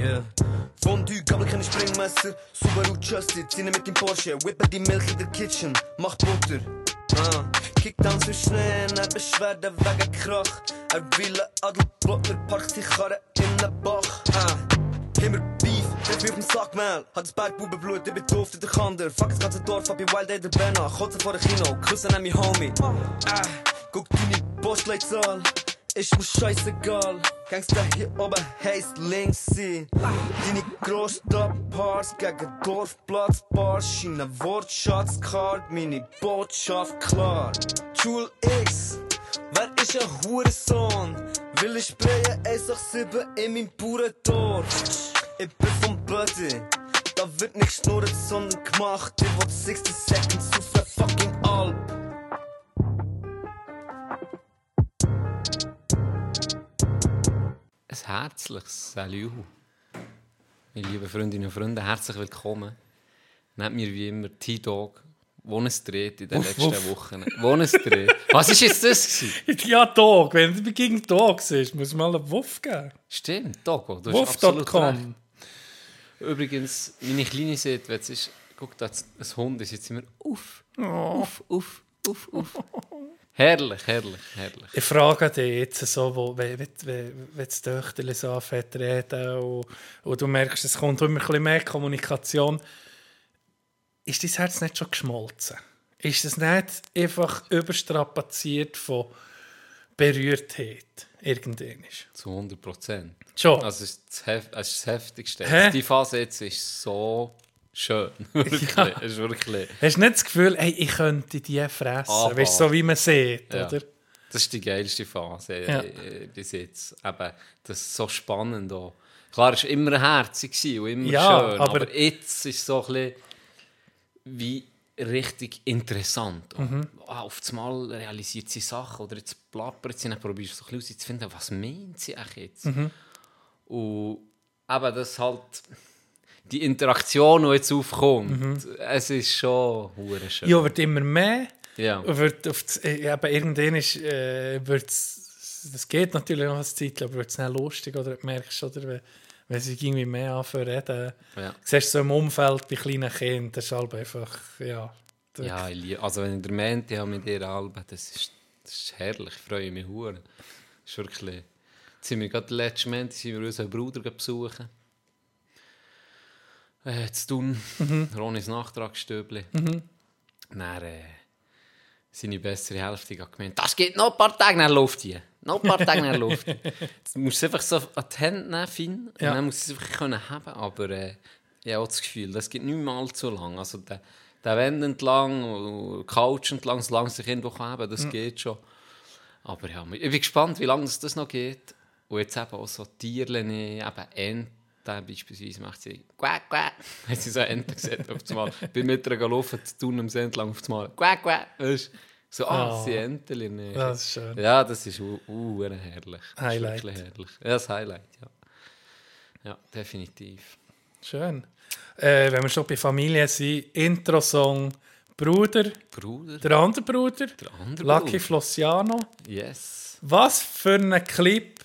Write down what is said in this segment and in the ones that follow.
Yeah. Fondue, Gabel, keine Springmesser. Subaru Justice, ziehen mit dem Porsche. Whippen die Milch in der Kitchen, mach Butter. Ah. Kickdown so schnell, er Beschwerde wegen Krach. Er will Adelblotter, parkt die Karre in den Bach. Ah. Immer Beef, mich auf dem Sackmehl. Hat das Bergbubenblut, ich bin doof der Kander. Fuck das ganze Dorf, hab ich Wild der Benna. Kotze vor dem Kino, Küsse an mein Homie. Ah. Guck deine Postleitzahl. Ist mir scheißegal. Gangster hier oben heisst links sein. Deine Großstadtpars gegen Dorfplatzbars. Scheine Wortschatzcard, meine Botschaft klar. Jule X, wer ist ein Hurensohn? Will ich sprayen 187 in mein pure Dorf. Ich bin vom Buddy. Da wird nicht schnurrt, sondern gemacht. Ich will 60 Seconds auf der fucking Alp. Ein herzliches Salut. Meine lieben Freundinnen und Freunde, herzlich willkommen. Nehmt mir wie immer T-Dog, wo es dreht in den Wuff, letzten wuff. Wochen. Wo es dreht. Was ist jetzt das? Gewesen? Ja, Dog. Wenn du gegen Dog siehst, muss mal einen Wuff geben. Stimmt, Dogo, du. Wuff.com. Übrigens, meine Kleine sieht, wenn es ist, guck, da ein Hund, ist jetzt immer auf, Oh. auf, auf, auf, auf. Herrlich, herrlich, herrlich. Ich frage dich jetzt so, wo, wenn, wenn, wenn, das Töchterchen so anfängt reden und, und du merkst, es kommt immer ein bisschen mehr Kommunikation. Ist dein Herz nicht schon geschmolzen? Ist es nicht einfach überstrapaziert von Berührtheit? Irgendwann. Zu 100 Prozent. Schon. Also, es ist das, Hef es ist das Heftigste. Hä? Die Phase jetzt ist so schön. wirklich, Ja. es ist wirklich. Hast du nicht das Gefühl, hey, ich könnte die fressen? Weißt du, so wie man sieht, Ja. oder? Das ist die geilste Phase äh, Ja. äh, bis jetzt. Eben, das ist so spannend. Auch. Klar, es war immer herzig und immer Ja, schön, aber- aber, jetzt ist es so ein bisschen wie richtig interessant. Und, Mhm. ah, auf einmal realisiert sie Sachen oder jetzt plappert sie, dann probierst du so ein bisschen herauszufinden, was meint sie eigentlich jetzt? Mhm. Und eben, das halt die Interaktion, die jetzt aufkommt, es ist schon schön. Mhm. Ja, wird immer mehr. Ja. Wird auf das, äh, eben, irgendwann ist, äh, wird's, das geht natürlich noch eine Zeit, aber wird es nicht lustig oder du merkst, oder, wenn, wenn sie irgendwie mehr anfangen zu reden. Ja. Du siehst so im Umfeld bei kleinen Kindern, das ist halt einfach, ja. Ja, also wenn ich der Mente habe mit ihr Alben, das ist, das ist herrlich, ich freue mich hure. Das ist wirklich... Jetzt sind wir gerade letzten Montag sind wir unseren Bruder besuchen. Äh, zu tun, Ronis Nachtragsstübli. Dann, äh, seine bessere Hälfte hat gemeint, das geht noch ein paar Tage nach Luft hier. Noch ein paar Tage nach Luft. Jetzt musst du es einfach so an die Hände nehmen, Finn, und Ja. dann musst du es einfach können haben. Aber äh, ich habe auch das Gefühl, das geht nicht mehr allzu lang. Also der, der Wände entlang, und Couch entlang, solange es sich irgendwo haben, das geht schon. Aber ja, ich bin gespannt, wie lange das, das noch geht. Und jetzt eben auch so Tierchen, eben Enten beispielsweise, macht sie «Quack, quack». Hat sie so Enten gesehen auf einmal. Bin mit ihr gelaufen, zu tun am See entlang auf einmal «Quack, quack». Weisst du? So, ah, Oh. das sind Enten. Das ist schön. Ja, das ist uh, uh, herrlich. Das Highlight. wirklich herrlich. Ja, das Highlight, ja. Ja, definitiv. Schön. Äh, wenn wir schon bei Familie sind, Intro-Song Bruder, Bruder, der andere Bruder, der andere Lucky Bruder. Flossiano. Yes. Was für einen Clip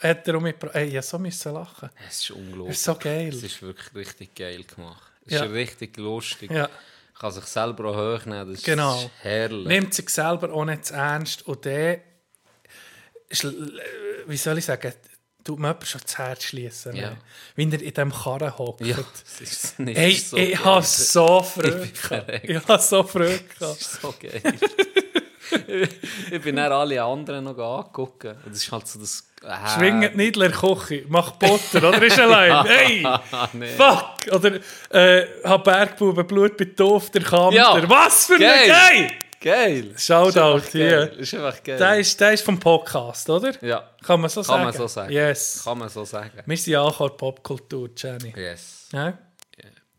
hat er mich Ey, ich so müssen lachen. Es ist unglaublich. Das ist so geil. Es ist wirklich richtig geil gemacht. Es Ja. ist richtig lustig. Ja. Kann sich selber auch hochnehmen. Das Genau. ist herrlich. nimmt sich selber auch nicht zu ernst und der ist, wie soll ich sagen, tut mir jemand schon das Herz schließen. Ja. ne? Wie er in diesem Karren hockt. Ja, es ist nicht Hey, so ich habe so Freude. verreckt. Ich habe so Freude. Das ist so geil. ich bin dann alle anderen noch angeguckt. Und das ist halt so das... Äh, Schwingt nicht Küche, mach Butter, oder ist allein? Hey, nee. fuck! Oder äh, hab Bergbuben Blut betauft, der Kampf. Ja. Was für ein Geil. Geil! Shoutout hier. Das ist einfach geil. Der ist, der ist vom Podcast, oder? ja, Kann man so kann sagen? man so sagen. Yes. Kann man so sagen. Wir sind ja auch Popkultur, Jenny. Yes. Ja?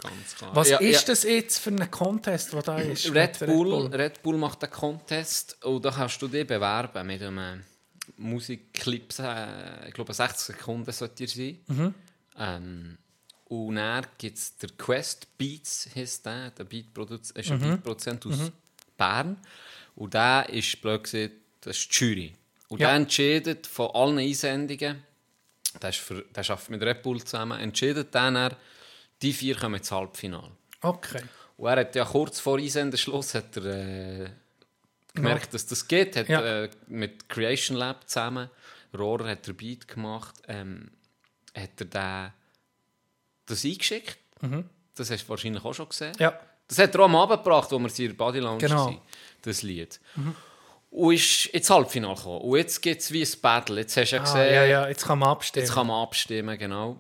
Ganz klar. Was ja, ist ja. das jetzt für ein Contest, der da ist? Red mit Bull, Red Bull macht einen Contest und da kannst du dich bewerben mit einem Musikclip. äh, Ich glaube, 60 Sekunden sollte ihr sein. Mhm. Ähm, und dann gibt es der Quest Beats, heisst der. Der Beatproduz ist Mhm. ein Beatproduzent aus Bern. Und der ist, blöd gesagt, das ist die Jury. Und Ja. der entscheidet von allen Einsendungen, Der, ist für, der arbeitet mit Red Bull zusammen. Entschieden dann, er, die vier kommen ins Halbfinale. Okay. Und er hat ja kurz vor Einsendeschluss hat er, äh, gemerkt, dass das geht. Hat Ja. äh, mit Creation Lab zusammen, Rohrer hat er Beat gemacht, ähm, hat er den, das eingeschickt. Das hast du wahrscheinlich auch schon gesehen. Mhm. Ja. Das hat er auch am Abend gebracht, wo wir in der Body Lounge Genau. waren, das Lied. Und ist ins Halbfinale gekommen. Und jetzt gibt es wie ein Battle. Jetzt hast du ja Ah, gesehen, ja, ja, jetzt kann man abstimmen. Jetzt kann man abstimmen, genau.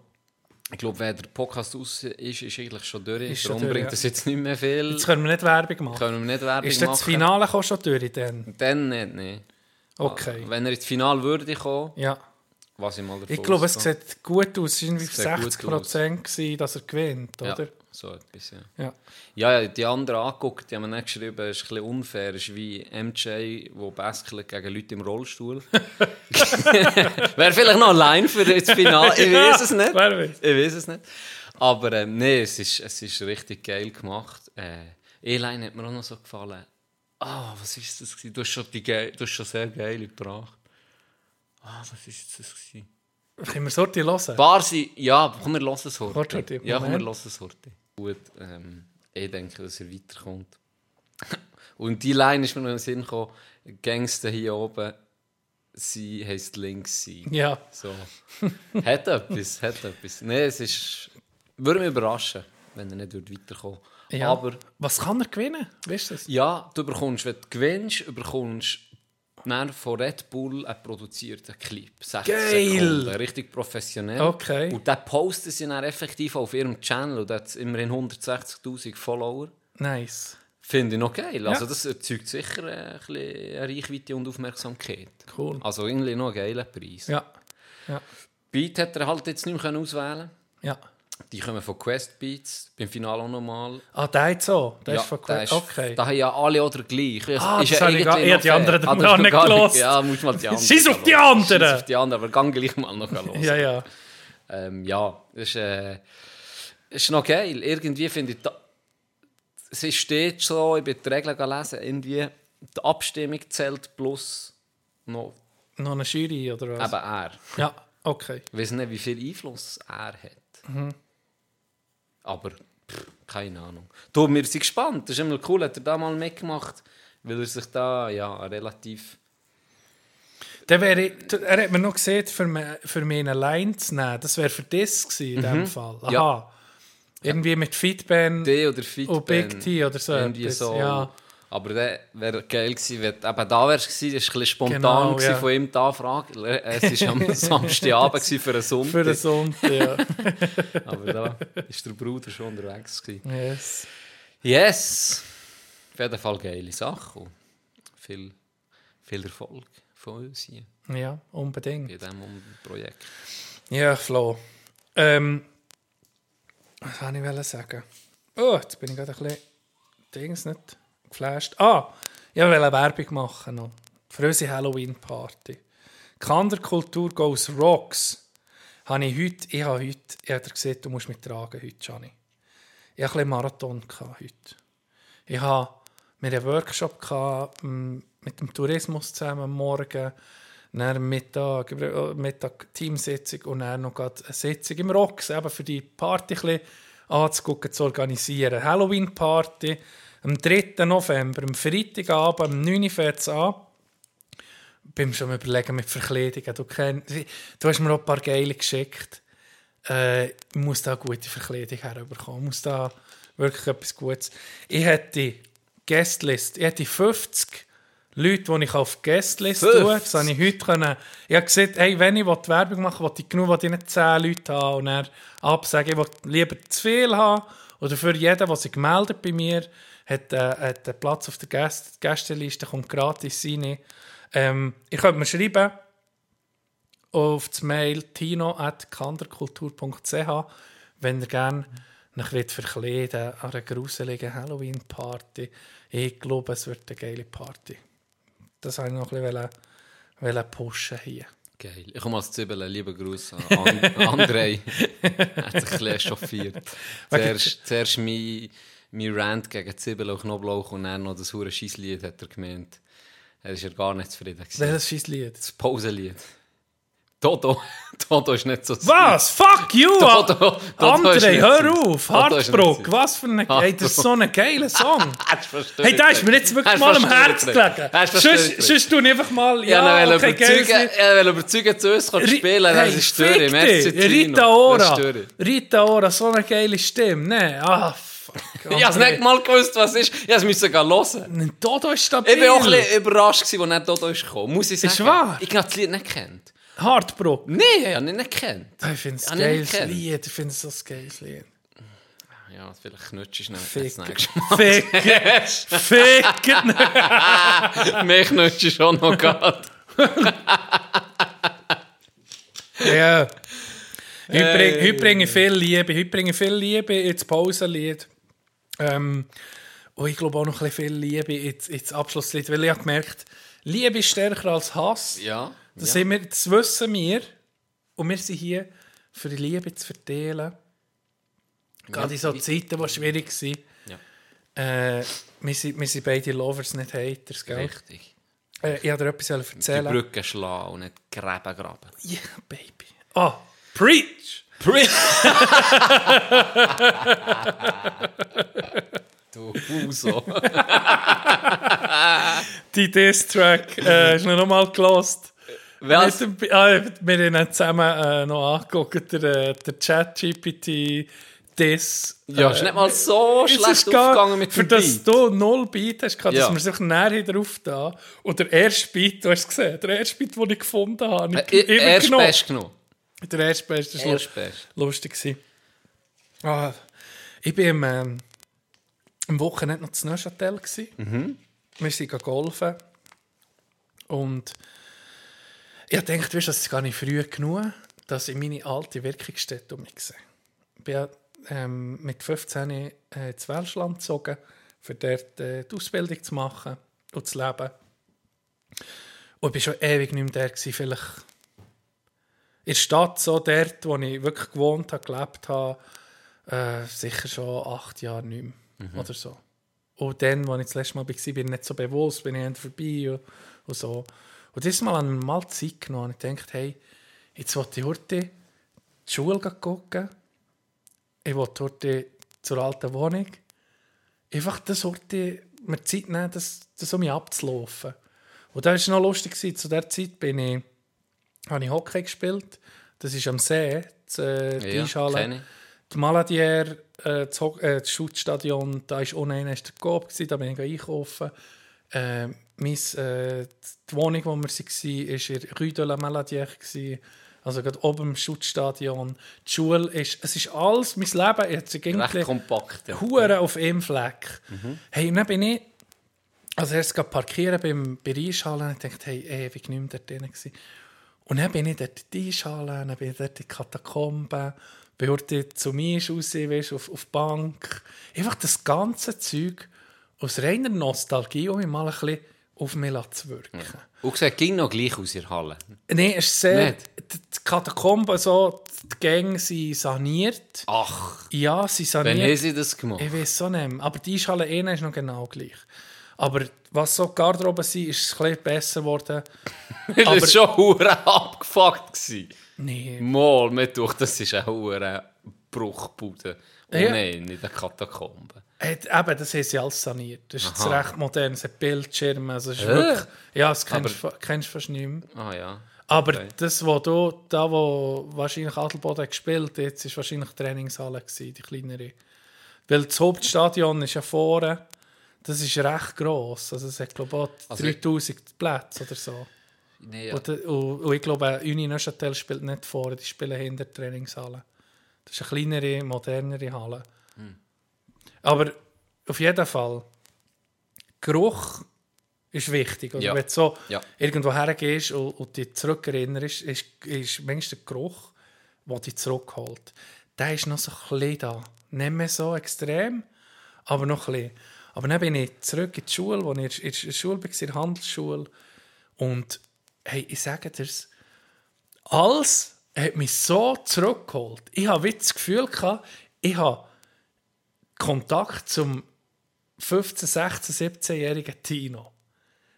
Ich glaube, wenn der Podcast raus ist, ist eigentlich schon durch. Ist schon Darum durch, bringt ja. das jetzt nicht mehr viel. Jetzt können wir nicht Werbung machen. können wir nicht Werbung Ist das. Finale auch schon durch dann? Dann nicht, nee. Okay. Wenn er ins Finale würde kommen, Ja. was ich mal davon Ich glaube, es sieht gut aus. Es war irgendwie Es sieht gut 60 Prozent, dass er gewinnt, oder? Ja, so etwas, ja. Ja. Ja, ja, die anderen angeguckt, die haben mir geschrieben, es ist ein bisschen unfair. Es ist wie MJ, der baskelt gegen Leute im Rollstuhl. Wäre vielleicht noch allein für das Finale, ich weiß es nicht. Ich weiß es nicht. Aber ähm, nee, es ist, es ist richtig geil gemacht. Äh, E-Line hat mir auch noch so gefallen. Ah, was ist das? Du hast schon, die, geil- du hast schon sehr geil gebracht. Ah, was ist das? Gewesen? Können wir Sorte hören? Barsi, ja, komm, wir hören warte, Ja, komm, wir hören heute. Gut, ähm, ich denke, dass er weiterkommt. Und die Line ist mir noch in den Sinn gekommen, Gangster hier oben, sie heisst links sie. Ja. So. hat etwas, hat etwas. Nein, es ist, würde mich überraschen, wenn er nicht würde weiterkommen ja. Aber Was kann er gewinnen? Weißt du das? ja, du bekommst, wenn du gewinnst, bekommst dann von Red Bull einen produzierten Clip. 60 Geil! Sekunden, richtig professionell. Okay. Und den posten sie dann effektiv auf ihrem Channel und hat immerhin 160'000 Follower. Nice. Finde ich noch geil. Also Ja. das erzeugt sicher ein bisschen eine Reichweite und Aufmerksamkeit. Cool. Also irgendwie noch ein geiler Preis. Ja. Ja. Beat hat er halt jetzt nicht mehr auswählen Ja. Die kommen von Quest Beats, beim Finale auch nochmal. Ah, der hat so. Der ja, ist von ist- Okay. Da haben ja alle oder gleich. Ah, Ist das ja ich ich die anderen. Ah, noch nicht gehört. Ja, muss mal die anderen. Scheiss auf die anderen! Scheiss auf die anderen, aber gang gleich mal noch los. ja, ja. Ähm, ja, ist, äh, ist noch geil. Irgendwie finde ich, da, es steht so, ich bin die Regeln gelesen, irgendwie die Abstimmung zählt plus noch Noch eine Jury oder was? eben er. Ja, okay. Ich weiß nicht, wie viel Einfluss er hat. Mhm. Aber pff, keine Ahnung. Du, wir sind gespannt. Das ist immer cool, hat er da mal mitgemacht, weil er sich da ja relativ... Dann wäre ich, er hat mir noch gesehen, für, me, für mich eine Line zu nehmen. Das wäre für das gewesen in diesem Fall. Aha. Mhm. Ja. Irgendwie mit Fitband D oder Fit und Big T oder so. Irgendwie so. Ja. Aber der wäre geil gewesen, wenn du eben da wärst gewesen. Das war ein spontan Genau, ja. von ihm die Anfrage. Es war am Samstagabend für einen Sonntag. Für den Sonntag, ja. Aber da war der Bruder schon unterwegs. Gewesen. yes. Yes! Auf jeden Fall geile Sache. und Viel, viel Erfolg von uns hier Ja, unbedingt. bei diesem Projekt. Ja, Flo. Ähm, was wollte ich sagen? Oh, jetzt bin ich gerade ein bisschen Dings nicht geflasht. Ah, ich wollte Werbung machen noch. Für unsere Halloween-Party. Kanderkultur goes rocks. Habe ich heute, ich habe heute, ich habe gesehen, du musst mich tragen heute, Gianni. Ich hatte ein Marathon heute. Ich mir einen Workshop gehabt, m, mit dem Tourismus zusammen am Morgen. Dann Mittag, äh, Mittag Teamsitzung und dann noch eine Sitzung im Rocks, eben für die Party ein bisschen anzugucken, zu organisieren. Halloween-Party am 3. November, am Freitagabend, am 9. Uhr fängt an. Bin mir schon überlegen mit Verkleidungen. Du, kenn, du hast mir auch ein paar geile geschickt. Äh, ich muss da eine gute Verkleidung herbekommen. Ich muss da wirklich etwas Gutes. Ich hätte Guestlist. Ich hätte 50 Leute, die ich auf die Guestlist tue. 50? Das habe ich heute können. Ich habe gesagt, hey, wenn ich die Werbung mache, will ich genug, will ich nicht 10 Leute haben. Und dann absagen, ich will lieber zu viel haben. Oder für jeden, der sich gemeldet bei mir, hat, äh, hat einen Platz auf der Gäste Gästeliste, kommt gratis rein. Ähm, ihr könnt mir schreiben auf das Mail tino.kanderkultur.ch, wenn ihr gerne nach wollt verkleiden an einer gruseligen Halloween-Party. Ich glaube, es wird eine geile Party. Das wollte ich noch ein bisschen wollen pushen hier. Geil. Ich komme als Zwiebeln. Liebe Grüße an An André. er hat sich ein bisschen echauffiert. Zuerst, zuerst mein, mein Rant gegen Zwiebeln und Knoblauch und dann noch das hure Scheisslied hat er gemeint. Er ist ja gar nicht zufrieden. gewesen. Welches scheiß Lied? Das Pausenlied. Dodo, Dodo ist nicht so... Was? Fuck you! Dodo ist André, hör auf! Ist so- was für ein... Hey, das ist so ein geiler Song. Hey, da ist mir jetzt wirklich mal am Herz gelegen. Sonst, tue ich einfach mal... Ja, Ja, okay, überzeugen, ja, will überzeugen, zu uns Ri- spielen, das hey, ist Störung. fick Merci. Rita Das Ora. ist. Rita Ora, so eine geile Stimme. Nee, ah. Ich habe nicht mal gewusst, was ist. Ich musste gehen hören. Dodo ist stabil. Ich war auch ein bisschen überrascht, als nicht Dodo ist gekommen. Muss ich sagen. Ist wahr? Ich habe das Lied nicht gekannt. Hartbruck. Nein, ich habe ihn nicht gekannt. Ich finde es ein nicht geiles. Lied. Ich finde es so ein geiles Lied. Ja, vielleicht knutsch ich schnell. Fick. das nächste Mal. Fick. Fick. Mich knutsch ich schon noch gerade. Ja. Bring, heute bringe ich viel Liebe. Heute bringe ich viel Liebe ins Pausenlied. Ähm, und ich glaube auch noch ein bisschen viel Liebe ins, ins Abschlusslied. Weil ich habe gemerkt, Liebe ist stärker als Hass. Ja. Das, ja. wir, das wissen wir. Und wir sind hier, für die Liebe zu verteilen. Gerade in so Zeiten, die schwierig waren. Ja. Äh, wir, sind, wir sind beide Lovers, nicht Haters. Gell? Richtig. Äh, ich wollte dir etwas Die erzählen. Brücke schlagen und nicht Gräben graben. Yeah, baby. Ah, preach! Du Huso. Die Diss-Track äh, ist noch mal gelost. Was? Dem- ah, wir haben ihn zusammen äh, noch angeguckt, der, äh, der Chat-GPT Diss. Ja, äh, ist nicht mal so schlecht aufgegangen mit Für dem das Beat. du null Beat hast, gehabt, Ja. dass wir sich näher drauf da. Und der erste Beat, du hast es gesehen, der erste Beat, den ich gefunden habe, habe ich Äh, immer Erst genommen. best genommen. Der erste Beste war Erst best. lustig. Ah, ich war am, ähm, am Wochenende noch zu Neuchâtel. Mhm. Wir sind golfen. Und ich dachte, weißt, das ist gar nicht früh genug, dass ich meine alte Wirkungsstätte um mich sehe. Ich bin ähm, mit 15 äh, ins Welschland gezogen, um dort äh, die Ausbildung zu machen und zu leben. Und ich war schon ewig nicht mehr gewesen, vielleicht in der Stadt, so dort, wo ich wirklich gewohnt habe, gelebt habe, äh, sicher schon acht Jahre nicht mehr. Oder so. Und dann, als ich das letzte Mal war, bin ich nicht so bewusst, bin ich vorbei und, und so. Und dieses Mal habe ich mir mal Zeit genommen und ich dachte, hey, jetzt will ich heute die Schule gucken. Ich will heute zur alten Wohnung. Einfach das heute mir Zeit nehmen, das, das um mich abzulaufen. Und das war noch lustig. Zu der Zeit bin ich, habe ich Hockey gespielt. Das ist am See, das, äh, die Ja, Eishalle. Die Maladier, äh, das, Ho- äh, das Schutzstadion, da war unten ist der Coop, da bin ich einkaufen. Äh, mein, äh, die Wohnung, wo wir waren, war in Rue de la Maladier. gewesen. Also gerade oben im Schutzstadion. Die Schule ist, es ist alles, mein Leben, jetzt Recht irgendwie kompakt. Ja. Hure auf einem Fleck. Hey, und dann bin ich als erstes gerade parkieren beim, Eishalle und dachte, hey, ewig nicht mehr dort drin gewesen. Und dann bin ich dort in die Eishalle, dann bin ich dort in die Katakomben, bin dort zu mir raus, weißt, auf, auf die Bank. Einfach das ganze Zeug aus reiner Nostalgie, um mich mal ein bisschen auf mich zu wirken. Und sieht ging noch gleich aus der Halle. Nein, es ist sehr... Nicht? Die Katakomben, so, die Gänge sind saniert. Ach, Ja, sie wann saniert. haben sie das gemacht? Ich weiß so nicht mehr. Aber die Eishalle innen ist noch genau gleich. Aber was so die Garderobe sind, ist es ein besser geworden. Das aber- war schon hure abgefuckt. gewesen. Nee. Mal, mir durch, das ist eine hure Bruchbude. Oh Ja. nein, in den Katakomben. Hat, eben, das haben sie alles saniert. Das ist jetzt recht modern. Es hat Bildschirme. Also es ist Äh? wirklich, ja, das kennst, du fast nicht mehr. Ah ja. Aber Okay. das, wo du, da wo wahrscheinlich Adelboden hat gespielt jetzt war wahrscheinlich die Trainingshalle, gewesen, die kleinere. Weil das Hauptstadion ist ja vorne. Das ist recht gross. Also es hat, glaube ich, auch Also- 3000 Plätze oder so. Nee, ja. Und, und, und ich glaube, Uni Neuchâtel spielt nicht vorne, die spielen hinter der Trainingshalle. Das ist eine kleinere, modernere Halle. Aber auf jeden Fall, Geruch ist wichtig. Oder? Ja. Wenn du so Ja. irgendwo hergehst und, und dich zurückerinnerst, ist, ist manchmal der Geruch, der dich zurückholt. Der ist noch so ein bisschen da. Nicht mehr so extrem, aber noch ein bisschen. Aber dann bin ich zurück in die Schule, wo ich in der Schule war, in der Handelsschule. Und hey, ich sage dir's, alles hat mich so zurückgeholt. Ich habe das Gefühl ich habe Kontakt zum 15-, 16-, 17-jährigen Tino.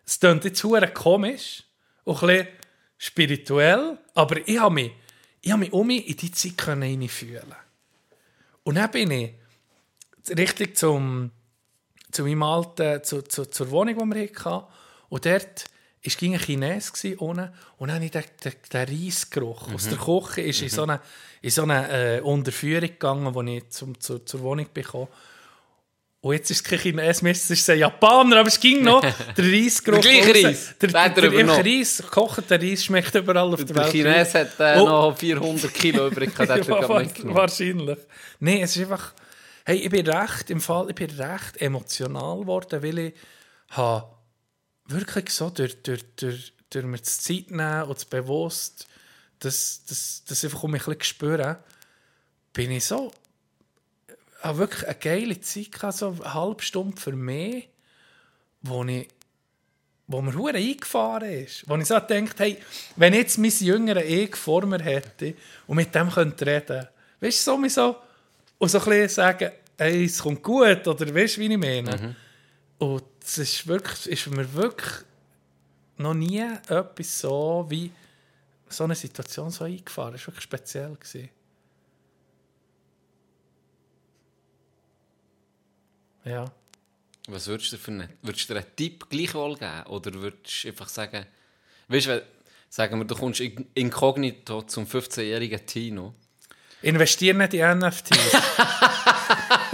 Es klingt jetzt hure komisch und ein bisschen spirituell, aber ich habe mich, ich habe mich um mich in die Zeit hineinfühlen. Und dann bin ich richtig zum, zu meinem alten, zu, zu, zur Wohnung, die wir hatten. Und dort war ein Chines unten, und dann habe ich den, den, den Reisgeruch aus der Küche ist in so eine, in so eine äh, Unterführung gegangen, wo ich zum, zu, zur Wohnung bekam. Und jetzt ist es kein Chines es ist ein Japaner, aber es ging noch. Der Reisgeruch. Der gleiche. Reis. Der, Der der, er der. Reis, gekochter Reis schmeckt überall auf der, Der Welt. Chines hat äh, Oh. noch 400 Kilo übrig Ja, wahrscheinlich. Nein, es ist einfach. Hey, ich bin recht, im Fall, ich bin recht emotional geworden, weil ich habe wirklich so durch, durch, durch, durch mir die Zeit nehmen und das bewusst, das, das, das einfach um mich ein bisschen spüren, bin ich so, habe wirklich eine geile Zeit gehabt, so eine halbe Stunde für mich, wo ich wo mir hure eingefahren ist. Wo ich so denkt, hey, wenn jetzt mein jüngerer Ich vor mir hätte und mit dem könnte reden, weißt du, so, so, und so ein bisschen sagen, hey, es kommt gut, oder weißt du, wie ich meine? Und es ist, wirklich, ist mir wirklich noch nie etwas so wie so eine Situation so eingefahren. Es war wirklich speziell. Gewesen. Ja. Was würdest du für einen, würdest du dir einen Tipp gleichwohl geben? Oder würdest du einfach sagen, weißt du, sagen wir, du kommst in- inkognito zum 15-jährigen Tino. Investier nicht in NFTs.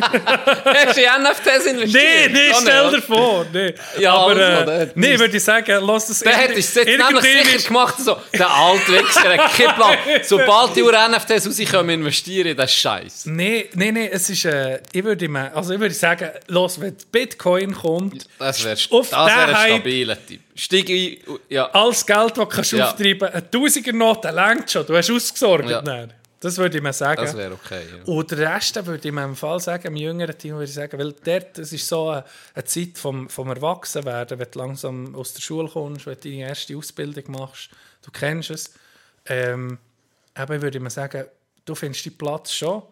Hast du in NFTs investiert? Nee, nee, stell dir vor. Nee. Ja, aber also, äh, nee, würde ich sagen, lass das Der hätte es jetzt nämlich sicher ist- gemacht, so, der alte Wichser hat keinen Plan. Sobald die Uhr NFTs rauskommen, investieren in das Scheiß. Nee, nee, nee, es ist, äh, ich würde mir, also ich würde sagen, los, wenn Bitcoin kommt, Das wäre wär den ein stabiler Tipp. Steig ein, ja. alles Geld, das du kannst Ja. auftreiben kannst, ein Tausiger-Note längt schon, du hast ausgesorgt. Ja. dann. Das würde ich mir sagen. Das wäre okay. Ja. Und den Rest würde ich mir im Fall sagen, im jüngeren Team würde ich sagen, weil dort, das ist so eine, eine Zeit vom, vom Erwachsenwerden, wenn du langsam aus der Schule kommst, wenn du deine erste Ausbildung machst, du kennst es, ähm, eben würde ich mir sagen, du findest deinen Platz schon,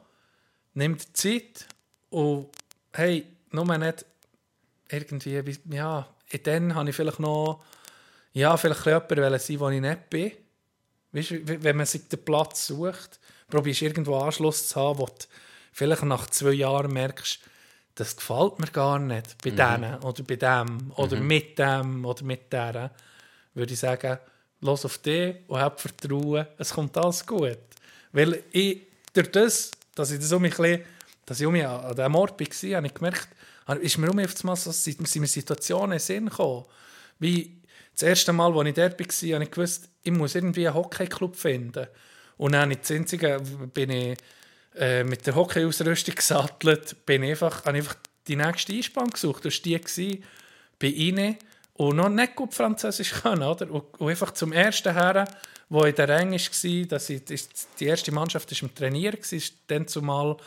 nimm dir Zeit und hey, nur nicht irgendwie, wie- ja, dann habe ich vielleicht noch, ja, vielleicht jemand sein, wo ich nicht bin. Weißt du, wenn man sich den Platz sucht, probierst irgendwo Anschluss zu haben, wo du vielleicht nach zwei Jahren merkst, das gefällt mir gar nicht bei denen oder bei dem oder mit dem oder mit der. Würde ich sagen, los auf dich und hab Vertrauen, es kommt alles gut. Weil ich, durch das, dass ich das um mich bisschen, dass ich um mich an diesem Ort war, habe ich gemerkt, ist mir um mich auf so, sind mir Situationen in Sinn gekommen. Wie das erste Mal, als ich dort war, habe ich gewusst, ich muss irgendwie einen Hockeyclub finden. Und dann ich das einzige, bin ich äh, mit der Hockeyausrüstung gesattelt, bin einfach, habe einfach die nächste Einspann gesucht. Das war die, gewesen, bin rein und noch nicht gut Französisch können, oder? Und, und einfach zum ersten Her, wo in der Rang war, dass ich, die erste Mannschaft ist im Trainieren war, dann zumal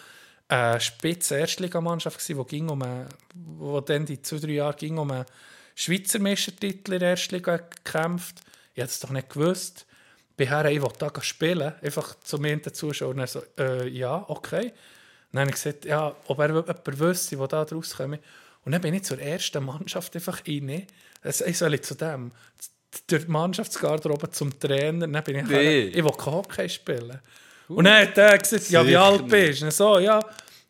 eine spitze Erstligamannschaft wo ging um eine, wo dann die zwei drei Jahre ging um einen Schweizer Meistertitel in der Erstliga gekämpft. Ich hätte es doch nicht gewusst. Bin her, ich wollte da spielen, einfach zu mir den Zuschauern. Er so, äh, ja, okay. Dann habe ich gesagt, ja, ob er jemand wüsste, der da rauskommt. Und dann bin ich zur ersten Mannschaft einfach rein. Ich soll zu dem. Durch die Mannschaftsgarderobe zum Trainer. Dann bin ich Nee. her, ich will kein Hockey spielen. Und dann hat er gesagt, ja, wie alt bist du? Und so, ja,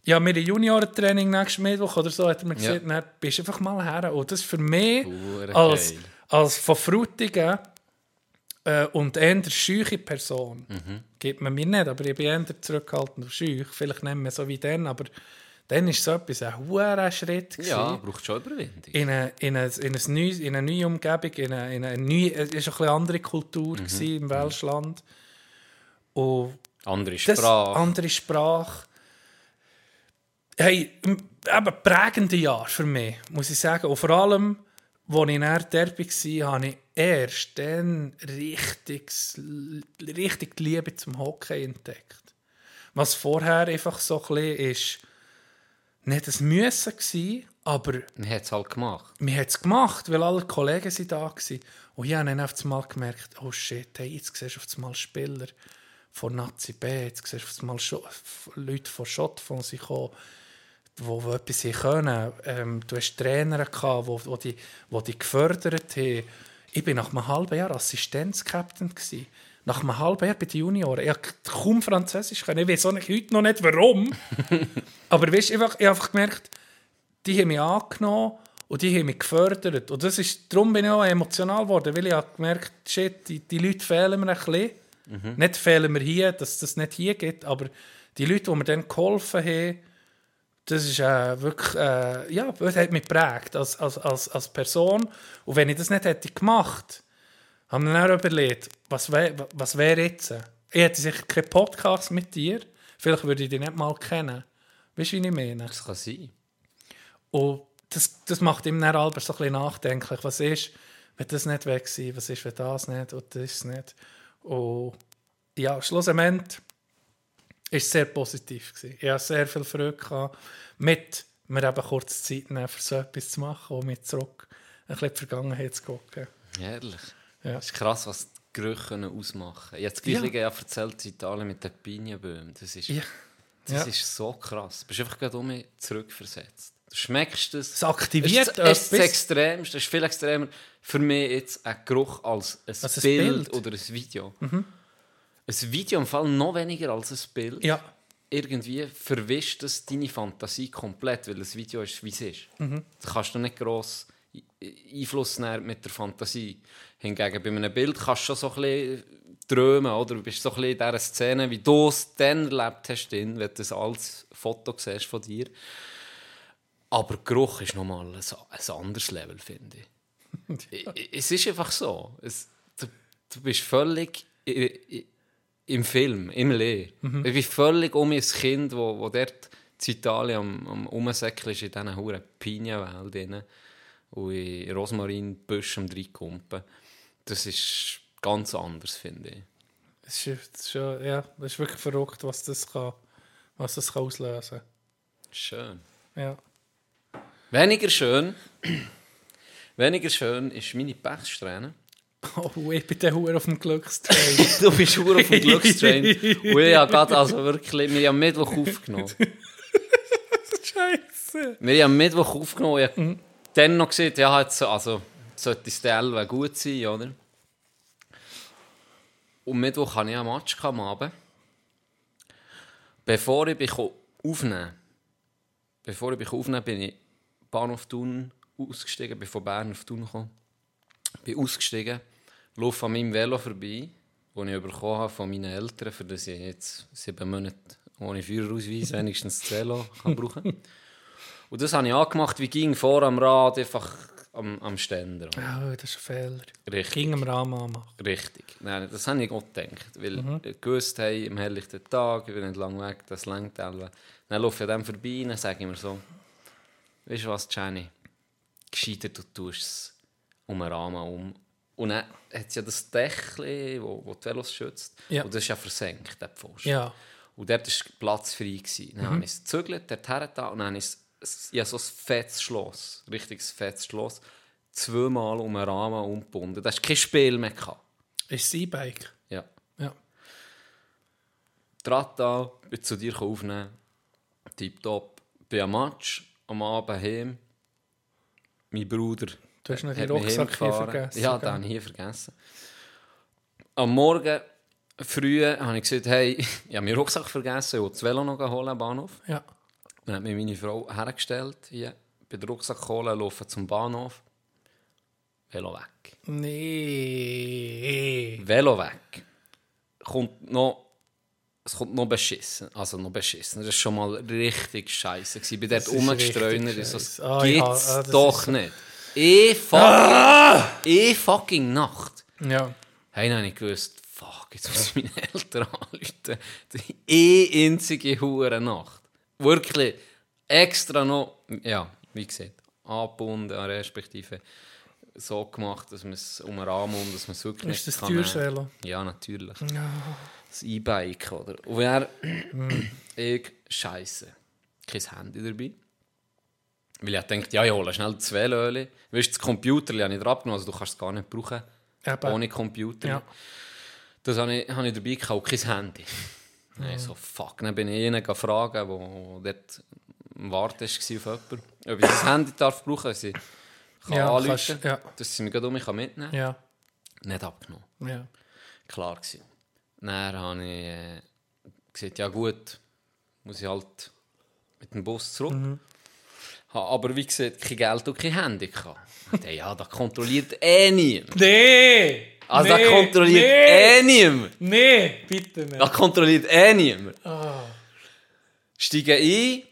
ja, wir haben Juniorentraining nächsten Mittwoch oder so, hat er mir Ja. gesagt, dann bist du einfach mal her. Und das ist für mich als, geil. als von Frutigen äh, und eher scheuche Person, Mhm. gibt man mir nicht, aber ich bin eher zurückhaltend und scheuch, vielleicht nicht mehr so wie dann, aber dann ist so etwas ein hoher Schritt gewesen Ja, braucht schon Überwindung. in eine, in eine, in in eine neue Umgebung, in eine, in eine neue, es war eine bisschen andere Kultur Mhm. im Welschland. Und Andere das Sprache. andere Sprache. Hey, eben prägende Jahr für mich, muss ich sagen. Und vor allem, als ich näher dort war, habe ich erst dann richtig, richtig die Liebe zum Hockey entdeckt. Was vorher einfach so ein bisschen ist, nicht ein Müssen war, aber Man hat es halt gemacht. wir haben es gemacht, weil alle Kollegen sind da waren. Und ich habe dann auf einmal gemerkt, oh shit, hey, jetzt siehst du auf einmal Spieler von Nazi B, jetzt siehst du auf einmal Leute von Schottfonds gekommen, die, die etwas können. Ähm, du hast Trainer gehabt, die, die, die, die dich gefördert haben. ich bin nach einem halben Jahr Assistenzkapitän. Nach einem halben Jahr bei den Junioren. Ich konnte kaum Französisch können. Ich weiß auch nicht, heute noch nicht, warum. Aber weißt, ich habe einfach gemerkt, die haben mich angenommen und die haben mich gefördert. Und das ist, darum bin ich auch emotional geworden, weil ich habe gemerkt, shit, die, die Leute fehlen mir ein bisschen. Nicht fehlen mir hier, dass das nicht hier geht, aber die Leute, die mir dann geholfen haben, das ist äh, wirklich, äh, ja, das hat mich geprägt als, als, als, als Person. Und wenn ich das nicht hätte gemacht, habe ich mir dann überlegt, was wäre was wär jetzt? Ich hätte sicher keinen Podcast mit dir, vielleicht würde ich dich nicht mal kennen. Weißt du, wie ich meine? Das kann sein. Und das, das macht ihm dann Albert so ein bisschen nachdenklich. Was ist, wenn das nicht weg sein? Was ist, wenn das nicht und das nicht? Und ja, schlussendlich war es sehr positiv. Gewesen. Ich hatte sehr viel Freude gehabt, mit mir eben kurz Zeit nehmen, für so etwas zu machen und mit zurück ein bisschen in die Vergangenheit zu gucken. Herrlich. Ja. Es ist krass, was die Gerüche ausmachen können. Ich habe das Gleiche ja. erzählt in Italien mit den Pinienbäumen. Das ist, Ja. das Ja. ist so krass. Du bist einfach gerade um mich zurückversetzt. Du schmeckst es. Es aktiviert es ist, es ist das. Extremste. Es ist viel extremer für mich jetzt ein Geruch als ein, Als ein Bild, Bild. Mhm. oder ein Video. Ein Video im Fall noch weniger als ein Bild. Ja, Irgendwie verwischt es deine Fantasie komplett, weil das Video ist, wie es ist. Mhm. Da kannst du nicht gross Einfluss nehmen mit der Fantasie. Hingegen bei einem Bild kannst du schon so ein bisschen träumen, oder? Du bist so ein bisschen in dieser Szene, wie du es dann erlebt hast, wenn du das als Foto siehst von dir. Aber Geruch ist nochmal ein, ein anderes Level, finde ich. Es ist einfach so. Es, du, du bist völlig i- i- im Film, im Leben. Ich bin völlig um mein Kind, wo, wo dort in Italien am, am Umsäckeln ist, in diesen huren Pinienwelt drin. Und in Rosmarinbüschen am Dreikumpen. Das ist ganz anders, finde ich. es ist, schon, ja, es ist wirklich verrückt, was das kann, was das kann auslösen Schön. Ja. Weniger schön. Weniger schön ist meine Pechsträhne. Oh, ich bin der Hure auf dem Glückstrain. Du bist hure auf dem Glückstrain. Und ich habe gerade also wirklich, wir haben Mittwoch aufgenommen. Scheiße. Wir haben Mittwoch aufgenommen. Ich habe dann noch gesagt, ja, jetzt, so- also, sollte das der gut sein, oder? Und Mittwoch hatte ich einen Match am Abend. Bevor ich aufnehmen bevor ich aufnehmen bin ich Bahnhof Thun ausgestiegen, bin von Bern auf Thun gekommen. Bin ausgestiegen, laufe an meinem Velo vorbei, das ich bekommen habe von meinen Eltern, für das ich jetzt sieben Monate ohne Führerausweis wenigstens das Velo kann brauchen Und das habe ich angemacht, wie ging vor am Rad, einfach am, am Ständer. Oh, das ist ein Fehler. Richtig. Ging am Rahmen anmachen. Richtig. Nein, das habe ich auch gedacht. Weil ich gewusst habe, im helllichten Tag, ich bin nicht lang weg, das längt alle. Dann laufe ich an dem vorbei und sage ich mir so, weißt du was, Jenny? Gescheiter, du tust es um den Rahmen um. Und dann hat es ja das Dächli, wo, wo die Velos schützt. Ja. Und das ist ja versenkt, der Pfosten. Ja. Und dort war Platz frei. Gewesen. Dann habe ich es gezügelt, dort hergetan und dann habe ich es- es- ja, so ein fettes Schloss, richtiges fettes Schloss, zweimal um den Rahmen umgebunden. Da hast kein Spiel mehr gehabt. Ist das E-Bike? Ja. Ja. Draht da, bin zu dir aufnehmen, tipptopp. Bin am Match, am Abend heim. Mein Bruder Du hast noch den mich Rucksack hier vergessen. Ja, den ich hier vergessen. Am Morgen früh habe ich gesagt, hey, ich habe meinen Rucksack vergessen, ich wollte das Velo noch holen am Bahnhof. Ja. Dann hat mir meine Frau hergestellt, hier, bei den Rucksack holen, laufen zum Bahnhof. Velo weg. Nee. Velo weg. Kommt noch, es kommt noch beschissen. Also noch beschissen. Das war schon mal richtig scheiße. Ich bin dort Das rumgestreunert. richtig So, scheisse. Ah, ja, ah, das doch nicht. Eh fucking, eh fucking Nacht. Ja. Hey, habe ich gewusst, fuck, jetzt muss ich meine Eltern anrufen. Die eh einzige hure Nacht. Wirklich extra noch, ja, wie gesagt, angebunden, respektive so gemacht, dass man es um den Rahmen und dass man es wirklich Ist das kann teures nehmen. Velo? Ja, natürlich. Ja. Das E-Bike, oder? Und er, ich, scheisse, kein Handy dabei. Weil ich dachte, ja, ich hole schnell zwei Löhle. Weißt du, das Computer habe ich dir abgenommen, also du kannst es gar nicht brauchen. Eben. Ohne Computer. Ja. Das habe ich, habe ich dabei und kein Handy. Dann so, fuck, dann bin ich ihnen fragen, wo dort am Warten war auf jemanden, ob ich das Handy darf brauchen darf. Sie kann Ja, anrufen kannst- ja. dass sie mich gerade um mich mitnehmen kann. Ja, Nicht abgenommen. ja. Klar gewesen. Dann habe ich äh, gesagt, ja gut, muss ich halt mit dem Bus zurück. Mhm. Habe aber wie gesagt kein Geld und kein Handy gehabt. Dachte, ja, das kontrolliert eh niemand. Nee! Also nee, das kontrolliert nee, eh niemand. Nee, bitte nicht. Das kontrolliert eh niemand. Ah. Steige ein,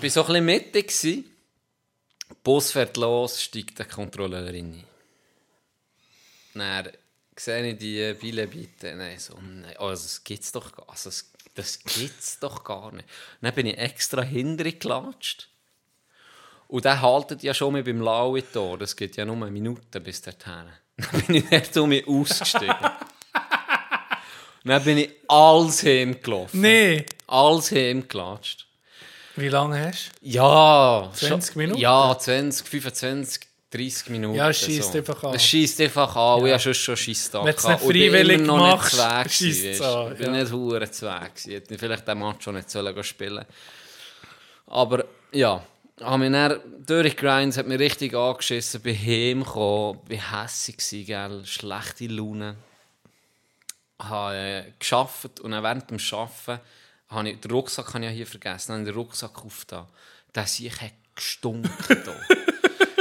bin so ein bisschen mittig. Bus fährt los, steigt die Kontrolleurin ein. Dann sehe ich die Billebitte. Nein, so, nein, also das gibt's doch gar also das, das gibt's doch gar nicht. Dann bin ich extra hinterher gelatscht. Und der haltet ja schon mal beim Laui-Tor. Das geht ja nur eine Minute bis dorthin. Dann bin ich dort um mich ausgestiegen. Dann bin ich alles hingelaufen. Nee. Alles hingelatscht. Wie lange hast Ja. 20 schon- Minuten? Ja, 20, 25, 30 Minuten. Ja, es scheisst einfach an. Es scheisst einfach an. Und ich habe schon schon Scheisstag Wenn du es nicht freiwillig immer noch machst, nicht gewesen, es du. an, Ich bin ja. nicht Weg gewesen. Ich hätte vielleicht den Match schon nicht sollen spielen Aber ja, habe mich dann durchgegrindet, hat mich richtig angeschissen, bin heimgekommen, bin hässig gewesen, gell, schlechte Laune. Habe äh, geschafft und während dem Arbeiten habe ich, den Rucksack habe ich ja hier vergessen, habe ich den Rucksack aufgetan. Der sich hat gestunken da.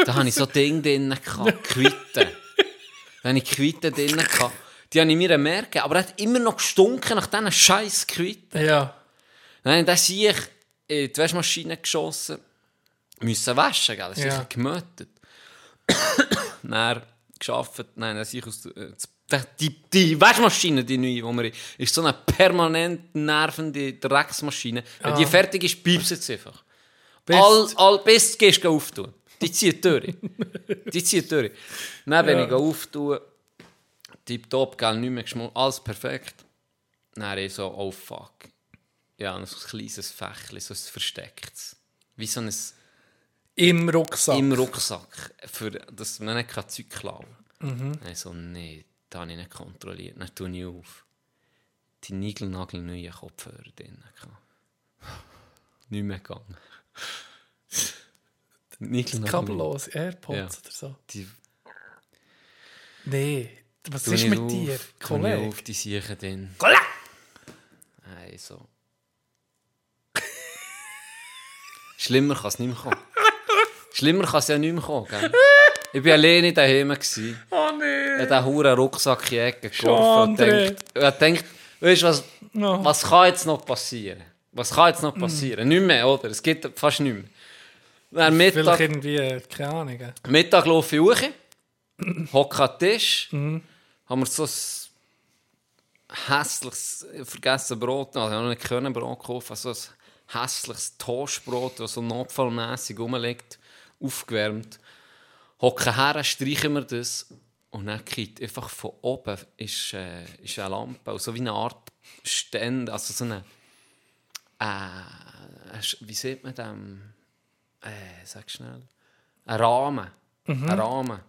da habe ich so Dinge drin gehabt, Quitten. Da habe ich Quitten drin gehabt. Die habe ich mir merken, aber er hat immer noch gestunken nach diesen scheiß Quitten. Ja. Dann habe ich in die Waschmaschine geschossen, müssen waschen, gell? Das ist Ja. gemötet. dann geschafft, nein, dann ich aus äh, die, die Waschmaschine, die neue, die wir ist so eine permanent nervende Drecksmaschine. Wenn die fertig ist, piepst sie einfach. Bis- All, all, du gehst auftun. Die zieht durch. die zieht durch. Dann bin Ja. ich auftun, tipptopp, gell, nicht mehr geschmolzen, alles perfekt. Dann ich so, oh fuck. Ja, so ein kleines Fächchen, so ein verstecktes. Wie so ein Im Rucksack. im Rucksack, für, dass man nicht Zeug klauen kann. Dann so, nee, das habe ich nicht kontrolliert. Dann tue ich auf. Die niegelnagelneuen Kopfhörer drin. Nicht mehr gegangen. Die Niegelnagelneuen- Kabellos, AirPods Ja. oder so. Die Nee. Was ist mit auf, dir, Kollege? auf, die Siechen drin. Nein, so. Schlimmer kann es nicht mehr kommen. Schlimmer kann es ja nicht mehr kommen, gell? Ich war alleine daheim. gewesen. Oh nee. Ich habe diesen huren Rucksack in die Ecke geworfen und denkt, ich weißt du, was, No. was kann jetzt noch passieren? Was kann jetzt noch passieren? Nicht mehr, oder? Es gibt fast nicht mehr. Dann Vielleicht Mittag, irgendwie, äh, keine Ahnung. Mittag laufe ich hoch, hocke an den Tisch, haben wir so ein hässliches, vergessen Brot, also ich habe noch nicht Brot kaufen, so ein hässliches Toastbrot, das so notfallmässig rumliegt, aufgewärmt. Hocken her, streichen wir das und dann kriegt einfach von oben ist, äh, ist eine Lampe, also wie eine Art Ständ, also so eine, äh, Sch- wie sieht man das? Äh, sag schnell. Ein Rahmen. Ein Rahmen.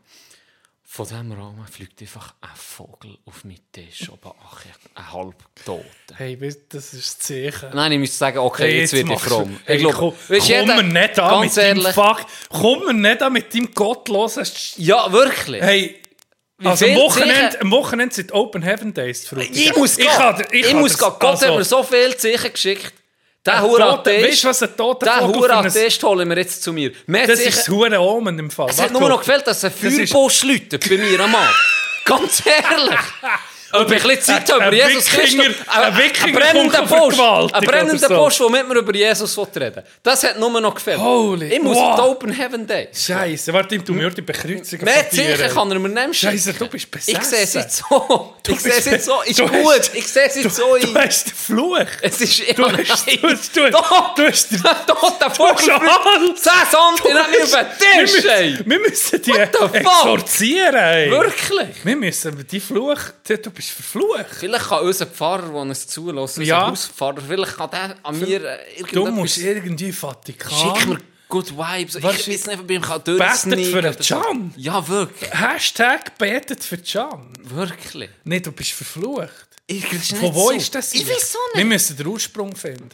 Von diesem Rahmen fliegt einfach ein Vogel auf meinen Tisch. Aber ach, ein halbtoter. Hey, weißt das ist das Zeichen. Nein, ich müsste sagen, okay, Hey, jetzt wird ich fromm. Hey, ich glaube, komm, weisst du, komm jeder- nicht an mit deinem Fuck. Komm mir nicht an mit deinem gottlosen... Ja, wirklich. Hey, Wie also am Wochenende, am Wochenende sind Open Heaven Days. Ich muss gehen. dir- Ich, kann muss gehen. Gott also, hat mir so viel Zeichen geschickt. Der Ein Atheist, Weißt du, was ein toter der ein- holen wir jetzt zu mir. Mehr Das Zeichen- ist hure Omen im Fall. Es hat Warte, nur noch gefehlt, dass ein Feuerbusch läutet bei mir am Mann. Ganz ehrlich. Ich ein bisschen Zeit über Jesus Christus. ein brennender Post. Ein brennender. Post, der mit mir über Jesus reden Das hat nur noch gefehlt. Holy- ich muss wow. Open Heaven Days. Scheiße, warte, du mir die dir, Zeichen ey. kann er mir schicken. Scheisse, du bist besessen. Ich sehe es jetzt so. Ich sehe es jetzt so. Ist gut. Ich sehe es jetzt so Du hast den Fluch. Es ist ja Du hast, du, hast- du, hast den... Der Vogel. 10 Santen hat mich auf den Wir Tisch, ey. wir müssen die exorzieren, ey. Wirklich? Wir müssen die Fluch... Du bist verflucht. Vielleicht kann unser Pfarrer, der uns zulässt, unser Ja. Hauspfarrer, vielleicht kann der an mir äh, Du irgendetwas... musst irgendwie Vatikan... Schick mir good Vibes. Was- ich weiß nicht, ob ich mich Betet für den. Can. Ja, wirklich. Hashtag betet für Can. Wirklich. Nee, du bist verflucht. Von wo so. ist das Ich weiß so Wir nicht. müssen den Ursprung finden.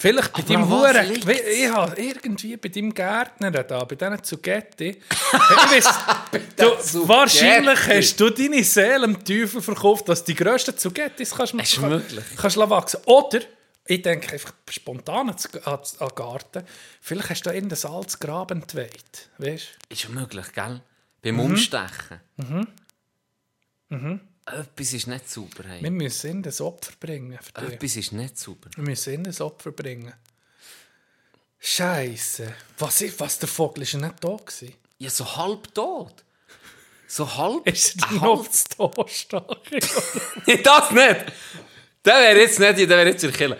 Vielleicht bei deinem Huren. Ich habe irgendwie bei deinem Gärtner da, bei diesen Zugetti. du, wahrscheinlich hast du deine Seele dem Teufel verkauft, dass du die grössten Zugettis kannst, Es ist kann- möglich. kannst wachsen. Oder, ich denke einfach spontan an den Garten, vielleicht hast du da irgendein altes Grab entweiht. Weißt Ist möglich, gell? Beim Mhm. Umstechen. Etwas ist nicht sauber. Wir Hey. müssen ihnen ein Opfer bringen. Für dich. Etwas ist nicht sauber. Wir müssen ihnen ein Opfer bringen. Scheiße. Was, ich- was der Vogel ist ja nicht da gewesen. Ja, so halb tot. So halb. Ist er halb- Todstag? Nee, das nicht. Der wäre jetzt nicht, der wäre jetzt in der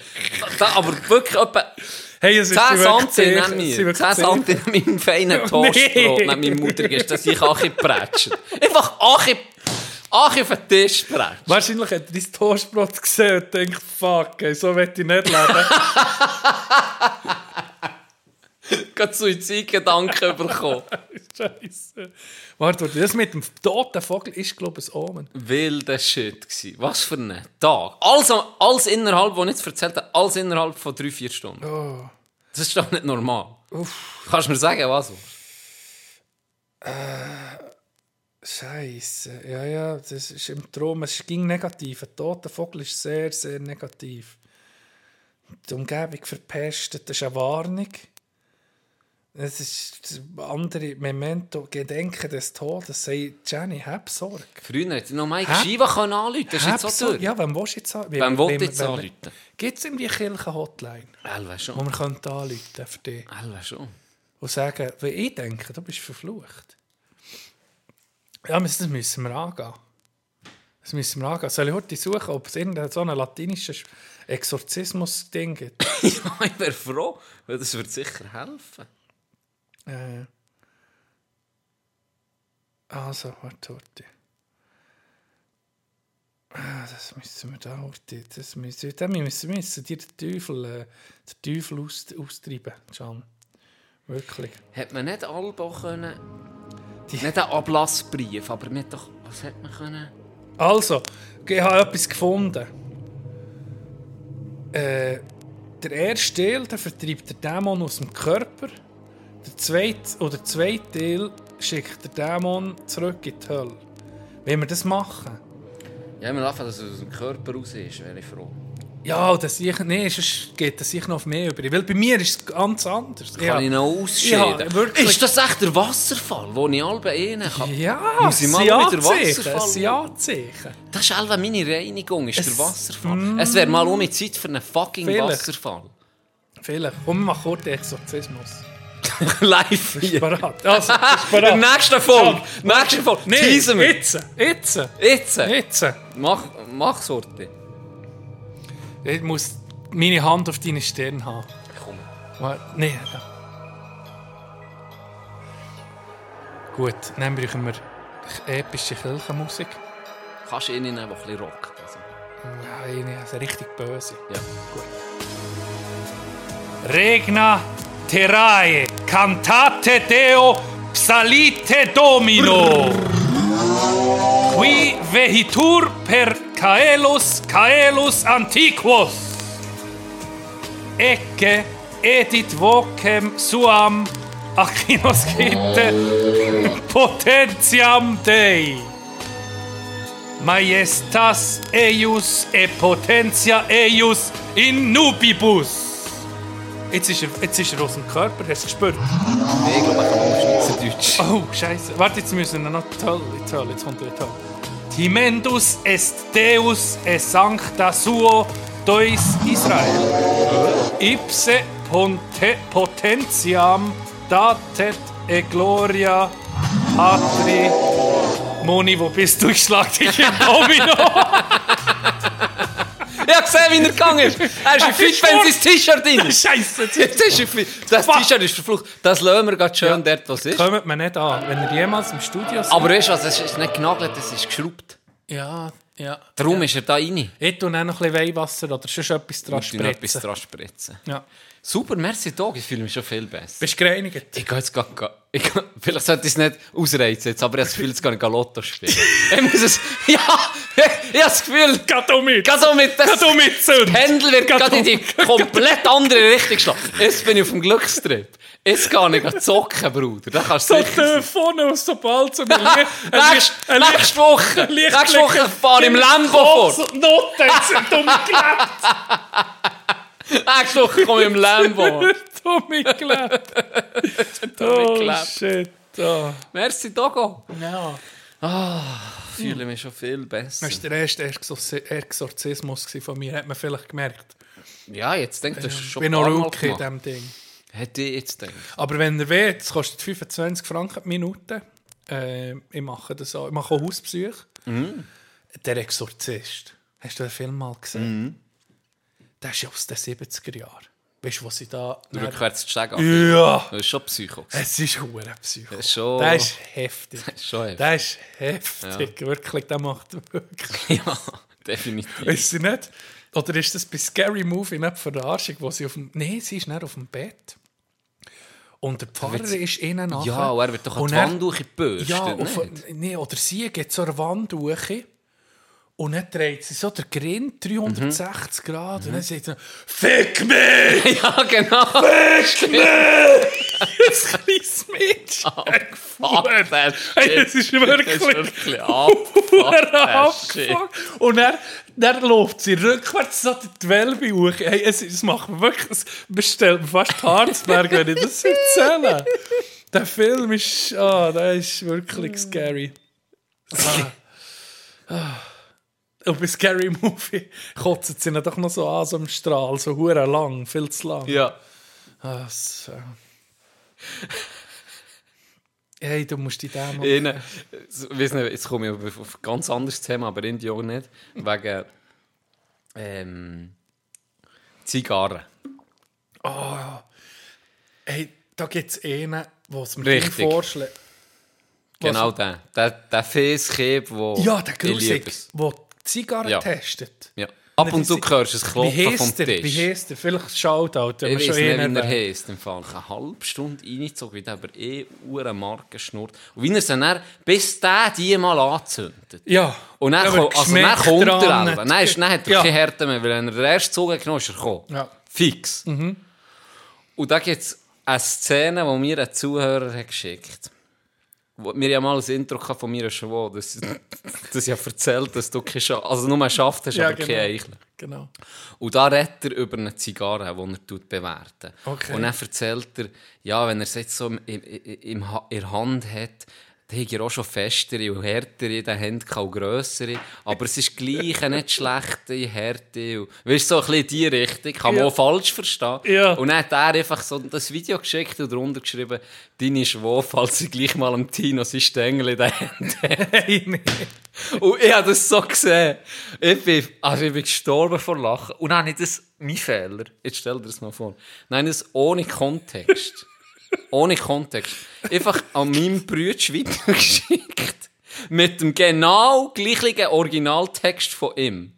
aber wirklich etwa hey, es 10 wirklich Santi Zeichen, neben mir. wirklich 10 Zeichen. Santi neben meinem feinen Toastbrot neben meiner Mutter ist, dass ich Achi prätsche. Einfach Achi, Achi auf den Tisch prätsche. Wahrscheinlich hat er dein Toastbrot gesehen und denkt, fuck, ey, so will ich nicht leben. Gerade Suizidgedanken bekommen. Scheiße. Warte, das mit dem toten Vogel ist, glaube ich, ein Omen. Wilder Shit gsi. Was für ein Tag. Alles, alles innerhalb, was ich jetzt erzählt habe, alles innerhalb von 3-4 Stunden. Oh. Das ist doch nicht normal. Kannst du mir sagen, was? Scheiße. Ja, ja, das ist im Traum. Es ging negativ. Ein toter Vogel ist sehr, sehr negativ. Die Umgebung verpestet, das ist eine Warnung. Es ist das andere Memento, Gedenken des Todes. Sei Jenny, hab Sorge. Früher ich noch Mike Hä? Schiva können anrufen Das ist Hab jetzt so durch. Ja, wem willst du jetzt an? Wem will ich jetzt anrufen? Gibt es irgendwie Kirchen-Hotline, Elwe wo schon. wir könnten anrufen für dich? Elwe schon. und sagen, weil ich denke, du bist verflucht. Ja, das müssen wir angehen. Das müssen wir angehen. Soll ich heute suchen, ob es irgendein so ein latinisches Exorzismus-Ding gibt? ja, ich wäre froh, weil das würde sicher helfen. äh, also, warte, warte. Ah, das müssen wir da, warte. Das müssen, da müssen, müssen dir den Teufel, äh, den Teufel aus, austreiben, Can. Wirklich. Hätte man nicht Albo können... Nicht einen Ablassbrief, aber man doch... Was hätte man können... Also, ich habe etwas gefunden. Äh, der erste Teil der vertreibt den Dämon aus dem Körper. Der zweite, oder der zweite Teil schickt den Dämon zurück in die Hölle. Wenn wir das machen? Ja, wir lassen, dass es aus dem Körper raus ist, wäre ich froh. Ja, das ich, nee, sonst geht das sicher noch auf mehr über. Weil bei mir ist es ganz anders. Kann ich noch ausscheiden? Ja, wirklich. Ist das echt der Wasserfall, wo ich alle einen kann? Ja, Muss ich mal sind Anzeichen, Wasserfall Anzeichen. Das ist einfach meine Reinigung, ist Es- der Wasserfall. Es wäre mal um die Zeit für einen fucking Vielleicht. Wasserfall. Vielleicht. Komm, wir machen kurz den Exorzismus. Live hier. bereit? Also, du In der nächsten Folge. Nächste Folge. Nee, Teasen wir. jetzt, jetzt, Jetzt. jetzt. Mach, mach Sorte. Ich muss meine Hand auf deine Stirn haben. Komm. Nee. ja. Gut, dann brauchen wir epische Kirchenmusik. Kannst du ihn nehmen, der ein bisschen rockt. Also, Ja, eine, also richtig böse. ja. Regna terrae, cantate Deo, psalite Domino. Qui vehitur per Caelus Caelus antiquos. Ecce edit vocem suam acinos hitte potentiam Dei. Majestas eius e potentia eius in nubibus. Jetzt ist, er, jetzt ist er aus dem Körper, hast du es gespürt? Nee, ich glaube, ich kann nur Schweizerdeutsch. Oh, Scheiße. Warte, jetzt müssen wir noch toll, toll, jetzt kommt er toll. Timendus est Deus e sancta suo dois Israel. Ipse ponte, potentiam datet e gloria patri. Moni, wo bist du? Ich schlag dich im Domino. Ich habe gesehen, wie er gegangen ist. Er ist in fit, wenn sein T-Shirt drin ist. Scheiße, jetzt ist er fit. Das. T-Shirt ist verflucht. Das lassen wir gerade schön dort, was ist. kommt man nicht an. Wenn ihr jemals im Studio seid. Aber weißt du was, es ist nicht genagelt, es ist geschraubt. Ja, ja. Darum ist er da rein. Ich tue noch ein bisschen Weihwasser oder sonst etwas dran noch etwas spritzen. dran spritzen. Ja. Super, merci Tag, ich fühle mich schon viel besser. Bist du gereinigt? Ich gehe jetzt gar, gar ich, gehe- vielleicht sollte ich es nicht ausreizen, jetzt, aber ich habe das Gefühl, jetzt kann ich Lotto spielen. ich muss es, ja, ich habe das Gefühl, Geh du mit! Geh so mit, das, du mit, das Pendel wird gerade in die komplett andere Richtung geschlagen. Jetzt bin ich auf dem Glückstrip. Jetzt kann ich zocken, Bruder. Da kannst du So. Telefon aus so bald so ein Licht. Nächste, Woche, nächste Woche fahre ich im Lambo vor. So Noten sind dumm gelebt. Woche komme ich im Lambo. dumm gelebt. Dumm Oh gelebt. shit. Oh. Merci, Dogo. Ja. Ich fühle mich schon viel besser. Das war der erste Exorzi- Exorzismus gewesen von mir, hat man vielleicht gemerkt. Ja, jetzt denkt das Ich schon bin noch paar Mal Rookie in gemacht. diesem Ding. Hätte ich jetzt gedacht. Aber wenn ihr wollt, es kostet 25 Franken die Minute. Äh, ich mache das auch. Ich mache auch Hausbesuche. Mhm. Der Exorzist. Hast du den Film mal gesehen? Der ist ja aus den 70er Jahren. Weißt du, was sie da... Rückwärts zu sagen. Ja! Das ist schon Psycho. Es ist hure Psycho. Das ist schon- Der ist heftig. Das ist schon heftig. Der ist heftig. Wirklich, der macht wirklich... Ja, definitiv. Weißt du nicht? Oder ist das bei Scary Movie nicht Verarschung, wo sie auf dem... Nein, sie ist nicht auf dem Bett. Und der Pfarrer ist innen nachher. Ja, und er wird doch an die Wand durchgebürstet, Ja, auf, nee, oder sie geht zur Wand durch und dann dreht sie so der Grind 360 Mhm. Grad und dann sagt sie «Fick mich! Ja, genau. Fick mich!» Ein kleines Mädchen. Fuck that Hey, shit. es ist wirklich... Das ist wirklich abgefuckt. Und dann, dann läuft sie rückwärts so die Welbe hoch. Hey, es, es macht wirklich... Es bestellt fast Harzberg, wenn ich das erzähle. Der Film ist... Ah, der ist wirklich scary. Ah. Ah. Und bei Scary Movie kotzen sie ihn doch noch so an, so am Strahl, so hure lang, viel zu lang. Ja. Ah, so. Hey, du musst die Dämon... Ich weiss nicht, jetzt komme ich auf ein ganz anderes Thema, aber in die auch nicht. Wegen ähm, Zigarren. Hey, da gibt es einen, der es mir vorschlägt. Genau der. Der, der Fäßkeb, wo Ja, der Grusig, der Zigarren Ja. testet. Ja. Ab und zu sie- hörst du Wie klopfen vom? Tisch. Wie heisst der? Vielleicht Shoutout, wenn Ich wir schon nicht, wie er heisst. Im Fall. Eine halbe Stunde reingezogen, wie der aber eh eine Marke schnurrt. Und wie er es dann, bis der die mal anzündet. Ja. Und dann, ko- also dann kommt dran er eben. Dann, ist, dann hat er Ja. keine Härte mehr, weil wenn er den ersten Zug hat genommen ist er gekommen. Ja. Fix. Und da gibt es eine Szene, die mir ein Zuhörer hat geschickt hat. Wir ja mal ein Intro von mir schon, das, das ja erzählt, dass du keine also nur Schaft hast, Ja, aber keine genau. Eichel. Genau. Und da redet er über eine Zigarre, die er tut bewerten Okay. Und dann erzählt er, ja, wenn er es jetzt so im, im, im, in der Hand hat, dann hat er auch schon festere und härtere, dann haben auch grössere. Aber es ist gleich nicht schlechte Härte. Und, weißt du, so ein bisschen die Richtung. Kann man Ja. auch falsch verstehen. Ja. Und dann hat er einfach so das Video geschickt und darunter geschrieben, deine Schwo, falls sie gleich mal am Tino sein Stängel in den Händen und ich habe das so gesehen. Ich bin, also ich bin gestorben vor Lachen. Und dann habe ich das, mein Fehler, jetzt stell dir das mal vor, ich das ohne Kontext, ohne Kontext, einfach an meinem Bruder weitergeschickt. Mit dem genau gleichen Originaltext von ihm.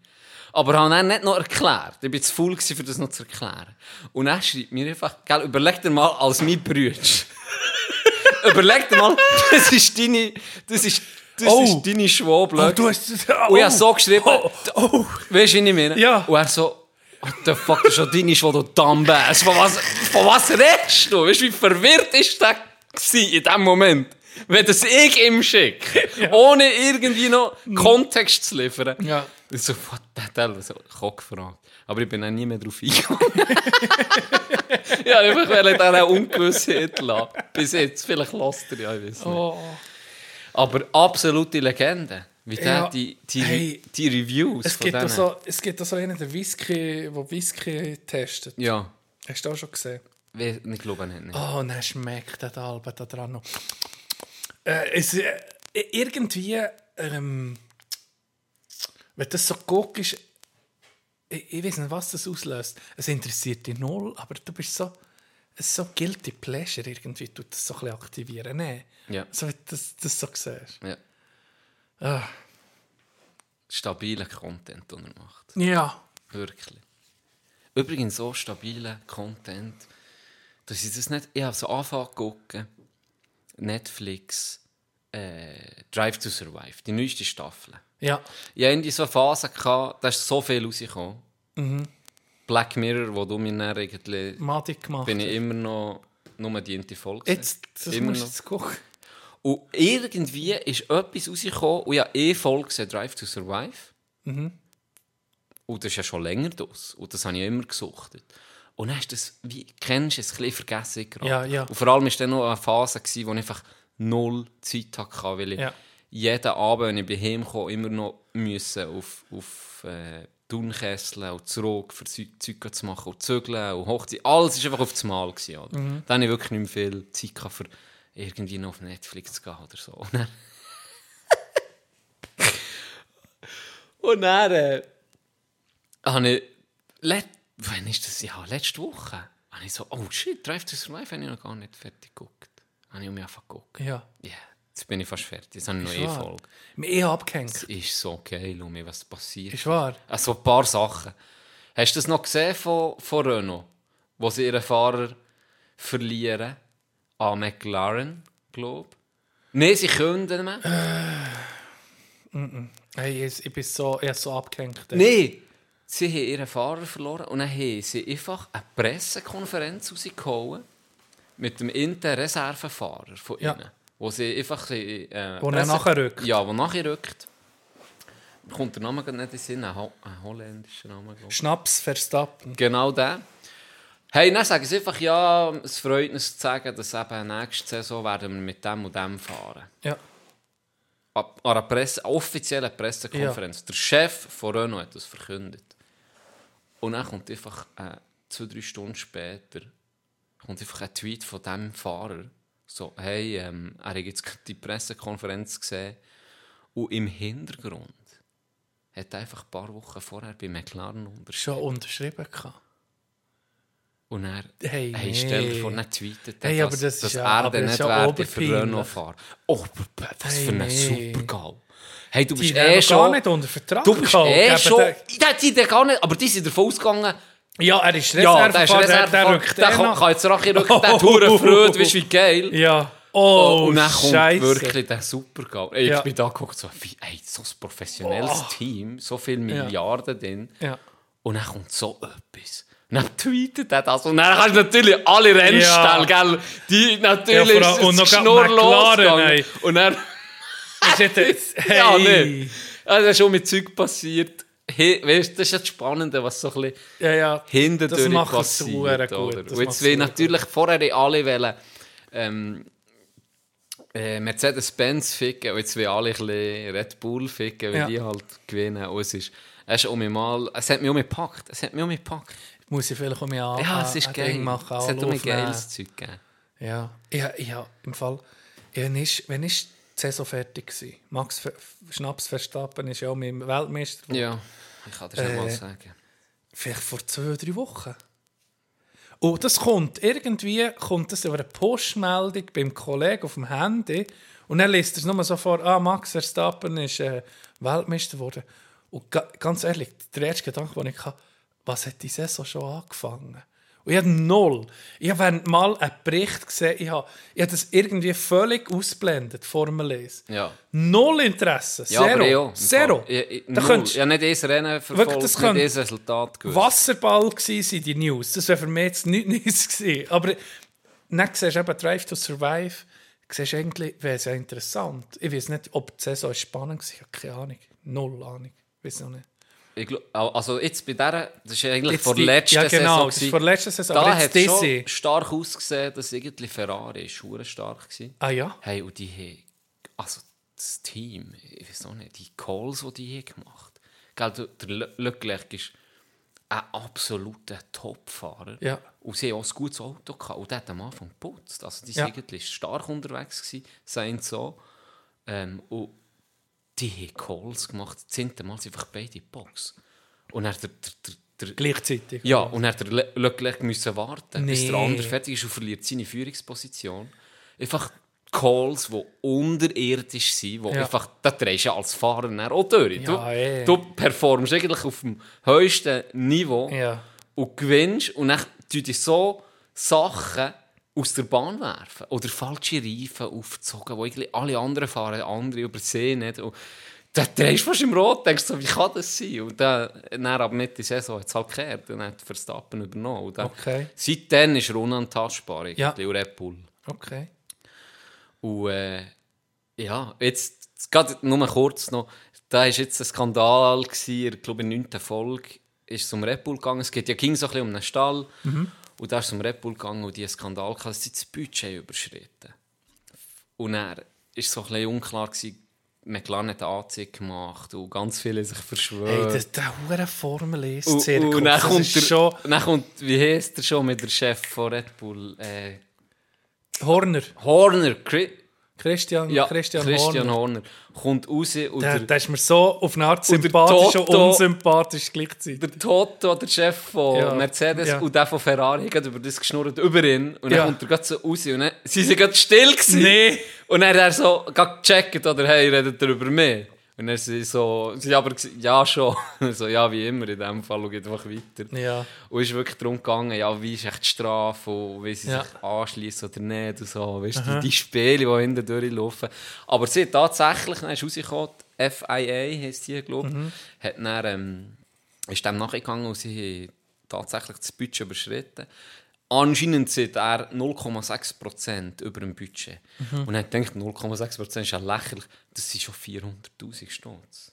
Aber habe dann nicht noch erklärt. Ich war zu faul, für das noch zu erklären. Und dann schreibt mir einfach, gell, überleg dir mal als mein Bruder. überleg dir mal, das ist deine, das ist, das Oh. ist deine Schwoblöcke. Oh, du hast das... Und ich habe so geschrieben, Oh, oh. weißt du, wie ich meine? Ja. Und er so, what the fuck, das ist schon deine du Dumbass. Von was, von was redest du? Weißt du, wie verwirrt ist der gewesen in dem Moment? Wenn das ich ihm schicke, ohne irgendwie noch Kontext zu liefern. Ja. Ich so, what the hell, so, gefragt. Aber ich bin dann nie mehr drauf eingegangen. ja, einfach weil ich dann auch Ungewissheit lassen. Bis jetzt, vielleicht lasst er ja, ich weiß nicht. Oh. Aber absolute Legende. Wie der, Ja, die, die, hey, die Reviews Es von gibt, denen. so, es gibt auch so einen, der Whisky, der Whisky testet. Ja, Hast du auch schon gesehen? we- ich glaube nicht. Oh, und dann schmeckt der Alben da dran noch. Äh, es, äh, irgendwie, ähm, wenn das so guckst, ich, ich weiß nicht, was das auslöst. Es interessiert dich null, aber du bist so, so guilty pleasure irgendwie, tut das so ein bisschen aktivieren. Nee. Ja. So, wenn du das, das so siehst. Ja. Ah. Stabiler Content, den er macht. Ja. Wirklich. Übrigens so stabiler Content, dass ich das nicht... Ich habe so angefangen zu gucken. Netflix. äh, Drive to Survive, die neueste Staffel. Ja. Ich hatte in so eine Phase, gehabt, da ist so viel rausgekommen. Mhm. Black Mirror, wo du mir dann irgendwie... Madig gemacht. bin ich immer noch nur die Folge. Jetzt, das immer musst noch. jetzt gucken. Und irgendwie ist etwas rausgekommen und habe eh Folge gesehen, Drive to Survive. Mhm. Und das ist ja schon länger das. Und das habe ich ja immer gesuchtet. Und dann ist das, wie kennst du es, ein bisschen vergessen gerade. Ja, ja. Und vor allem war dann noch eine Phase, gewesen, wo ich einfach null Zeit hatte, weil ich Ja. jeden Abend, wenn ich bei ihm kam, immer noch müssen auf, auf äh, Tunkessel und zurück für Zeug zu machen und zügeln und Hochzeit. Alles war einfach auf das Mal. Gewesen, oder? Mhm. Dann hatte ich wirklich nicht mehr viel Zeit, für irgendwie noch auf Netflix zu gehen oder so. Und dann, und dann äh, habe ich, let, wann ist das? Ja, letzte Woche, habe ich so, oh shit, Drive to Survive habe ich noch gar nicht fertig geguckt. Habe ich um mich einfach geguckt. Ja. Ja, jetzt bin ich fast fertig. Jetzt habe ich noch Ist eine? Folge. Mir eh abgehängt. Es ist so geil, um was passiert. Ist wahr? Also ein paar Sachen. Hast du das noch gesehen von, von Renault? Wo sie ihren Fahrer verlieren? An McLaren, glaube ich. Nein, sie können nicht mehr. Hey, ich, ich bin so, ich so abgehängt. Nein! Sie haben ihren Fahrer verloren und dann haben sie einfach eine Pressekonferenz rausgehauen mit dem internen Reservefahrer von Ja. ihnen. Wo sie einfach... Äh, Wo er nachher rückt. Ja, wo nachher rückt. Kommt der Name nicht in den Sinn, ein, Ho ein holländischer Name. Schnaps Verstappen. Genau der. Hey, dann sagen sie einfach, ja, es freut uns zu sagen, dass eben nächste Saison werden wir mit dem und dem fahren. Ja. An einer Presse, offiziellen Pressekonferenz. Der Chef von Renault hat das verkündet. Und dann kommt einfach äh, zwei, drei Stunden später kommt einfach ein Tweet von diesem Fahrer. So, hey, ähm, er hat jetzt die Pressekonferenz gesehen. Und im Hintergrund hat er einfach ein paar Wochen vorher bei McLaren unterschrieben. Schon unterschrieben gehabt. Und er, Hey, hey, stell dir nee. vor, nicht tweetet, Hey, dass, aber das ist dass ja- er das nicht ist ja werde für. Renault fahren. Oh, was Hey, für ein nee. Super-GAU. Hey, du Die bist eh schon... gar nicht unter Vertrag Du bist gehalten. eh schon... Ja, die, die gar nicht, aber die sind davon ausgegangen... Ja, er ist Ja, der ist rückt Der kann, jetzt Rache rücken, der hat hure Freude, weißt du, wie geil. Ja. Oh, und dann kommt Scheisse. wirklich der Super-GAU. Ich Ja. bin da geguckt, so, wie, ey, so ein professionelles Oh. Team, so viele Milliarden drin. Ja. Und dann kommt so etwas. Und dann tweetet er das. Und dann kannst du natürlich alle Rennen Ja. gell? Die natürlich Ja, und noch Schnurr losgegangen. Und dann... Jetzt, hey. Ja, nicht. Also, das ist schon mit Zeug passiert. Weißt, das ist ja das Spannende, was so ein bisschen Ja, ja. hinterdurch Das macht es passiert. gut. Das Und jetzt will natürlich vorher haben alle wollen, ähm, äh, Mercedes-Benz ficken und jetzt will alle ein bisschen Red Bull ficken, weil Ja. die halt gewinnen. Und es ist, es ist mich mal, es hat mich gepackt. Es hat mich mich gepackt. Muss ich vielleicht um mich an, Ja, es ist geil. Machen, es hat um mich aufnehmen. geiles Zeug gegeben. Ja. Ja, ja, im Fall. Wenn ist, wenn ist die Saison fertig gewesen? Max Schnaps Verstappen ist ja auch dem Weltmeister. geworden. Ja, ich kann dir schon mal Äh, sagen. Vielleicht vor zwei, drei Wochen. Und das kommt, irgendwie kommt das über eine Postmeldung beim Kollegen auf dem Handy und dann liest er es nur so vor, ah, Max Verstappen ist äh, Weltmeister geworden. Und ga, ganz ehrlich, der erste Gedanke, den ich hatte, was hat die Saison schon angefangen? Und ich hatte null. Ich habe mal einen Bericht gesehen, ich habe, ich habe das irgendwie völlig ausblendet vor dem Lesen. Ja. Null Interesse. Ja, Zero. im Zero. Fall. Ich, Da könntest- ich habe nicht dieses Rennen verfolgt, das nicht dieses Resultat gewusst. Wasserball waren die News. Das wäre für mich jetzt nichts Neues gewesen. Aber dann siehst du eben Drive to Survive. Siehst eigentlich, wäre es ja interessant. Ich weiß nicht, ob die Saison spannend war. Ich habe keine Ahnung. Null Ahnung. Ich weiß noch nicht. Ich glaub, also jetzt bei dieser, das ist eigentlich Jetzt vor die- letzter ja, genau, Saison. gewesen. vor letzter Saison. Da hat es schon stark ausgesehen, dass irgendwie Ferrari ist stark war. Ah ja? Hey, und die haben, also das Team, ich weiß auch nicht, die Calls, die die haben gemacht haben. Der Le- Leclerc ist ein absoluter Top-Fahrer. Ja. Und sie haben auch ein gutes Auto gehabt. Und der hat am Anfang geputzt. Also die Ja. waren eigentlich stark unterwegs, gewesen, so. Ähm, und die haben Calls gemacht. Das zehnte Mal sind einfach beide in die Box. Und dann der, der, der, Gleichzeitig. ja, und der Le- Leclerc müssen warten, bis der Nee. andere fertig ist und verliert seine Führungsposition. Einfach Calls, die unterirdisch sind, wo Ja. einfach, da drehst du als Fahrer dann auch durch. Du, Ja, eh. du performst eigentlich auf dem höchsten Niveau Ja. und gewinnst und dann tun dich so Sachen aus der Bahn werfen oder falsche Reifen aufgezogen, wo irgendwie alle anderen fahren, andere übersehen nicht. Und dann drehst du fast im Rot, denkst du, so, wie kann das sein? Und dann, dann ab Mitte Saison hat es halt gekehrt und hat Verstappen übernommen. Und dann, Okay. Seitdem ist er unantastbar, Ja. und Red Bull. Okay. Und äh, ja, jetzt, gerade nur mal kurz noch, da war jetzt ein Skandal, gewesen, ich glaube in der 9. Folge ist es um Red Bull gegangen, es geht ja ging so ein bisschen um einen Stall, und da ist es um Red Bull gegangen und die einen Skandal gehabt, dass sie das Budget überschritten. Und er ist so ein bisschen unklar gewesen, McLaren hat eine Anzeige gemacht und ganz viele sich Hey, verschwören. der, hure Formel und, 1-Zirkus, und dann das kommt, ist der, schon... dann kommt, wie heißt der schon mit der Chef von Red Bull? Äh, Horner, Horner, Christian, ja, Christian, Christian, Horner. Horner. kommt raus und Der, der, ist mir so auf eine Art Und sympathisch und Toto- unsympathisch gleichzeitig. der Toto, der Chef von Ja, Mercedes ja. und der von Ferrari hat über das geschnurrt, über ihn. Und dann kommt er gerade so raus und dann sie sind gerade still gewesen. Nee. Und dann hat er so gerade gecheckt, oder hey, redet ihr über mich? Und er sie so, sie aber ja schon. so, ja, wie immer in dem Fall, geht einfach weiter. Ja. Und es ist wirklich darum gegangen, ja, wie ist echt die Strafe und wie sie Ja. sich anschließen oder nicht und so. Weißt du, die, die Spiele, die hinten durchlaufen. Aber sie hat tatsächlich, dann ist rausgekommen, die FIA heisst die, glaube ich, Mhm. hat dann, ähm, ist dem nachgegangen und sie haben tatsächlich das Budget überschritten. Anscheinend sind er 0,6% über dem Budget. Mhm. Und er gedacht, 0,6% ist ja lächerlich. Das sind schon 400'000 Stutz.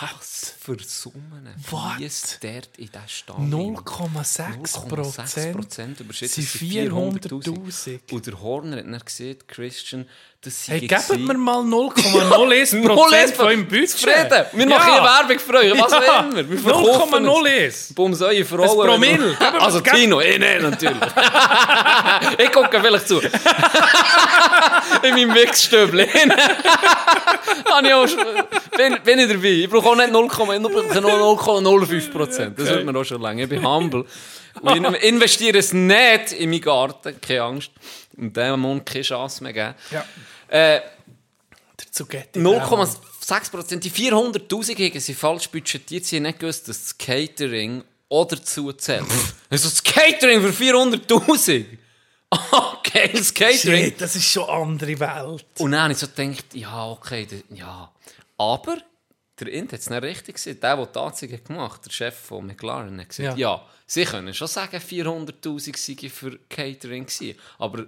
Was für Summen fließt dort in diesen Staat? 0,6 Prozent. 0,6% überschritten. sind Das sind 400'000. Und der Horner hat dann gesehen, Christian, das Hey, gebt gewesen- mir mal 0,01 Prozent von eurem Budget. Wir machen hier Werbung für euch, was auch immer. Wir verkaufen es. 0,01. Bums eure Frauen. Promille. Also Tino, eh nicht natürlich. ich gucke vielleicht zu. In meinem ich schon- bin, bin ich dabei. Ich brauche auch nicht 0,0 0,05 Prozent. Das wird mir auch schon lange. Ich bin humble. Und ich investiere es nicht in meinen Garten. Keine Angst. Und dem Mund keine Chance mehr geben. Ja. Äh, Der Zugetti. 0,6 Prozent. Die 400'000 haben sie falsch budgetiert. Sie haben nicht gewusst, dass das Catering auch dazu zählt. also das Catering für 400'000? Okay, das Catering. Shit, das ist schon eine andere Welt. Und dann habe ich so gedacht, ja, okay, ja. Aber der Int hat es nicht richtig gesehen. Der, der die Anzeige gemacht hat, der Chef von McLaren, hat gesagt, Ja. ja, sie können schon sagen, 400'000 seien für Catering gewesen. Aber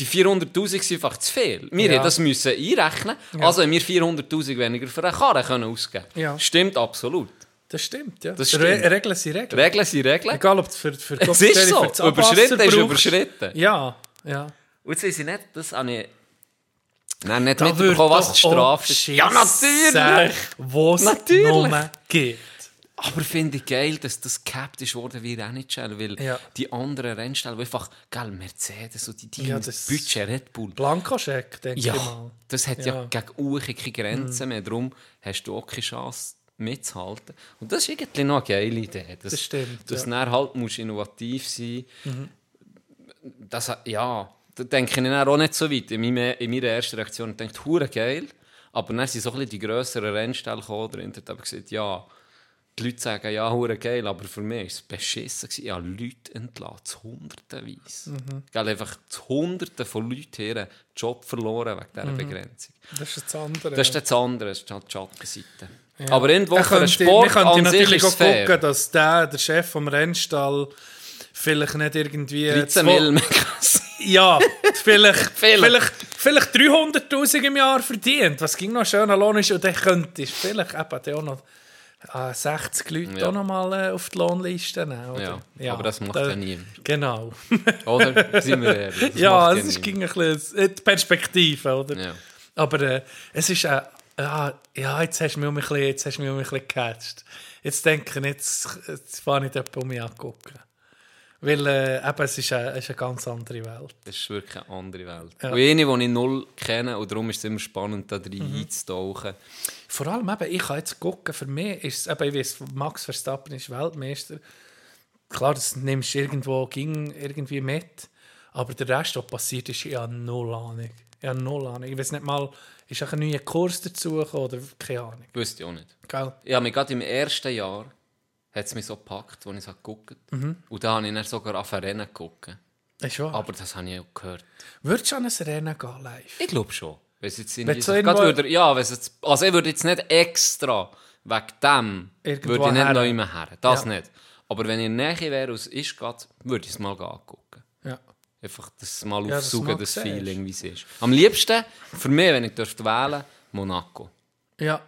die 400'000 sind einfach zu viel. Wir Ja. das müssen einrechnen. Also haben wir 400'000 weniger für eine Karre können ausgeben Ja. Stimmt absolut. Das stimmt, ja. Das Re stimmt. Regeln sind Regeln. Regeln sind Regeln. Egal, ob es für, für die Es ist so. für Überschritten ist brauchst. überschritten. Ja, ja. Und jetzt weiss ich nicht, das habe ich... Nein, nicht Da mitbekommen, was die Strafe ist. Ja, natürlich! Wo es Natürlich. Aber finde ich geil, dass das gecapped ist worden wie NHL, weil Ja. die anderen Rennstellen, die einfach, gell, Mercedes und die, die Ja, haben Budget Red Bull. Blankoscheck, denke ich Ja, mal. das hat ja, Ja. Mhm. gegen Uche keine Grenzen mehr, darum hast du auch keine Chance mitzuhalten. Und das ist irgendwie noch eine geile Idee. Dass, Das stimmt, Dass ja. Mhm. halt musst innovativ sein das, ja, da denke ich dann auch nicht so weit. In, meiner, in meiner ersten Reaktion denke ich, hure geil. Aber dann sind so ein bisschen die grösseren Rennstellen gekommen, und hat aber gesagt, ja, die Leute sagen, ja, hure geil, aber für mich war es beschissen. gewesen. Ich habe Leute entlassen, zu Hundertenweise. Mhm. Gell, einfach zu Hunderten von Leuten ihren Job verloren wegen dieser Mhm. Begrenzung. Das ist das andere. Das ist das andere, das ist halt die Schattenseite. Ja. Aber irgendwo für einen könnte- Sport an sich natürlich auch fair. gucken, dass der, der Chef vom Rennstall vielleicht nicht irgendwie... 13 zwei- Mil mehr krass. Ja, vielleicht, Vielleicht. vielleicht, vielleicht 300'000 im Jahr verdient, was ging noch schöner Lohn ist. Und dann könntest du vielleicht eben auch noch äh, 60 Leute Ja. auch noch mal äh, auf die Lohnliste nehmen. Oder? Ja, aber das macht da- ja niemand. Genau. Oder? Sind wir ehrlich? Ja, es ist ein bisschen äh, die Perspektive, oder? Ja. Aber äh, es ist äh, ja, ja, jetzt hast du mich um ein bisschen, jetzt hast du mich um ein bisschen gecatcht. Jetzt denke ich, jetzt, jetzt fahre ich dort um mich angucken. Weil äh, eben, es ist, eine, es ist eine ganz andere Welt. Das ist wirklich eine andere Welt. Ja. Und eine, die ich null kenne, und darum ist es immer spannend, da drin Mhm. einzutauchen. Vor allem eben, ich kann jetzt gucken, für mich ist es, eben, ich weiss, Max Verstappen ist Weltmeister. Klar, das nimmst du irgendwo ging irgendwie mit, aber der Rest, was passiert ist, ich habe null Ahnung. Ich habe null Ahnung. Ich weiß nicht mal, ist ein neuer Kurs dazugekommen oder keine Ahnung. Wüsste ich auch nicht. Gell? Ich habe mich gerade im ersten Jahr hat es mich so gepackt, als ich es geguckt habe. Mhm. Und da habe ich dann sogar auf ein Rennen geguckt. Ist wahr. Aber das habe ich auch gehört. Würdest du an ein Rennen gehen live? Ich glaube schon. Wenn jetzt irgendwie so würde, ja, jetzt, also ich würde jetzt nicht extra wegen dem Irgendwo würde ich nicht neu mehr her. Das Ja. nicht. Aber wenn ich in der Nähe wäre, aus ist gerade, würde ich es mal angucken. Ja. Einfach das mal Ja, mal das siehst. Feeling, wie es ist. Am liebsten, für mich, wenn ich dürfte wählen, Monaco. Ja.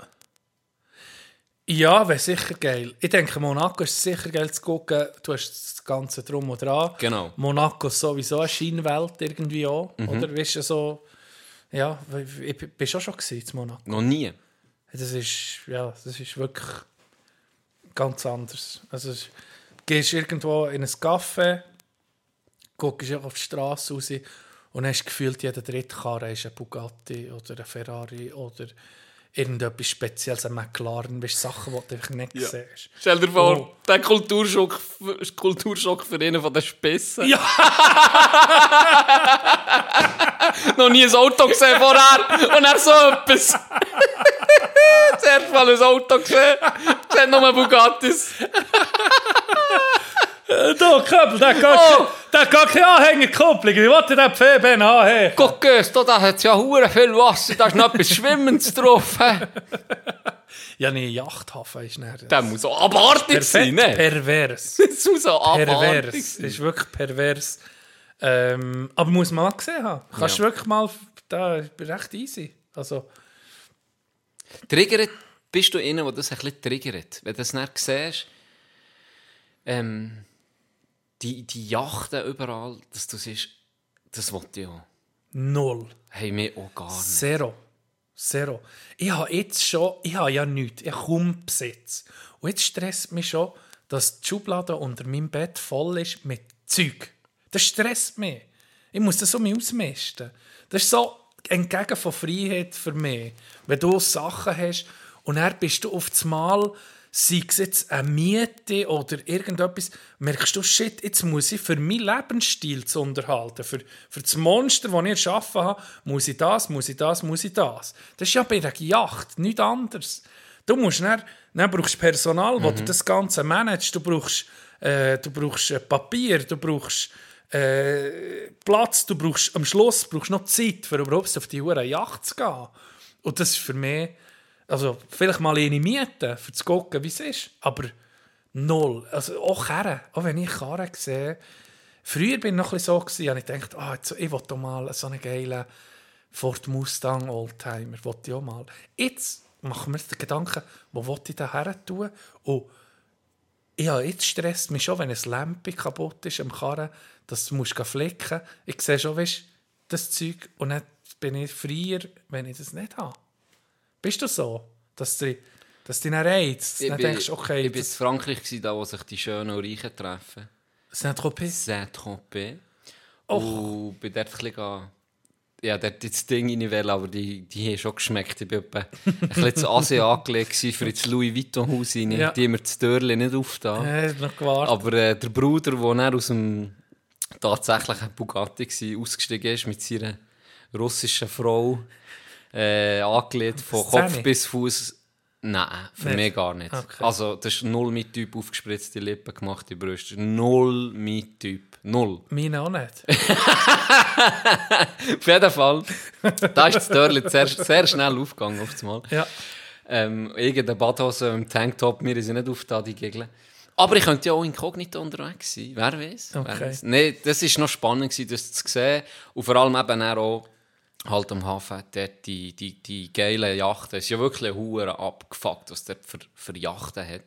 Ja, wäre sicher geil. Ich denke, Monaco ist sicher geil zu gucken. Du hast das Ganze drum und dran. Genau. Monaco ist sowieso eine Scheinwelt irgendwie auch. Mhm. Oder weißt du, so... Ja, ich bin schon schon in Monaco. Noch nie. Das ist, ja, das ist wirklich ganz anders. Also, du gehst irgendwo in ein Café, guckst auf die Straße raus und hast gefühlt, jeder dritte Karre ist ein Bugatti oder ein Ferrari oder irgendetwas Spezielles, ein McLaren. Weißt, du, Sachen, die du einfach nicht Ja. siehst. Stell dir vor, Oh. der Kulturschock, Kulturschock für einen von den Spissen. Ja. Noch nie ein Auto gesehen vorher und er so etwas. Zuerst mal ein Auto gesehen, sieht nur Bugattis. Da, Köppel, der geht, Oh. der geht keine Anhängerkupplung. Wie will der Pfeben anhängen? Guck, Göst, da hat ja hure viel Wasser, da ist noch etwas Schwimmens drauf. Ja, nee, Yachthafen ist nicht. Der muss auch abartig sein, ne? pervers. Das muss auch abartig pervers. sein. ist wirklich pervers. Ähm, aber muss man mal gesehen haben. Kannst du Ja. wirklich mal, da ist recht easy. Also, Triggert, bist du einer, der das ein bisschen triggert? Wenn du das nicht siehst, ähm, die, die Yachten überall, dass du siehst, das wollte ich auch. null. Hey, mir auch gar nicht. Zero. Zero. Ich habe jetzt schon, ich habe ja nichts, ich habe kaum Besitz. Und jetzt stresst mich schon, dass die Schublade unter meinem Bett voll ist mit Zeug. Das stresst mich. Ich muss das so ausmisten. Das ist so entgegen von Freiheit für mich. Wenn du Sachen hast und dann bist du auf das Mal, sei es jetzt eine Miete oder irgendetwas, merkst du, shit, jetzt muss ich für meinen Lebensstil zu unterhalten, für, für das Monster, das ich erschaffen habe, muss ich das, muss ich das, muss ich das. Das ist ja bei einer Yacht nichts anderes. Du musst dann, dann brauchst Personal, mhm. das das Ganze managt. Du brauchst, äh, du brauchst äh, Papier, du brauchst äh, Platz, du brauchst am Schluss brauchst noch Zeit, für überhaupt auf die hure Yacht zu gehen. Und das ist für mich, also vielleicht mal eine mieten, für zu gucken, wie es ist, aber null. Also auch Karren, auch wenn ich Karren sehe, früher bin ich noch ein so gewesen, ich gedacht, ah, ich will doch mal so einen geilen Ford Mustang Oldtimer, will ich auch mal. Jetzt machen wir uns den Gedanken, wo will ich da her tun? Und ja, jetzt stresst mich schon, wenn ein Lampe kaputt ist am Karren, dass du musst flicken Ich sehe schon, weißt, das Zeug und dann bin ich freier, wenn ich das nicht habe. Bist du so? Dass du, dass du dich dann reizt? Ich Dann bin, denkst okay, ich bin in das Frankreich, gewesen, da wo sich die Schönen und Reichen treffen. Saint-Tropez. Saint-Tropez. Och. Und bin dort ein bisschen... Ja, dort jetzt Ding rein wollen, aber die, die haben schon geschmeckt. Ich war ein bisschen zu Asien angelegt für ins Louis Vuitton-Haus rein. Ja. Die haben mir das Türchen nicht aufgetan. Ja, noch gewartet. Aber äh, der Bruder, der aus dem tatsächlichen Bugatti war, ausgestiegen ist mit seiner russischen Frau, äh, angelegt von? Kopf bis Fuß. Nein, für Nicht? mich gar nicht. Okay. Also, das ist null mit Typ aufgespritzte Lippen, gemachte Brüste. Null mit Typ. Null. Meine auch nicht. Auf jeden Fall. da ist das Türchen sehr, sehr schnell aufgegangen auf das Mal. Ja. Ähm, irgendeine Badhose im Tanktop, mir ist sie nicht aufgetan, die Gegel. Aber ich könnte ja auch inkognito unterwegs sein. Wer weiß? Okay. Wer weiss. Nee, das war noch spannend, das zu sehen. Und vor allem eben auch halt am Hafen dort die, die, die geilen Yachten. Es ist ja wirklich ein Huren abgefuckt, was dort für, für Yachten hat.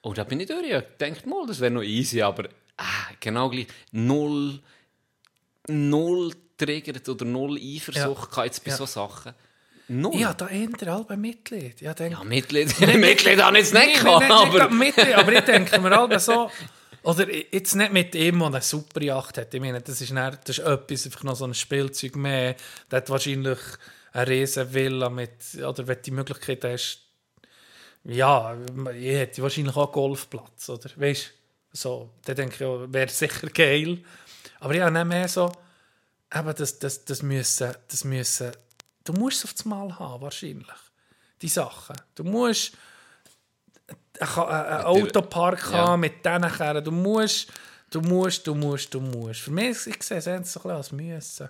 Und da bin ich durch. Ich dachte mal, das wäre noch easy, aber ah, genau gleich. Null, null triggert oder null Eifersucht ja. jetzt bei Ja. so Sachen. Null. Habe da eher halb Mitglied. Ich denke, Ja, Mitglied, Mitglied habe ich jetzt nicht gehabt, aber... Mitglied, aber ich denke mir halt so, oder jetzt nicht mit ihm, der eine super Yacht hat. Ich meine, das ist, dann, das ist etwas, einfach noch so ein Spielzeug mehr. Der hat wahrscheinlich eine riesen Villa mit, oder wenn du die Möglichkeit hast, ja, ich hätte wahrscheinlich auch einen Golfplatz, oder? Weißt du, so, dann denke ich, ja, wäre sicher geil. Aber habe nicht mehr so, eben das, das, das müssen, das müssen, du musst es auf das Mal haben, wahrscheinlich. Die Sachen. Du musst einen einen Autopark Ja. haben mit diesen Kerren. Du musst Du musst, du musst, du musst. Für mich, ich sehe es ein bisschen als müssen.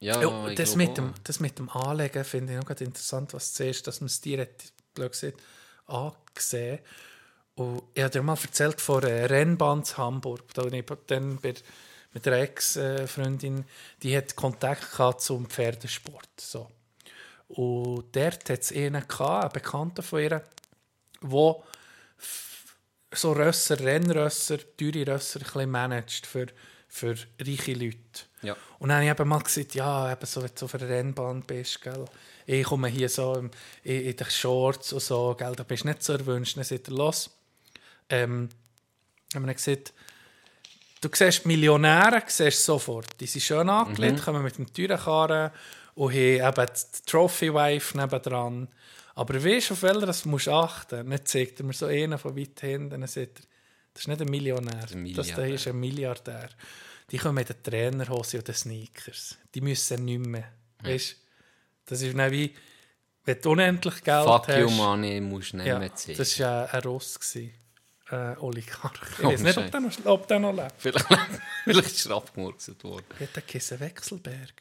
Ja, Ja, ich das, mit dem, das mit dem Anlegen finde ich noch interessant, was du siehst, dass man es dir hat, blöd gesagt, angesehen Und ich habe dir mal erzählt von einer Rennbahn zu Hamburg, da ich dann bei, mit einer Ex-Freundin, die hat Kontakt gehabt zum Pferdesport. So. Und dort hat es einen gehabt, einen Bekannten von ihr, der so Rösser, Rennrösser, teure Rösser ein managt für, für reiche Leute. Ja. Und dann habe ich eben mal gesagt, ja, eben so, wenn du auf einer Rennbahn bist, gell, ich komme hier so in, in den Shorts und so, gell, da bist du nicht so erwünscht. Dann sagt er, los, ähm, haben wir gesagt, du siehst die Millionäre siehst sofort. Die sind schön angelegt, kommen mit dem teuren Karren und haben eben die Trophy-Wife nebendran. Aber weißt du, auf welcher das musst achten? Dann zeigt er mir so einen von weit hinten, dann sagt er, das ist nicht ein Millionär, ein das da ist ein Milliardär. Die kommen mit den Trainerhose und den Sneakers. Die müssen nicht mehr. Weißt das ist nicht wie, wenn du unendlich Geld Fuck hast. you money, musst du nicht Ja, mehr das ziehen. war äh, ein Ross. gewesen. Äh, Oligarch. Ich Oh, weiß nicht, ob der noch, ob der noch lebt. Vielleicht, vielleicht ist er abgemurkselt worden. Hat Kissen Wechselberg?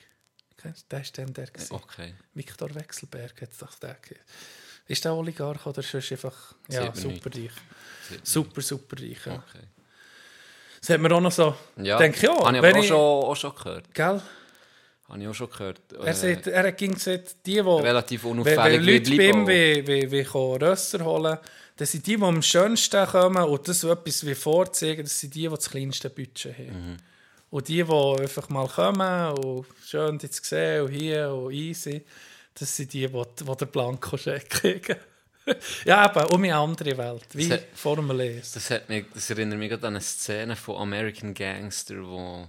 Kennst du? Der ist dann der. gewesen. Okay. Viktor Wechselberg hat doch der geheißen. Ist der Oligarch oder ist einfach ja, super reich? Super, super reich. Ja. Okay. Das hat man auch noch so. Ja, Denke ich auch. Habe ich aber auch ich- schon, auch schon gehört. Gell? Habe ich auch schon gehört. Er, Äh, sagt, er hat ging gesagt, die, die relativ unauffällig wenn Leute Libo. wie, wie, wie Rösser holen, das sind die, die am schönsten kommen und das so etwas wie vorzeigen, das sind die, die das kleinste Budget haben. Mhm. Und die, die einfach mal kommen und schön dich zu sehen und hier und easy, das sind die, die, die den Blankoscheck kriegen. ja, eben, um eine andere Welt, wie hat- Formel 1. Das, hat mich, das erinnert mich gerade an eine Szene von American Gangster, wo,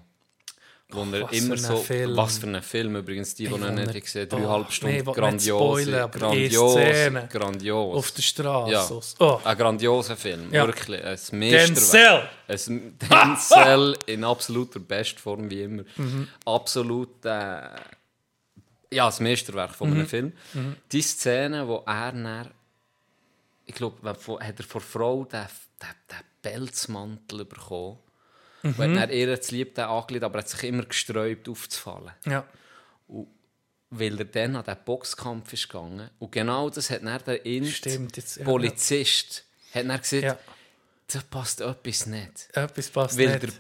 wo er was immer so. Film. Was für ein Film übrigens, die, die noch nicht gesehen Oh, dreieinhalb nee, Stunden. nicht grandios. grandios. Grandios. Auf der Straße. Ja. Oh. Ein grandioser Film, Ja. wirklich. Ein Meisterwerk. Denzel! Ein Denzel in absoluter Bestform, wie immer. Mhm. Absolut. Äh, ja, das Meisterwerk von Mhm. einem Film. Die Szene, wo er dann, ich glaube, hat er vor Frau den, den, den Pelzmantel bekommen. Mhm. Und hat lieb den angelegt, aber er hat sich immer gesträubt aufzufallen. Ja. Weil er dann an diesen Boxkampf ist gegangen. Und genau das hat dann der Int Stimmt, jetzt- ja, Polizist hat dann gesagt, Ja. da passt etwas nicht. Etwas passt Weil nicht. der,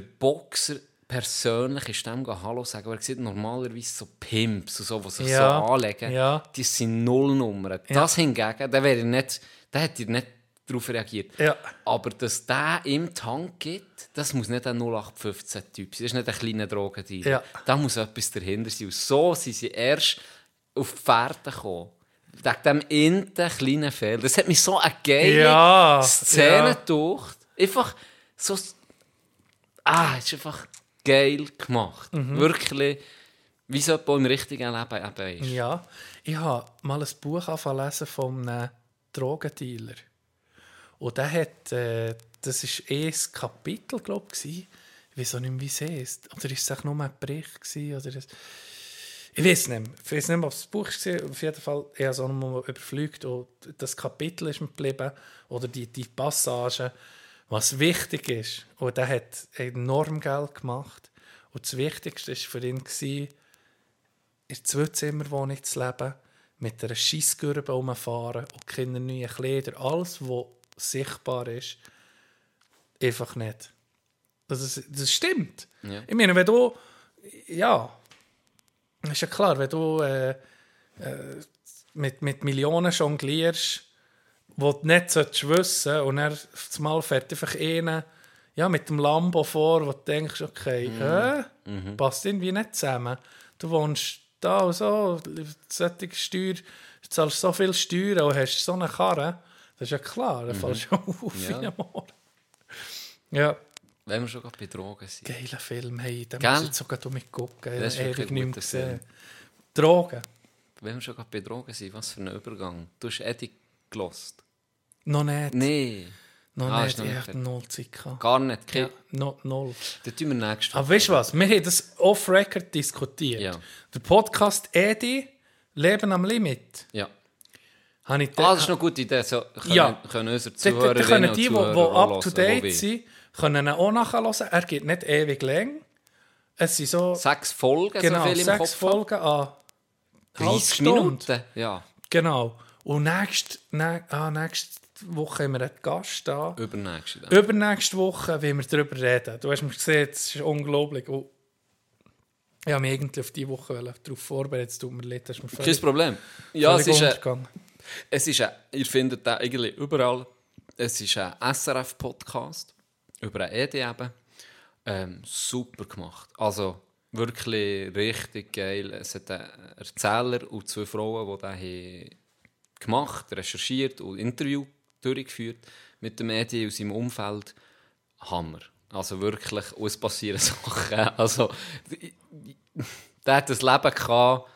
der Boxer persönlich ist dem Hallo sagen, aber er sieht normalerweise so Pimps und so, die sich Ja, so anlegen, ja. die sind Nullnummern. Das hingegen, da wäre nicht, da hätte er nicht darauf reagiert. Ja. Aber dass der die Hand gibt, das muss nicht ein 0815-Typ sein, das ist nicht ein kleiner Drogendealer. Ja. Da muss etwas dahinter sein. Und so sind sie erst auf die Pferde gekommen. Wegen dem inten kleinen Fehler. Das hat mich so eine geile Ja, Szene ja. durch. Einfach so. Ah, es ist einfach geil gemacht. Mhm. Wirklich, wie es etwa im richtigen Leben eben ist. Ja, ich habe mal ein Buch angefangen von einem Drogendealer. Und der hat, äh, das war eh ein Kapitel, glaube ich, auch nicht mehr, wie es. Oder war es auch nur ein Bericht? Gewesen, oder das ich weiß nicht mehr. Ich weiß nicht mehr, ob es das Buch war. Auf jeden Fall, ich habe es auch noch mal überflügt. Und das Kapitel ist mir geblieben. Oder die, die Passage, was wichtig ist. Und der hat enorm Geld gemacht. Und das Wichtigste war für ihn, gewesen, in der Zweizimmerwohnung zu leben, mit einer Scheissgürbe rumfahren und keine neuen Kleider. Alles, was sichtbar ist, einfach nicht. Das, ist, das stimmt. Ja. Ich meine, wenn du, ja, ist ja klar, wenn du äh, äh, mit, mit Millionen jonglierst, wo du nicht solltest wissen und das Mal fährt einfach einer ja, mit dem Lambo vor, wo du denkst, okay, äh, passt irgendwie nicht zusammen. Du wohnst da und so, solche Steuer, du zahlst so viel Steuern und hast so eine Karre, das ist ja klar, dann fällst du auf Ja. ein Moor. Ja, Wenn wir schon gerade bei Drogen sind. geiler Film, hey, den Gell? muss ich jetzt sogar mitgucken, Das ist ich wirklich nicht gesehen. Drogen? Wenn wir schon gerade bei Drogen sind, was für ein Übergang. Du hast Eddie gelost. Noch nicht. Nein, Noch Ah, nicht, ich hatte null Zeit. gehabt. gar nicht. Ja, Okay. no, null. Dann tun wir nächstes Aber weißt du was? Wir haben das off-record diskutiert. Ja. Der Podcast Edi, Leben am Limit. Ja. Habe ich Ah, das ist eine gute Idee. So können, Ja. können unsere Dort- dort Zuhörerinnen können die, die, die Zuhörer auch up to hören, die date wollen. sind, können ihn auch nachhören. Er geht nicht ewig lang. Es sind so Sechs Folgen, genau, so viel im sechs Kopf. Folgen an 30 Halbstunde. Minuten. Ja, Genau. Und nächste, nä, ah, nächste Woche haben wir einen Gast da. übernächste. dann. Übernächste Woche wollen wir darüber reden. Du hast mir gesehen, es ist unglaublich. Und ich habe mich irgendwie auf diese Woche darauf vorbereitet. Es tut mir leid, dass mir Kein Problem. Ja, es ist, untergegangen. Es ist ein, ihr findet den eigentlich überall. Es ist ein SRF-Podcast über ein ED eben. Ähm, super gemacht. Also wirklich richtig geil. Es hat einen Erzähler und zwei Frauen, die haben gemacht, recherchiert und Interview durchgeführt mit dem ED aus seinem Umfeld. Hammer. Also wirklich, es passieren Sachen. Also, der hat das Leben gehabt, ein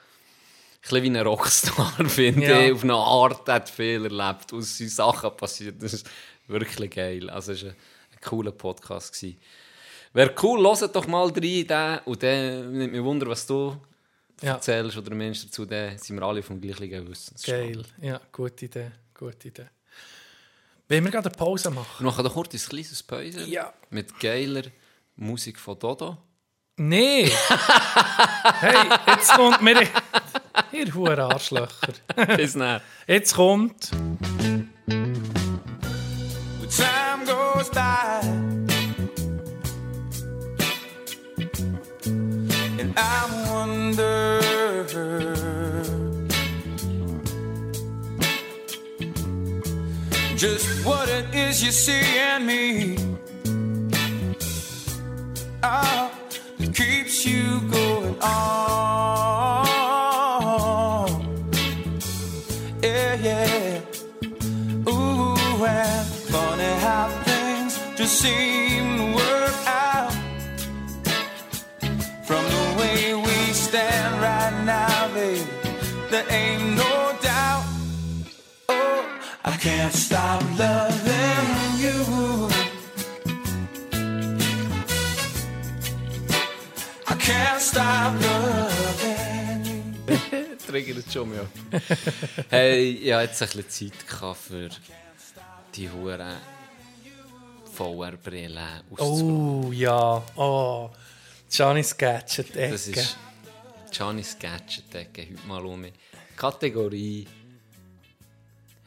bisschen wie ein Rockstar, finde Ja. ich. Auf eine Art hat viel erlebt. Es sind Sachen passiert. Das ist wirklich geil. Also, es war ein, ein cooler Podcast. Gewesen. Wäre cool, hört doch mal rein. Den, und dann nimmt mich Wunder, was du Ja. erzählst oder Menschen dazu. Dann sind wir alle vom gleichen Wissensstand. Geil. Ja, gute Idee. Gute Idee. Wollen wir gerade eine Pause machen? Wir machen doch kurz ein kleines Päuschen Ja. mit geiler Musik von Dodo. Nee! hey, jetzt kommt mir. Ihr hohen Arschlöcher. Bis dann. Jetzt kommt. time goes by and I wonder just what it is you see in me oh, you going on yeah yeah Ooh, and funny how things just seem to work out. From the way we stand right now, baby, there ain't no doubt. Oh, I can't stop loving you. triggert schon mal. hey, ich hatte jetzt ein bisschen Zeit gehabt für die Huren auszuprobieren. Oh ja. Oh. Johnny's Gadget Ecke. Das ist Johnny's Gadget-Ecke heute mal um. Kategorie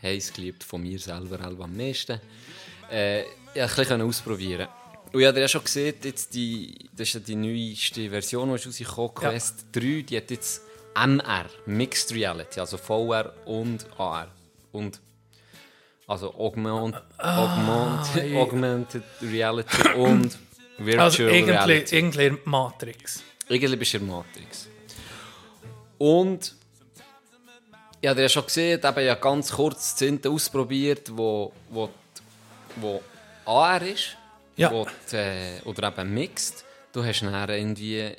heiß geliebt von mir selber am meisten. Äh, ich konnte ein bisschen ausprobieren. Und ich habe ja schon gesehen, jetzt die, das ist ja die neueste Version, die ist rausgekommen, Ja. Quest 3, die hat jetzt MR, Mixed Reality, also VR und AR. Und also Augment, Augment, ja. Augmented Reality und Virtual also irgendwie, Reality. irgendwie Matrix. Irgendwie bist du in Matrix. Und ich habe ja schon gesehen, ich habe ja ganz kurz das Zinte ausprobiert, wo, wo, wo AR ist. Ja. Wo die, äh, oder eben Mixed. Du hast dann irgendwie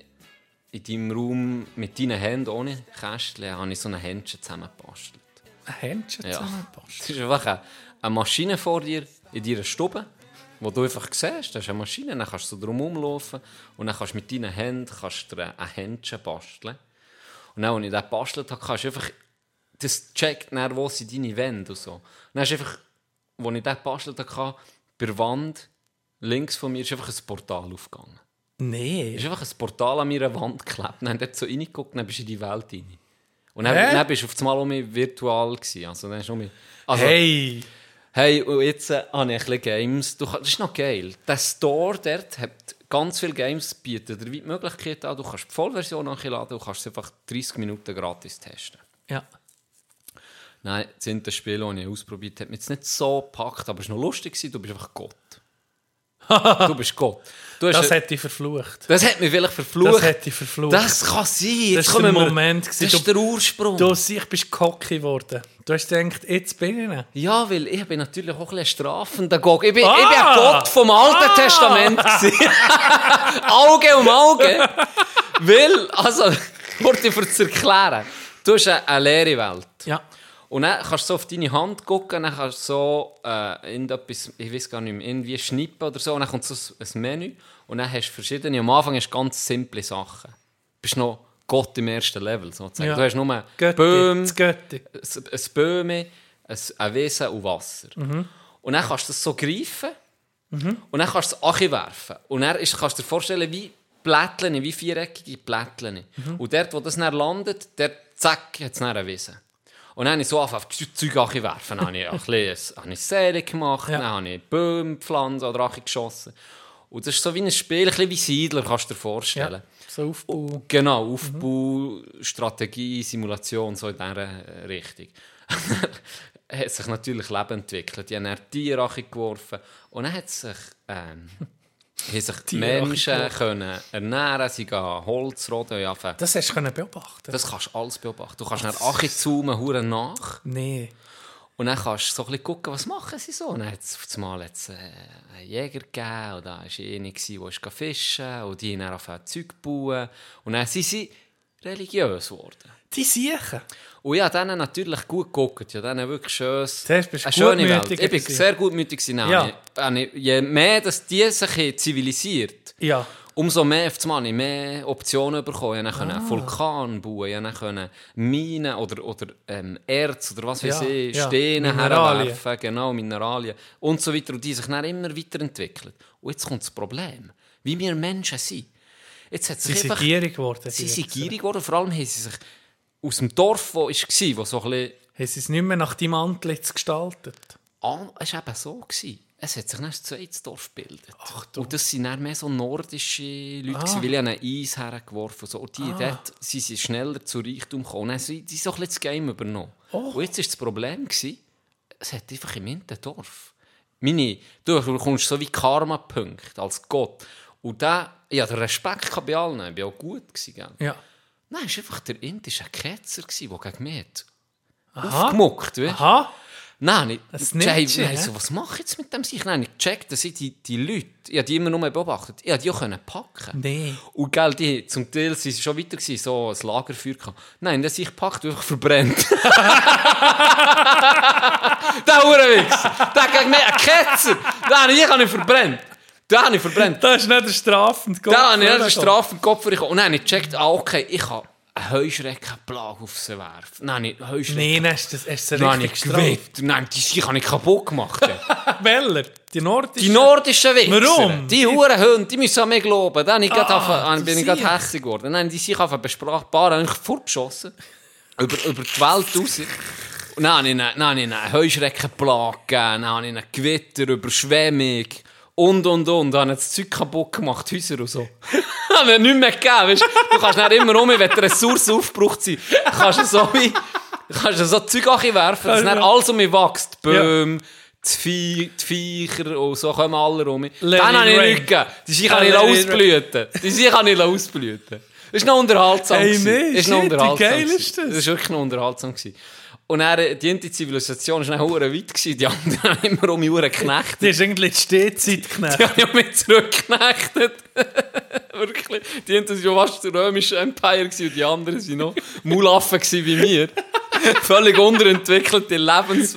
in deinem Raum mit deinen Händen ohne Kästchen habe ich so ein Händchen zusammengebastelt. Ein Händchen Ja. zusammenpasst. Es ist einfach eine, eine Maschine vor dir in deiner Stube, wo du einfach siehst, das ist eine Maschine, dann kannst du so drum rumlaufen und dann kannst du mit deinen Händen kannst du ein Händchen basteln. Und dann, als ich das gebastelt habe, kannst du einfach, das checkt dann, wo sind deine Wände und so. Und dann ist einfach, als ich das gebastelt habe, bei der Wand, links von mir, ist einfach ein Portal aufgegangen. Nee. Es ist einfach ein Portal an meiner Wand geklebt. Dann haben dort so reingeguckt, dann bist du in die Welt rein. Und dann, Hä? dann bist du auf einmal um mich virtual gewesen. Also, dann ist mich, also, Hey! Hey, und jetzt äh, habe ich ein bisschen Games. Du, das ist noch geil. Der Store dort hat ganz viele Games bietet dir die Möglichkeit an. Du kannst die Vollversion nachladen und kannst es einfach 30 Minuten gratis testen. Ja. Nein, das sind das Spiel, das ich ausprobiert habe, hat mich jetzt nicht so gepackt, aber es war noch lustig. Du bist einfach Gott. Du bist Gott. Du Das hätte ich verflucht. das hat mich vielleicht verflucht. Das hätte ich verflucht. Das kann sein. Jetzt Das ist kommen der Moment Das ist der Ursprung. Du siehst, bist cocky geworden. Du hast gedacht, jetzt bin ich. Ja, weil ich bin natürlich auch ein strafender Gott. Ich bin, Ah! ich bin ein Gott vom Alten Ah! Testament. Auge um Auge. weil, also, kurz dir zu erklären, du hast eine, eine leere Welt. Ja. Und dann kannst du so auf deine Hand gucken, dann kannst du so äh, irgendetwas, ich weiß gar nicht mehr, irgendwie schnippen oder so, und dann kommt so ein ein Menü und dann hast du verschiedene, am Anfang hast du ganz simple Sachen. Du bist noch Gott im ersten Level, sozusagen. Ja. Du hast nur Götti. Böhm, Götti. ein, ein Böhme, ein, ein Wesen und Wasser. Und dann kannst du das so greifen Und dann kannst du das Achi werfen. Und dann ist, kannst du dir vorstellen, wie Blättchen, wie viereckige Blättchen. Und dort, wo das dann landet, der zack, hat es dann eine Wiese. Und dann habe ich so angefangen, Zeug werfen. Dann habe ich ein bisschen habe ich Seele gemacht, Ja. dann habe ich Bäume gepflanzt oder Achi geschossen. Und das ist so wie ein Spiel, ein bisschen wie Siedler, kannst du dir vorstellen. Ja, so Aufbau. Genau, Aufbau, Strategie, Simulation, so in dieser äh, Richtung. hat sich natürlich Leben entwickelt. Die haben Achi geworfen und dann hat sich, ähm, haben sich die Menschen können ernähren, sie gehen Holz roden. Ja, das, hast du beobachten. das kannst du alles beobachten. Du kannst dann Achi zoomen, hure nach nee. und dann kannst du so ein bisschen gucken, was machen sie so. Dann hat es auf einmal äh, einen Jäger gegeben und da war einer, der fischen und die haben dann angefangen Zeug zu bauen. Und dann sind sie religiös geworden. Die Siechen. Und habe denen natürlich gut geguckt. Ja, denen wirklich schön, Zuerst bist eine schöne Welt. Ich bin gewesen. sehr gutmütig. Ja. ich- Je mehr dass die sich zivilisiert Ja. umso mehr auf ich mehr Optionen bekommen. Ich konnte Ah. einen Vulkan bauen, ich konnte Minen oder, oder ähm, Erz oder was weiß Ja, ich, ja. Steine Mineralien. herwerfen, genau, Mineralien und so weiter. Und die sich dann immer weiterentwickeln. Und jetzt kommt das Problem, wie wir Menschen sind. Jetzt hat Sie sich sind einfach, gierig geworden. sie die sind gierig geworden, vor allem haben sie sich aus dem Dorf, wo ich war, wo so ein bisschen Haben sie es nicht mehr nach deinem Antlitz gestaltet? Ah, es war eben so. Gewesen. Es hat sich dann ein zweites Dorf gebildet. und das sind dann mehr so nordische Leute, Ah. ah. weil ich habe ein Eis hergeworfen und so. Und die dort sind sie schneller zu Reichtum gekommen. Und dann sind die so ein bisschen das Game übernommen. Oh. Und jetzt war das Problem, gewesen, es hat einfach im Dorf. Meine, du bekommst so wie Karma-Punkte als Gott. Und da, ich hatte Respekt bei allen, ich war auch gut. Gewesen, gell? Ja. Nein, es war einfach der indische Ketzer, der gegen mich hat Aha. aufgemuckt weißt? Aha. Nein, ich, Ein ich, Snitch, ich, hä? so, was mache ich jetzt mit dem sich? Nein, ich gecheckt, dass ich die, die Leute, ich die immer nur beobachtet, ich die auch können packen. Nee. Und gell, die, zum Teil sind sie schon weiter gewesen, so ein Lagerfeuer. Nein, das ich packt, einfach verbrennt. der Hurenwichser, der gegen mich, ein Ketzer, den habe ich, verbrennt. Den habe ich verbrennt. Das ist nicht der strafende Gott. Da habe ich eine Strafe im Kopf bekommen. Und dann habe ich gecheckt, ah, okay, ich kann eine Heuschreckenplage auf sie werfen. Nein, nicht Heuschrecken. Dann hast du das- Nein, richtig ich gestraft. Nein, die Sicher habe ich kaputt gemacht. Weller? Die nordische? Die nordischen Wichser. Warum? Die Hurenhunde, die müssen an mich glauben. Dann ich Ah, bin ich gerade hässlich geworden. Dann die sich einfach besprochen. Ein paar habe ich fortgeschossen. Über, über die Welt raus. Und dann habe ich eine, habe Heuschreckenplage gegeben. Dann habe ich Gewitter, Überschwemmung. Und, und, und. Dann habe ich das Zeug kaputt gemacht, Häuser und so. habe ich nichts mehr gegeben. Weißt? Du kannst dann immer um, wenn die Ressourcen aufgebraucht sind, kannst du so wie... Kannst du so Zeug werfen, dass dann alles um mich wächst. Die Bäume, die, Vie die Viecher und so kommen alle um Dann habe ich nichts gegeben. Die Sicher kann ich ausblüten. Die Sicher kann ich ausblüten. Das ist noch unterhaltsam. Hey, nee, ist noch shit, wie unterhaltsam. geil ist das? Das ist wirklich noch unterhaltsam. Gewesen. Und dann, die eine Zivilisation war dann weit. Gewesen. Die anderen haben immer um mich geknechtet. Die ist eigentlich die Stehzeit Die geknächt. haben ja mich zurückgeknechtet. Wirklich. Die waren ja fast das römische Empire gewesen, und die anderen waren noch Mulaffen wie wir. Völlig unterentwickelte Lebens...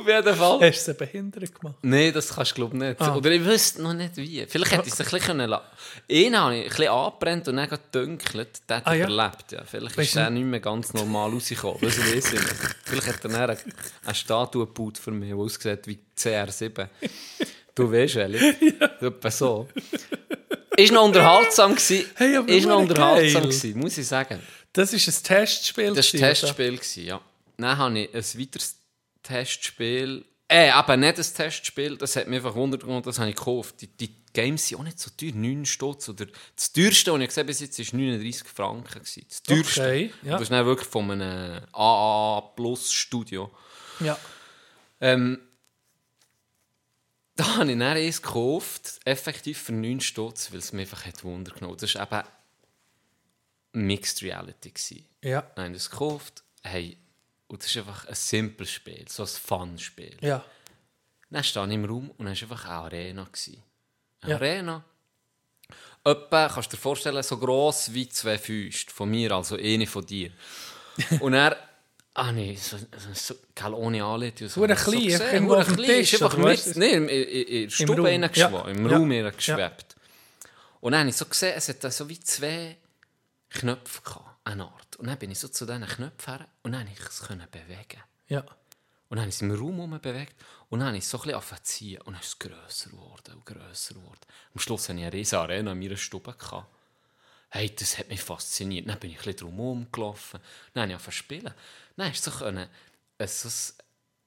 Auf jeden Fall. Hast du sie behindert gemacht? Nein, das kannst du glaube ich nicht. Ah. Oder ich wüsste noch nicht wie. Vielleicht hätte ich es ein bisschen können lassen. Einen habe ich ein bisschen angebrannt und dann gedünkelt. Der hat Ah, ja? überlebt. Ja. Vielleicht Weißt ist der nicht mehr ganz normal rausgekommen. Das weiß ich nicht. Vielleicht hat er dann eine, Statue gebaut für mich, die aussieht wie CR7. Du weißt, Eli. Etwa so. Ist noch unterhaltsam gewesen. Hey, aber ist noch unterhaltsam geil. gewesen, muss ich sagen. Das war ein Testspiel. Das war ein Testspiel, gewesen, ja. Dann habe ich ein weiteres Testspiel. Äh, aber nicht ein Testspiel, das hat mich einfach wundert und das habe ich gekauft. Die, die Games sind auch nicht so teuer, 9 Stutz. Oder das teuerste, was ich gesehen habe bis jetzt, war 39 Franken. gewesen. Das teuerste. Okay, ja. Das ist dann wirklich von einem AA Plus Studio. Ja. Ähm, da habe ich dann eins gekauft, effektiv für 9 Stutz, weil es mich einfach hat Wunder genommen. Das war eben Mixed Reality. Gewesen. Ja. Dann habe ich das gekauft. Hey, und das ist einfach ein simples Spiel, so ein Fun-Spiel. Ja. Dann stehe ich im Raum und dann war einfach eine Arena. Gewesen. Eine Ja. Arena. Etwa, kannst du dir vorstellen, so gross wie zwei Füße von mir, also eine von dir. und er Ah nee, so, so, so, ohne Anleitung. So, so klein, gesehen, hure auf dem klein, Tisch, Ist einfach mit, nee, in, in, in der Stube Raum. Ja. im Ja. Raum ja. geschwebt. Und dann habe ich so gesehen, es hat so wie zwei Knöpfe gehabt, eine Art. Und dann bin ich so zu diesen Knöpfen und dann konnte ich es bewegen. Ja. Und dann habe ich es im Raum herum bewegt und dann habe ich es so ein bisschen ziehen und dann ist es grösser geworden und grösser geworden. Am Schluss hatte ich eine riesige Arena in meiner Stube. Gehabt. Hey, das hat mich fasziniert. Dann bin ich ein bisschen drum gelaufen. Dann habe ich angefangen zu spielen. Dann ist es so, können, es, ist so,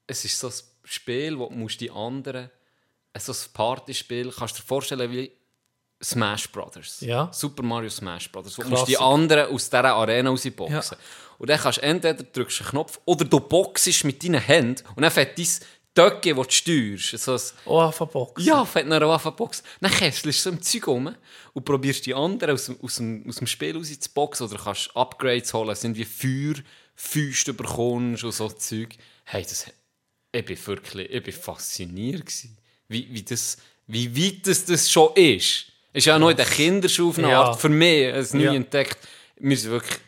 es ist so ein Spiel, wo du die anderen, so ein Partyspiel, kannst du dir vorstellen wie Smash Brothers. Ja. Super Mario Smash Brothers. Wo du musst die anderen aus dieser Arena rausboxen. Und dann kannst du entweder drückst einen Knopf oder du boxest mit deinen Händen und dann fährt dein Töcke, das du steuerst. So ein, Oh, Box. ja, fährt nach einer Waffenbox. Dann kesselst du so im Zeug rum und probierst die anderen aus, dem- aus, dem, aus dem Spiel raus zu boxen oder kannst Upgrades holen, sind wie Feuerfüße bekommst und so Zeug. Hey, das, ich bin wirklich ich bin fasziniert gewesen, wie, wie, das, wie weit das, das schon ist. Ist ja noch in der eine Ja. Art für mich, es nie Ja. entdeckt. Wir sind wirklich,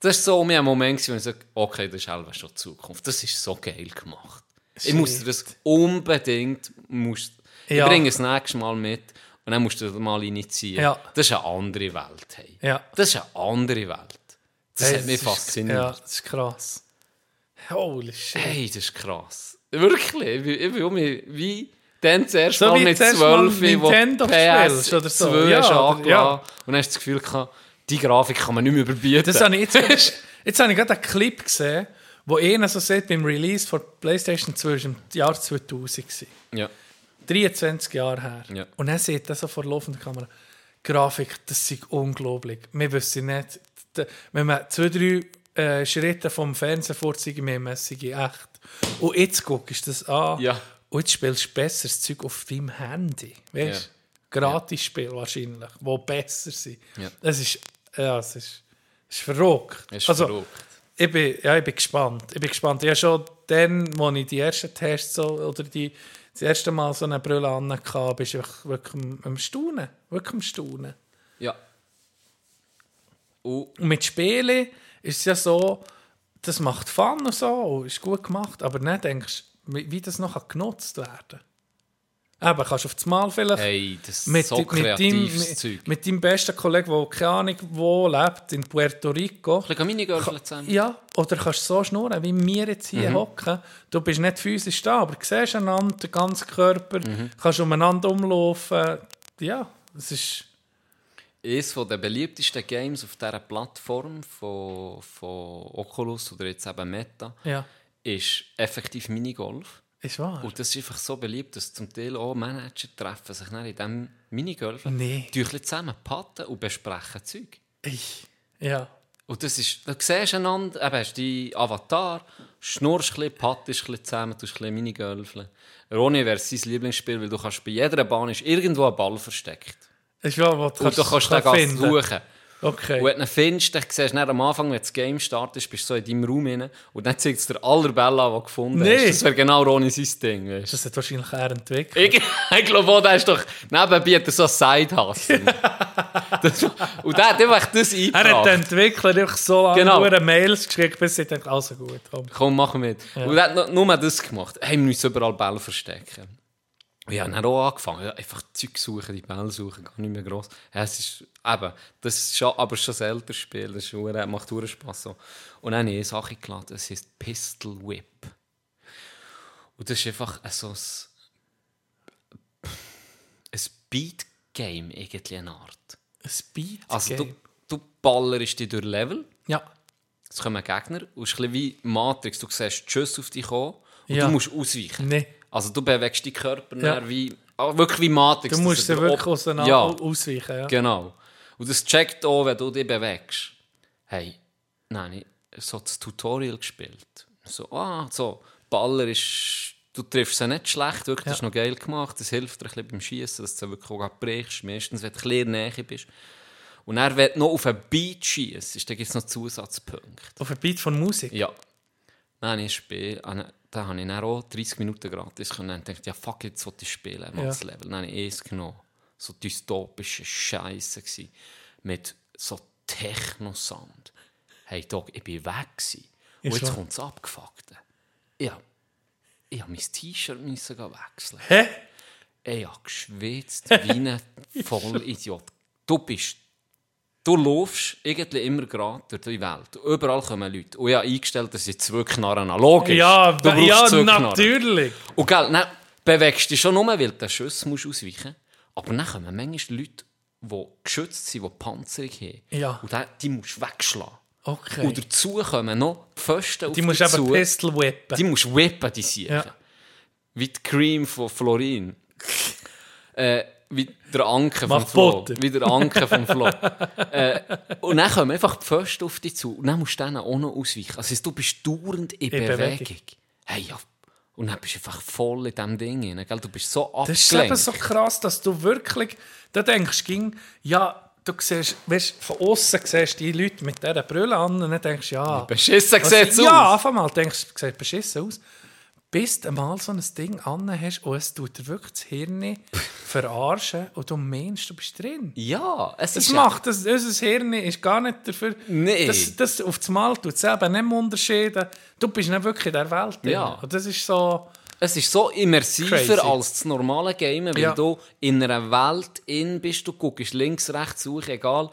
das war so ein Moment, wo ich sage, okay, das ist selber schon die Zukunft. Das ist so geil gemacht. Ich muss das unbedingt, musst, Ja. ich bringe es nächstes Mal mit und dann musst du das mal initiieren. Ja. Das ist eine andere Welt. Hey. Ja. Das ist eine andere Welt. Das Hey, hat mich fasziniert. Ja, das ist krass. Holy shit. Hey, das ist krass. Wirklich. Ich bin, ich bin wie dann zuerst So mal mit zuerst mal 12, wo PS oder so. 2 Ja, hast oder- ja. und dann hast du das Gefühl gehabt, die Grafik kann man nicht mehr überbieten. Das habe ich jetzt, jetzt habe ich gerade einen Clip gesehen, wo einer so sagt, beim Release von PlayStation 2 war im Jahr 2000. Gewesen. ja. 23 Jahre her. Ja. Und er sieht das so vor laufender Kamera. Grafik, das ist unglaublich. Wir wissen nicht, wenn man zwei, drei äh, Schritte vom Fernseher vorzieht, wir messen echt. Und jetzt guckst du das an Ja. Und jetzt spielst du besseres Zeug auf deinem Handy. Weißt du? Gratis-Spiel wahrscheinlich, wo besser sind. Ja. Das ist, ja, es ist, es ist verrückt. Es ist also, verrückt. Ich bin, ja, ich bin gespannt. Ich bin gespannt. Ich habe schon dann, als ich die ersten Tests so, oder die, das erste Mal so eine Brille hatte, bist du wirklich, am, am Staunen. Wirklich am Staunen. ja. Und Und mit Spielen ist es ja so, das macht Fun und so, ist gut gemacht, aber dann denkst du, wie wie das noch genutzt werden kann. Eben, kannst du auf das Mal vielleicht hey, das mit, so mit, deinem, mit, mit deinem besten Kollegen, der keine Ahnung wo lebt, in Puerto Rico, Ein bisschen Minigolfen zusammen. Ja, oder kannst du so schnurren, wie wir jetzt hier Mhm. hocken. Du bist nicht physisch da, aber du siehst einander, den ganzen Körper, Mhm. kannst umeinander umlaufen. Ja, es ist... Eines der beliebtesten Games auf dieser Plattform von, von Oculus oder jetzt eben Meta Ja, ist effektiv Minigolf. ist wahr. Und das ist einfach so beliebt, dass zum Teil auch Manager treffen sich dann in diesem Minigolf Nee. zusammen patten und besprechen Zeug. Ich. Ja. Und das ist, du siehst einander, eben hast die Avatar, schnurst ein bisschen, pattest ein bisschen zusammen, tust ein bisschen Minigolfen. Ronny wäre sein Lieblingsspiel, weil du kannst bei jeder Bahn ist irgendwo ein Ball versteckt. Ist wahr, was Und du kannst den Gast suchen. Okay. Und wenn du ihn findest, dann siehst du dann am Anfang, wenn das Game startet, bist du so in deinem Raum rein und dann zeigt es dir aller Bälle an, die du gefunden Nee. hast. Das wäre genau Ronny sein Ding. Weißt? Das hat wahrscheinlich er entwickelt. Ich, ich glaube, auch, der ist doch nebenbei hat er so Side-Hustle. Und der hat einfach das Er hat eingebracht. Entwickler einfach so lange Genau. nur Mails geschickt, bis sie denkt, also gut, komm. Komm, mach mit. Und er hat nur- nur das gemacht. Hey, wir müssen überall Bälle verstecken. Ich habe dann auch angefangen, einfach Zeug suchen, die Bälle suchen, gar nicht mehr gross. Es ist eben, das ist schon, aber schon ein älteres Spiel, das ist, verdammt- macht verdammt Spass. So. Und dann habe ich eine Sache geladen, das heisst Pistol Whip. Und das ist einfach so ein, ein Beat-Game, irgendwie eine Art. Ein Speed Also du, du ballerst dich durch Level, Ja. es kommen Gegner und es ist ein bisschen wie Matrix. Du siehst die Schüsse auf dich kommen und Ja. du musst ausweichen. Nee. Also du bewegst deinen Körper Ja. wie, ah, wirklich wie Matrix. Du musst er sie wirklich auseinander Ja, ausweichen. Ja. genau. Und das checkt auch, wenn du dich bewegst. Hey, nein, ich so das Tutorial gespielt. So, ah, so, Baller ist, du triffst sie nicht schlecht, wirklich, das ist Ja. noch geil gemacht. Das hilft dir ein bisschen beim Schießen, dass du wirklich auch brichst. Meistens, wenn du ein bisschen in der Nähe bist. Und wenn du noch auf einen Beat schießt, dann gibt es noch Zusatzpunkte. Auf ein Beat von Musik. Ja. Habe ich ein Spiel, ah, da habe ich dann auch 30 Minuten gratis können. Dann dachte ja fuck, jetzt wollte ich spielen, Ja. das Level. Dann habe ich eins genommen. So dystopische Scheiße gsi Mit so Techno-Sound. Hey Dog, ich bin weg gsi. Und jetzt kommt das Abgefuckte. Ja. Ich habe mein T-Shirt müssen wechseln. Hä? Ich habe geschwitzt wie ein Vollidiot. Du bist du laufst irgendwie immer gerade durch die Welt. Überall kommen Leute. Und ich habe eingestellt, dass jetzt zwei Knarren analog ist. Ja, du ja zwei Knarren. natürlich. Und gell, dann bewegst du dich schon nur, weil du den Schuss musst ausweichen Aber dann kommen manchmal Leute, die geschützt sind, die Panzerung haben. Ja. Und die, die musst du wegschlagen. Okay. Und dazu kommen noch Pfosten die auf musst dich du eben zu. Pistol whippen. Die musst du whippen, die Siechen. Ja. Wie die Cream von Florin. äh, wie der Anker vom Flo. Wie der Anker vom Flo. äh, und dann kommen einfach die Pfosten auf dich zu. Und dann musst du denen auch noch ausweichen. Also du bist dauernd in, In Bewegung. Bewegung. Hey, ja. Und dann bist du einfach voll in diesem Ding. Drin, gell? Du bist so Das ist eben abgelenkt. so krass, dass du wirklich, da denkst ging, ja, du siehst, weißt, von außen siehst du die Leute mit dieser Brille an und dann denkst du, ja, Beschissen sieht es ja, aus. einfach mal denkst du, sieht beschissen aus. Bis du mal so ein Ding an hast und es tut dir wirklich das Hirn verarschen und du meinst, du bist drin. Ja, es Das ist macht, das, unser Hirn ist gar nicht dafür, Nee. das, das auf das Mal tut es eben nicht mehr unterscheiden. Du bist nicht wirklich in der Welt drin. Ja. Und das ist so, Es ist so immersiver Crazy. als das normale Game, weil Ja. du in einer Welt in bist, du guckst links, rechts, such, egal.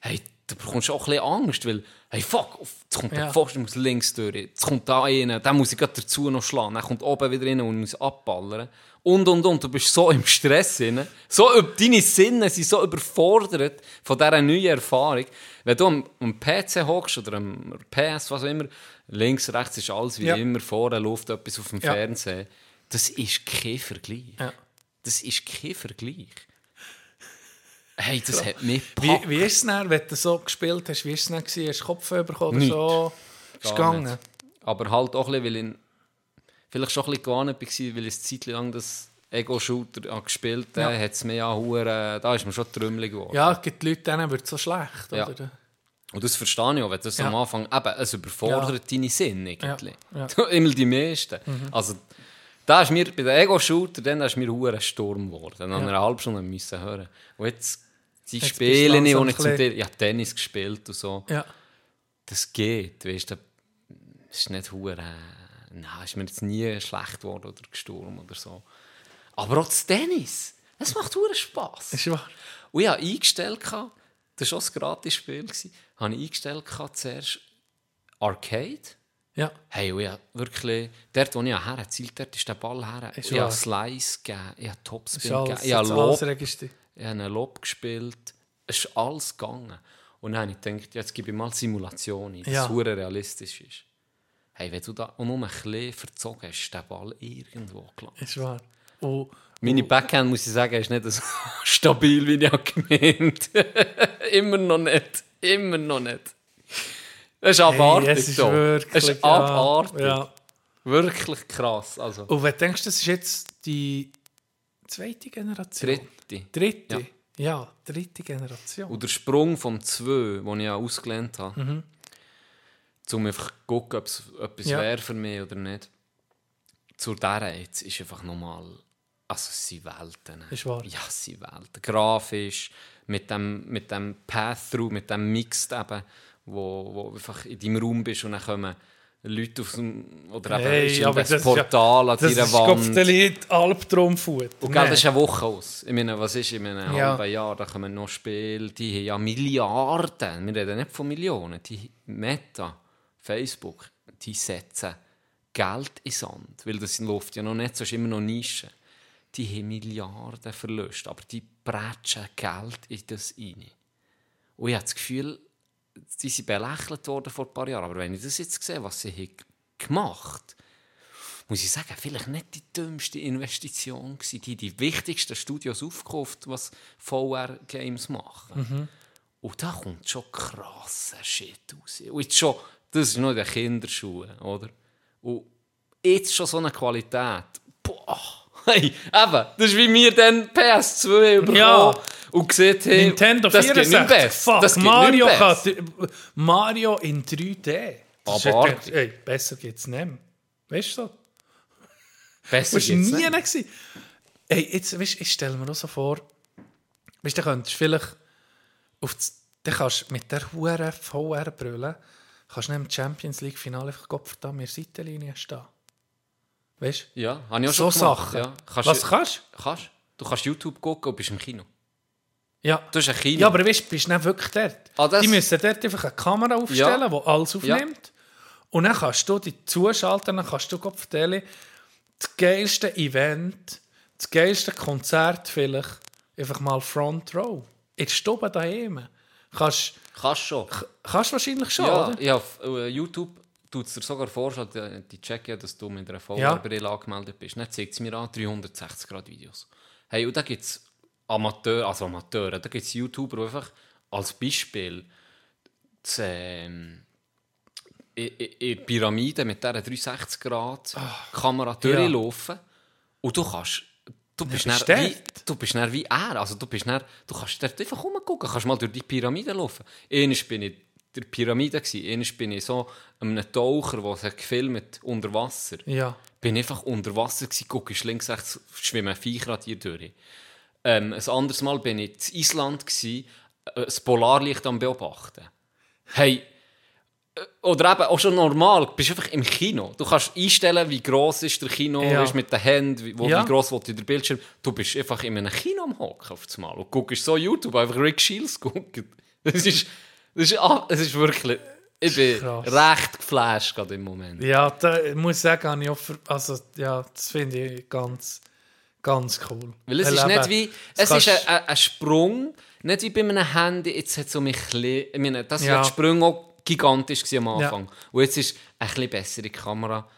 Hey, du bekommst auch ein bisschen Angst, weil, hey, fuck, jetzt kommt Ja. der Pfosten, muss links durch, jetzt kommt da rein, dann muss ich grad dazu noch schlagen, dann kommt oben wieder rein und muss abballern. Und, und, und, du bist so im Stress drin. So, deine Sinne sind so überfordert von dieser neuen Erfahrung. Wenn du am, am PC hockst oder am PS, was auch immer, links, rechts ist alles wie Ja. immer, vorne läuft etwas auf dem Ja. Fernsehen. Das ist kein Vergleich. Das ist kein Vergleich. Hey, das hat mich Wie, gepackt. wie ist es dann, wenn du so gespielt hast? Wie ist es dann? gewesen? Hast du Kopf bekommen oder so? Ist gegangen? nicht. Aber halt auch ein bisschen, weil ich vielleicht schon ein bisschen gewohnt war, weil ich eine Zeit lang das Ego-Shooter habe gespielt habe, Ja. hat es mir ja hure, da ist mir schon trümmelig geworden. Ja, es gibt Leute, denen wird es so schlecht. Ja. Oder? Und das verstehe ich auch, wenn das Ja. am Anfang eben, es überfordert deine Sinne irgendwie. Ja, Mhm. Immer die meisten. Also, da ist mir, bei den Ego-Shooter, dann ist mir hure Sturm geworden. Dann ich eine halbe Stunde müssen hören. Und jetzt, die Jetzt bist Spiele, du die ich langsam zum Teil, ich habe Tennis gespielt und so. Ja. Das geht, weißt du, das ist nicht hure, nein, ist mir jetzt nie schlecht geworden oder gestorben oder so. Aber auch das Tennis, das macht hure Spass. Ist wahr. Und ich habe eingestellt, das war auch ein Gratis-Spiel, gewesen, habe ich eingestellt zuerst Arcade. Ja. Hey, und ich habe wirklich, dort wo ich herzielt, dort ist der Ball her. Ist Ich habe. Slice gegeben, ich habe Topspin gegeben, ich habe Lob. Ich habe einen Lob gespielt. Es ist alles gegangen. Und dann habe ich gedacht, jetzt gebe ich mal Simulation ein, Ja. hure realistisch ist. Hey, wenn du da nur ein bisschen verzogen hast, ist der Ball irgendwo gelandet. Ist wahr. Und Meine Backhand, muss ich sagen, ist nicht so stabil, wie ich gemeint. Immer noch nicht. Immer noch nicht. Das ist abartig. Hey, es ist doch. wirklich Es ist abartig. Ja. Wirklich krass. Also, Und wenn du denkst, das ist jetzt die zweite Generation? dritte. Dritte? Ja, dritte Generation. Und der Sprung vom 2, den ich ja ausgelernt habe, Mhm. um einfach zu gucken, ob es etwas Ja. wäre für mich oder nicht, zu dieser jetzt ist einfach nochmal. Also, es sind Welten. Ist wahr. Ja, es sind Welten. Grafisch, mit dem, mit dem Path-Through, mit dem Mixed eben, wo, wo einfach in deinem Raum bist und dann kommen Leute aus dem. Oder eben Hey, ist aber das das ist ja- Portal an das deiner ist Wand. Kopfdelit Albtraumfutter. Und gell, das ist eine Woche aus. Ich meine, was ist in einem Ja. halben Jahr? Da kommen noch Spiele, die haben ja Milliarden. Wir reden nicht von Millionen. Die Meta, Facebook, die setzen Geld in Sand. Weil das läuft ja noch nicht, so ist immer noch Nische. Die haben Milliarden Verluste, aber die bretschen Geld in das rein. Und ich habe das Gefühl, die sind belächelt worden vor ein paar Jahren. Aber wenn ich das jetzt sehe, was sie haben gemacht muss ich sagen, vielleicht nicht die dümmste Investition gewesen. Die die wichtigsten Studios aufgekauft, was VR-Games machen. Und da kommt schon krasser Shit raus. Und jetzt schon, das ist noch in den Kinderschuhen, oder? Und jetzt schon so eine Qualität. Boah! Hey, eben, das ist wie wir dann PS2 bekommen Ja. und gesehen haben, Nintendo das geht nicht 64. besser. Fuck, das Mario, nicht kann, besser. Mario in 3D. Das ist Ey, besser geht's nicht mehr. Weißt du so? Besser geht's nie nicht. gewesen. Ey, jetzt, weißt, ich stelle mir auch so vor, weißt, du könntest vielleicht auf das, dann kannst du mit der hohen VR-Brille kannst du nicht im Champions League-Finale einfach Kopf da an der Seitenlinie stehen. Weißt du? Ja, habe ich auch So schon gemacht. Sachen. Ja. Kannst Was du- kannst Kannst. Du kannst YouTube gucken und bist im Kino. Ja. Du hast ein Kino. Ja, aber weißt, du bist nicht wirklich dort. Ah, das- die müssen dort einfach eine Kamera aufstellen, Ja. die alles aufnimmt. Und dann kannst du die zuschalten, dann kannst du Gott erzählen, das geilste Event, das geilste Konzert vielleicht, einfach mal Front Row. In der Stube daheim. Kannst Kannst schon. kannst wahrscheinlich schon, Ja, oder? ja auf äh, YouTube tut es dir sogar vorstellen, die, checken ja, dass du mit einer VR-Brille angemeldet bist. Dann zeigt es mir an 360-Grad-Videos. Hey, und da gibt es Amateure, also Amateure, da gibt es YouTuber, die einfach als Beispiel das, ähm, in, in, Pyramide mit dieser 360-Grad-Kamera durchlaufen und du kannst Du bist, dann wie, du bist dann wie er. Also du, bist dann, du kannst dort einfach rumgucken, kannst mal durch die Pyramide laufen. Einmal bin ich der Pyramide, einmal bin ich so einem Taucher, der sich gefilmt unter Wasser. Ja. Bin einfach unter Wasser gewesen, guckst links, rechts, schwimmen Viecher dir durch. Ähm, ein anderes Mal bin ich in Island, gewesen, äh, das Polarlicht am Beobachten. Hey, äh, oder eben auch schon normal, du bist einfach im Kino. Du kannst einstellen, wie gross ist der Kino, Ja. ist mit den Händen, wie, wo, Ja. wie gross will der Bildschirm. Du bist einfach in einem Kino am Hocken auf das Mal und guckst so YouTube, einfach Rick Shields gucken. Das ist, das ist, ah, das ist wirklich, ich bin Krass. recht geflasht gerade im Moment. Ja, da ich muss sagen, habe ich auch ver- also, ja, das finde ich ganz, ganz cool. Weil es ist eben, nicht wie, es ist ein, ein, ein Sprung, nicht wie bei einem Handy, jetzt hat so mich klein, ich meine, das Ja. war der Sprung auch gigantisch am Ja. Anfang. Und jetzt ist eine bisschen bessere Kamera,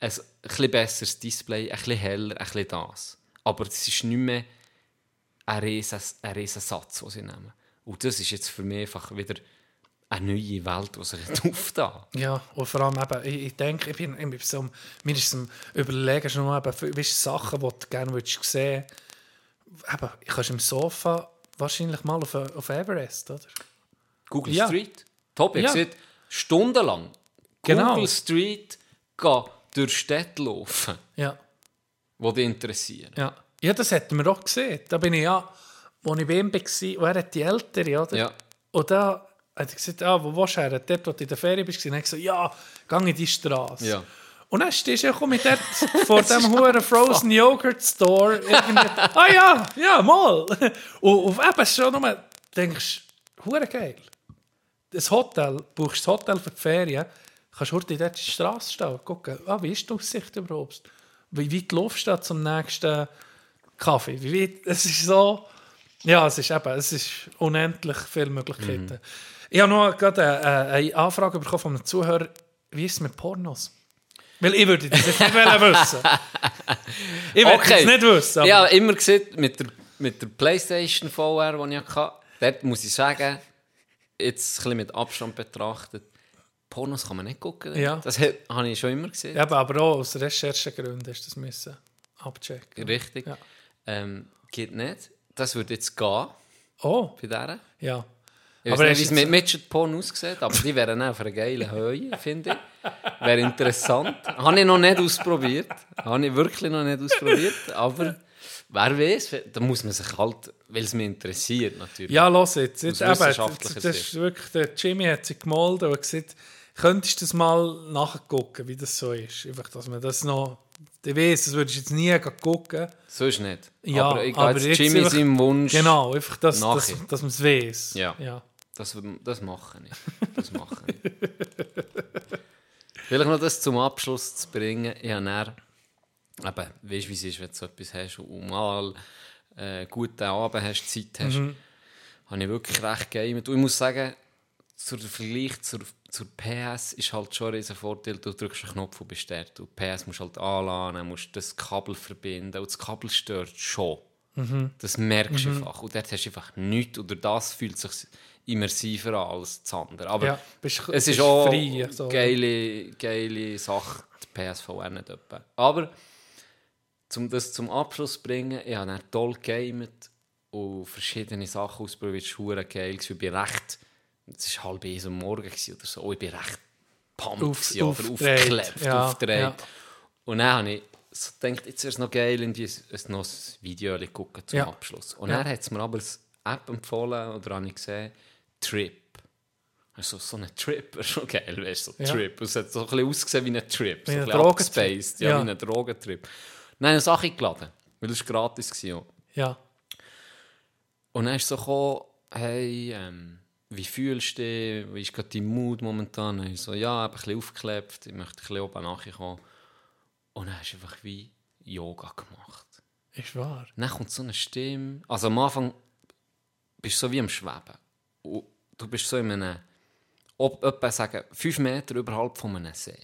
ein bisschen besseres Display, ein bisschen heller, ein bisschen das. Aber es ist nicht mehr ein riesen, ein riesen Satz, den sie nehmen. Und das ist jetzt für mich einfach wieder eine neue Welt, die sich aufgetan Ja, und vor allem eben, ich, ich denke, ich bin, ich bin so, mir ist es Überlegen schon noch eben, weißt, Sachen, die du gerne würdest sehen eben, ich kannst im Sofa wahrscheinlich mal auf, auf Everest, oder? Google Ja. Street. Top, ich Ja. ja. stundenlang Genau. Google Street gehen durch Städte laufen, Ja, die dich interessieren. ja. Ja, das hätten wir doch gesehen. Da bin ich ja, als ich bei ihm war, er hat die Ältere, oder? Ja. Und da hat er gesagt, ah, wo willst du her? Dort, wo du in der Ferien bist. Und dann ich gesagt, ja, geh in die Straße. Ja. Und dann stehst du mit dort vor dem huren Frozen Yogurt Store. ah ja, ja, mal. Und, und eben schon nur denkst du, hure geil. Das Hotel, buchst das Hotel für die Ferien, kannst heute dort in die Straße stehen und gucken, ah, wie ist die Aussicht überhaupt? Wie weit laufst du da zum nächsten Kaffee? Wie weit? Es ist so, ja, es ist eben, es ist unendlich viele Möglichkeiten. Ich habe noch gerade eine, eine Anfrage bekommen von einem Zuhörer, wie ist es mit Pornos? Weil ich würde das jetzt nicht wissen. Ich würde Okay. es nicht wissen. Ich Aber habe immer gesehen, mit der, mit der Playstation VR, die ich hatte, dort muss ich sagen, jetzt ein bisschen mit Abstand betrachtet, Pornos kann man nicht gucken. Ja. Das habe ich schon immer gesehen. Eben, aber auch aus Recherchegründen du das müssen abchecken. Richtig. Ja. Ähm, geht nicht. Das würde jetzt gehen Oh, bei dieser. ja. Ich Aber weiß nicht, wie es mit Midget Porn aussieht, aber die wären auch auf einer geilen Höhe, finde ich. Wäre interessant. Habe ich noch nicht ausprobiert. Habe ich wirklich noch nicht ausprobiert. Aber wer weiß, da muss man sich halt, weil es mich interessiert natürlich. Ja, los jetzt. jetzt eben, das, ist wirklich, der Jimmy hat sich gemolden und gesagt, könntest du das mal nachgucken, wie das so ist? Einfach, dass man das noch... Ich weiss, das würdest du jetzt nie gucken. So ist nicht. Ja, aber ich gehe jetzt Jimmy seinem Wunsch. Genau, einfach, dass, dass, dass man es weiss. Ja. ja. Das, das mache ich. Das mache ich. Vielleicht noch das zum Abschluss zu bringen. Ich habe dann, eben, weißt du, wie es ist, wenn du so etwas hast und mal äh, guten Abend hast, Zeit hast, habe ich wirklich recht gegamet. Und ich muss sagen, zur Vergleich zur, zur PS ist halt schon ein Vorteil, du drückst einen Knopf und bist dort. Und PS musst du halt anladen, musst das Kabel verbinden und das Kabel stört schon. Das merkst du einfach. Und dort hast du einfach nichts. Durch das fühlt sich immersiver als das andere. Aber Ja, bist- es ist auch frei, so. geile, geile Sache, die PSVR nicht etwa. Aber um das zum Abschluss zu bringen, ich habe toll gegamet und verschiedene Sachen ausprobiert. Es war geil. Ich bin recht, es war halb eins am Morgen oder so, ich bin recht pumped Auf- gewesen, oder aufgeklebt, ja, aufgedreht. ja. Und dann habe ich so gedacht, jetzt wäre es noch geil, in ein, noch ein Video gucken zum Ja. Abschluss. Und Ja. dann hat es mir aber eine App empfohlen, oder habe ich gesehen, Trip. Also so ein Trip wäre schon geil, weißt du, so Ja. Trip. Es hat so ein bisschen ausgesehen wie ein Trip, so Wie ein ein bisschen abgespaced, ja, Ja. wie ein Drogentrip. Ich eine Sache geladen, weil es gratis war. Ja. Und dann ist so gekommen, hey, ähm, wie fühlst du dich? Wie ist gerade dein Mut momentan? Und ich so, ja, ich habe ein bisschen aufgeklebt, ich möchte ein bisschen oben nachkommen. Und dann hast du einfach wie Yoga gemacht. Ist wahr. Dann kommt so eine Stimme. Also am Anfang bist du so wie am Schweben. Und du bist so in einem, ob, etwa sagen, fünf Meter überhalb von einem See.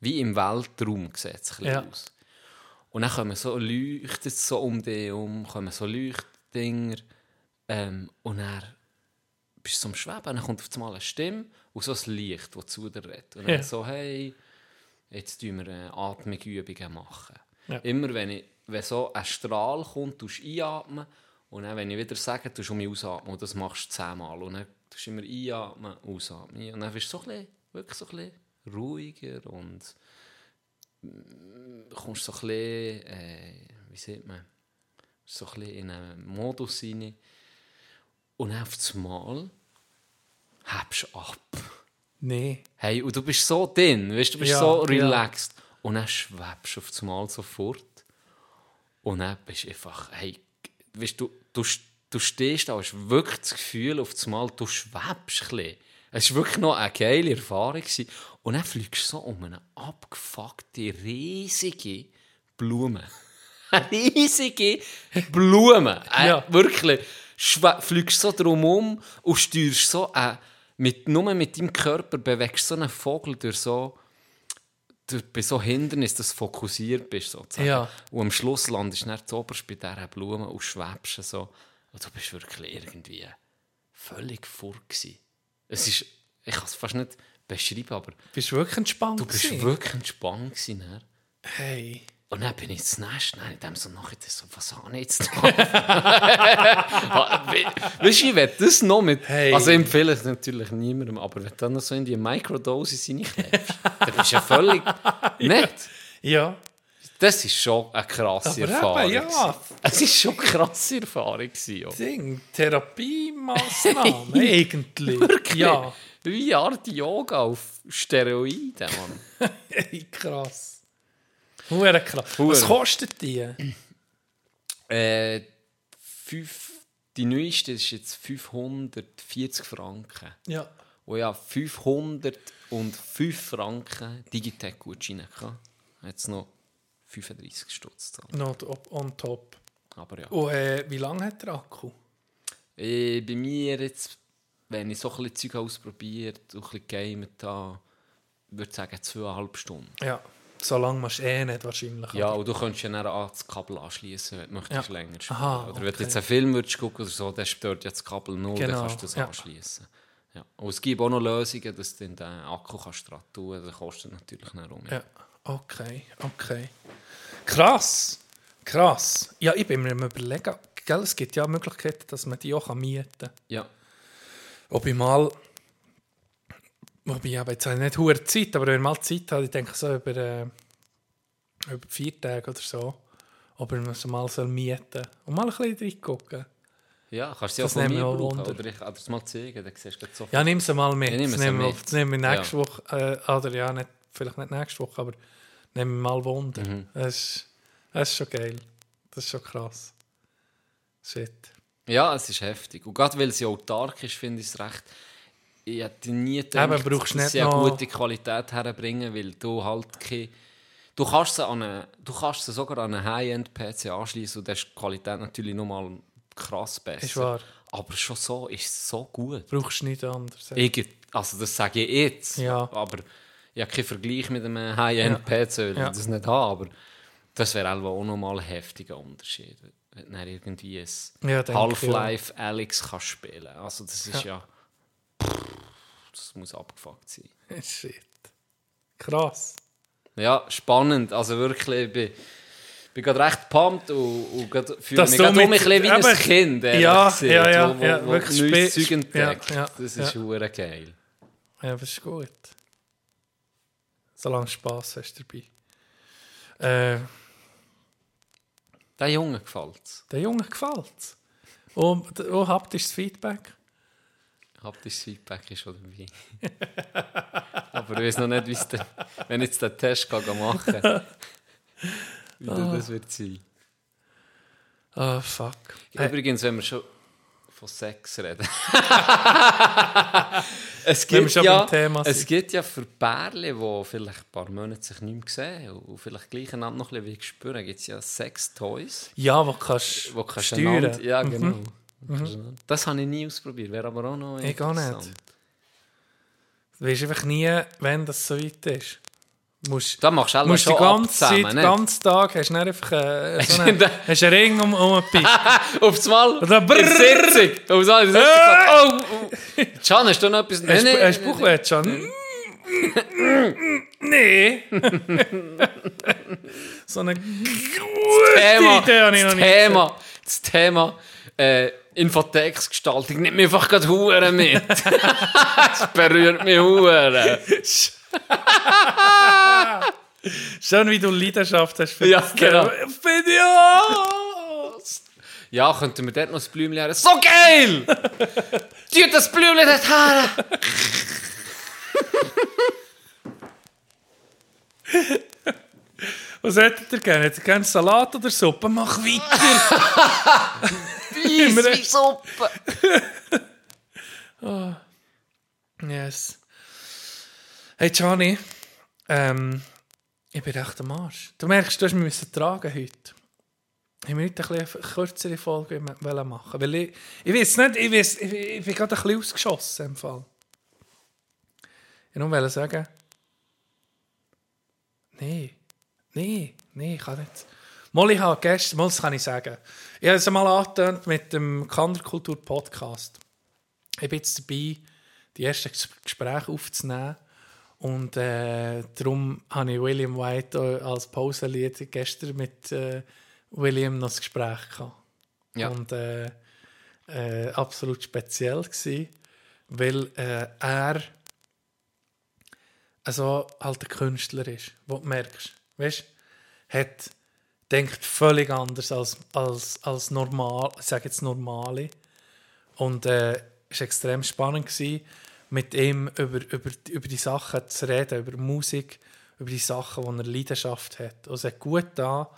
Wie im Weltraum sieht es Ja. aus. Und dann kommen so leuchtet es so um dich herum, kommen so Leuchtdinger. Ähm, und dann bist du so am Schweben. Dann kommt auf einmal eine Stimme und so ein Licht, das zu dir redet. Und dann Ja. so, hey, jetzt tun wir Atmungsübungen machen. Ja. Immer wenn, ich, wenn so ein Strahl kommt, tust du einatmen und dann, wenn ich wieder sage, tust du um mich ausatmen und das machst du zehnmal und dann tust du immer einatmen, ausatmen und dann bist du so ein bisschen, wirklich so ein bisschen ruhiger und mm, kommst so ein bisschen, äh, wie sieht man, so ein bisschen in einen Modus rein und dann auf das Mal hebst du ab. Nee. Hey, und du bist so drin, weißt, du bist Ja, so ja. relaxed. Und dann schwebst du auf einmal sofort. Und dann bist du einfach, hey, weißt, du, du, du stehst da, hast wirklich das Gefühl, auf einmal, du schwebst ein bisschen. Es war wirklich noch eine geile Erfahrung. Und dann fliegst du so um eine abgefuckte, riesige Blume. Eine riesige Blume. Äh, Ja. Wirklich. Schwe fliegst so drumherum und steuerst so äh, mit, nur mit deinem Körper bewegst so einen Vogel durch so durch, bei so Hindernis, dass du fokussiert bist sozusagen. Ja. Und am Schluss landest du dann zuoberst bei dieser Blume und schwebst so. Und du bist wirklich irgendwie völlig gewesen. Es ist, ich kann es fast nicht beschreiben, aber Bist du wirklich entspannt? du bist gewesen? wirklich entspannt gewesen. dann. Hey. Und dann bin ich das nächste, dann in dem so nachher so, was habe ich jetzt weißt du, ich will das noch mit, Hey. also ich empfehle es natürlich niemandem, aber wenn du dann noch so in die Microdosis reinklebst, dann bist du ja völlig nett. Ja. Das ist schon eine krasse Aber Erfahrung. eben, ja. Es ist schon eine krasse Erfahrung. gewesen, ja. Ding. Therapiemaßnahmen. Eigentlich. Wirklich? Ja. Wie Art Yoga auf Steroiden, Mann. Hey, krass. Hure krass. Was kostet die? Äh, fünf, die neueste ist jetzt 540 Franken. Ja. Und ja, 505 Franken Digitec-Gutscheine. Jetzt noch 35 Stutz zahlen. Not on top. Aber ja. Und äh, wie lange hat der Akku? Äh, bei mir jetzt, wenn ich so ein bisschen Zeug ausprobiert und ein bisschen gegamet habe, würde ich sagen zweieinhalb Stunden. Ja. So lange machst du eh nicht wahrscheinlich. Ja, oder? und du könntest ja dann auch das Kabel anschließen, wenn du möchtest Ja. länger spielen. Aha, oder wenn du okay. jetzt einen Film würdest gucken oder so, dann stört ja das Kabel nur, Genau, dann kannst du das ja. anschließen. Ja. Und es gibt auch noch Lösungen, dass du den Akku kannst dran tun kannst. Das kostet natürlich nicht rum. Ja. Okay, okay. Krass. Krass. Ja, ich bin mir am überlegen, gell, es gibt ja Möglichkeiten, dass man die auch mieten kann. ja. Ob ich mal. Wobei, ich habe jetzt nicht hohe Zeit, aber wenn ich mal Zeit habe, ich denke so über, äh, über vier Tage oder so, ob ich mir so mal soll mieten soll und mal ein bisschen reingucken. Ja, kannst du sie auch von mir brauchen. Oder ich kann das mal zeigen, dann siehst du sofort. Ja, nimm sie mal mit. Nehme das sie nehmen wir, mit. nehmen wir nächste Ja. Woche, äh, oder ja, nicht, vielleicht nicht nächste Woche, aber nehmen wir mal Wunder. Mhm. Das, ist, das ist schon geil. Das ist schon krass. Shit. Ja, es ist heftig. Und gerade weil sie autark ist, finde ich es recht. Ich hätte nie gedacht, Eben, brauchst dass nicht sie eine noch- gute Qualität herbringen, weil du halt keine... Du kannst sie, an eine, du kannst sie sogar an einen High-End-PC anschließen und dann ist die Qualität natürlich nochmal krass besser. Ist wahr. Aber schon so ist es so gut. Brauchst du nichts anderes. Ich, also das sage ich jetzt. Ja. Aber ich habe keinen Vergleich mit einem High-End-PC, weil Ja. ich das nicht habe. Aber das wäre auch nochmal ein heftiger Unterschied. Wenn du irgendwie ein Half-Life Alex kannst spielen Also das ist ja... Das muss abgefuckt sein. Shit. Krass. Ja, spannend. Also wirklich, ich bin, bin gerade recht pumped und, und fühle mich gerade um ein bisschen wie ein Kind. Ja, gesagt, ja, ja, wo, wo, ja, wo wirklich neues Zeug entdeckt. ja, ja, das ist ja. geil. Ja, das ist gut. Solange du Spass hast dabei. Äh, Der Junge gefällt es. der Junge gefällt es. Und ihr das Feedback? Haptisches Feedback ist schon dabei. Aber ich weiß noch nicht, wie es der, wenn ich jetzt den Test kann machen kann, wie Ah. das wird sein. Oh, fuck. Übrigens, wenn wir schon von Sex reden. es gibt ja, es gibt ja für Pärchen, die vielleicht ein paar Monate sich nicht mehr sehen und vielleicht gleich einander noch ein bisschen spüren, gibt es ja Sex-Toys, Ja, wo kannst wo kannst du steuern. einander- Ja, genau. Das habe ich nie ausprobiert, wäre aber auch noch Ich auch nicht. interessant. Du weißt einfach nie, wenn das so weit ist. Musst, Da machst du auch musst die ganze Zeit, den ganzen Tag, hast du dann einfach äh, so Hast du einen, hast einen Ring um, um den Pick. Aufs Mal, Und dann in der Sitzung. Aufs Mal, in der Sitzung. Oh, oh. Can, hast du noch etwas? Hast du hast du Bauchweh schon? Nee. so eine gute Thema, Idee habe ich noch das nicht Thema, das Thema äh, Infoteksgestaltung nimmt mich einfach gerade Huren mit. das berührt mich Huren. Schön, wie du Leidenschaft hast für Ja, das genau. Videos! Ja, könnten wir dort noch das Blümchen haben? So geil! Tut das Blümchen dort her! Was hättet ihr gerne? Hättet ihr gerne Salat oder Suppe? Mach weiter! Weiss wie Suppe! yes. Hey, Gianni. Ähm, ich bin recht am Arsch. Du merkst, du hast mich tragen heute. Ich wollte heute ein bisschen eine kürzere Folge machen. Weil ich, ich weiß nicht, ich, weiss, ich, ich bin gerade ein bisschen ausgeschossen im Fall. Ich wollte sagen, nee, nee, nee, ich kann nicht. Mal, ich habe gestern, mal, das kann ich sagen. Ich habe es einmal angetönt mit dem Kanderkultur-Podcast. Ich bin jetzt dabei, die ersten Ges- Gespräche aufzunehmen. Und äh, darum habe ich William White als Pausenlied gestern mit äh, William noch das Gespräch gehabt. Ja. Und äh, äh, absolut speziell gewesen, weil äh, er also halt ein Künstler ist, wo du merkst, weißt, hat denkt völlig anders als als als normal, ich sage jetzt normale und äh, es war extrem spannend gewesen, mit ihm über, über, über die Sachen zu reden, über Musik, über die Sachen, wo er Leidenschaft hat. Und es hat gut da.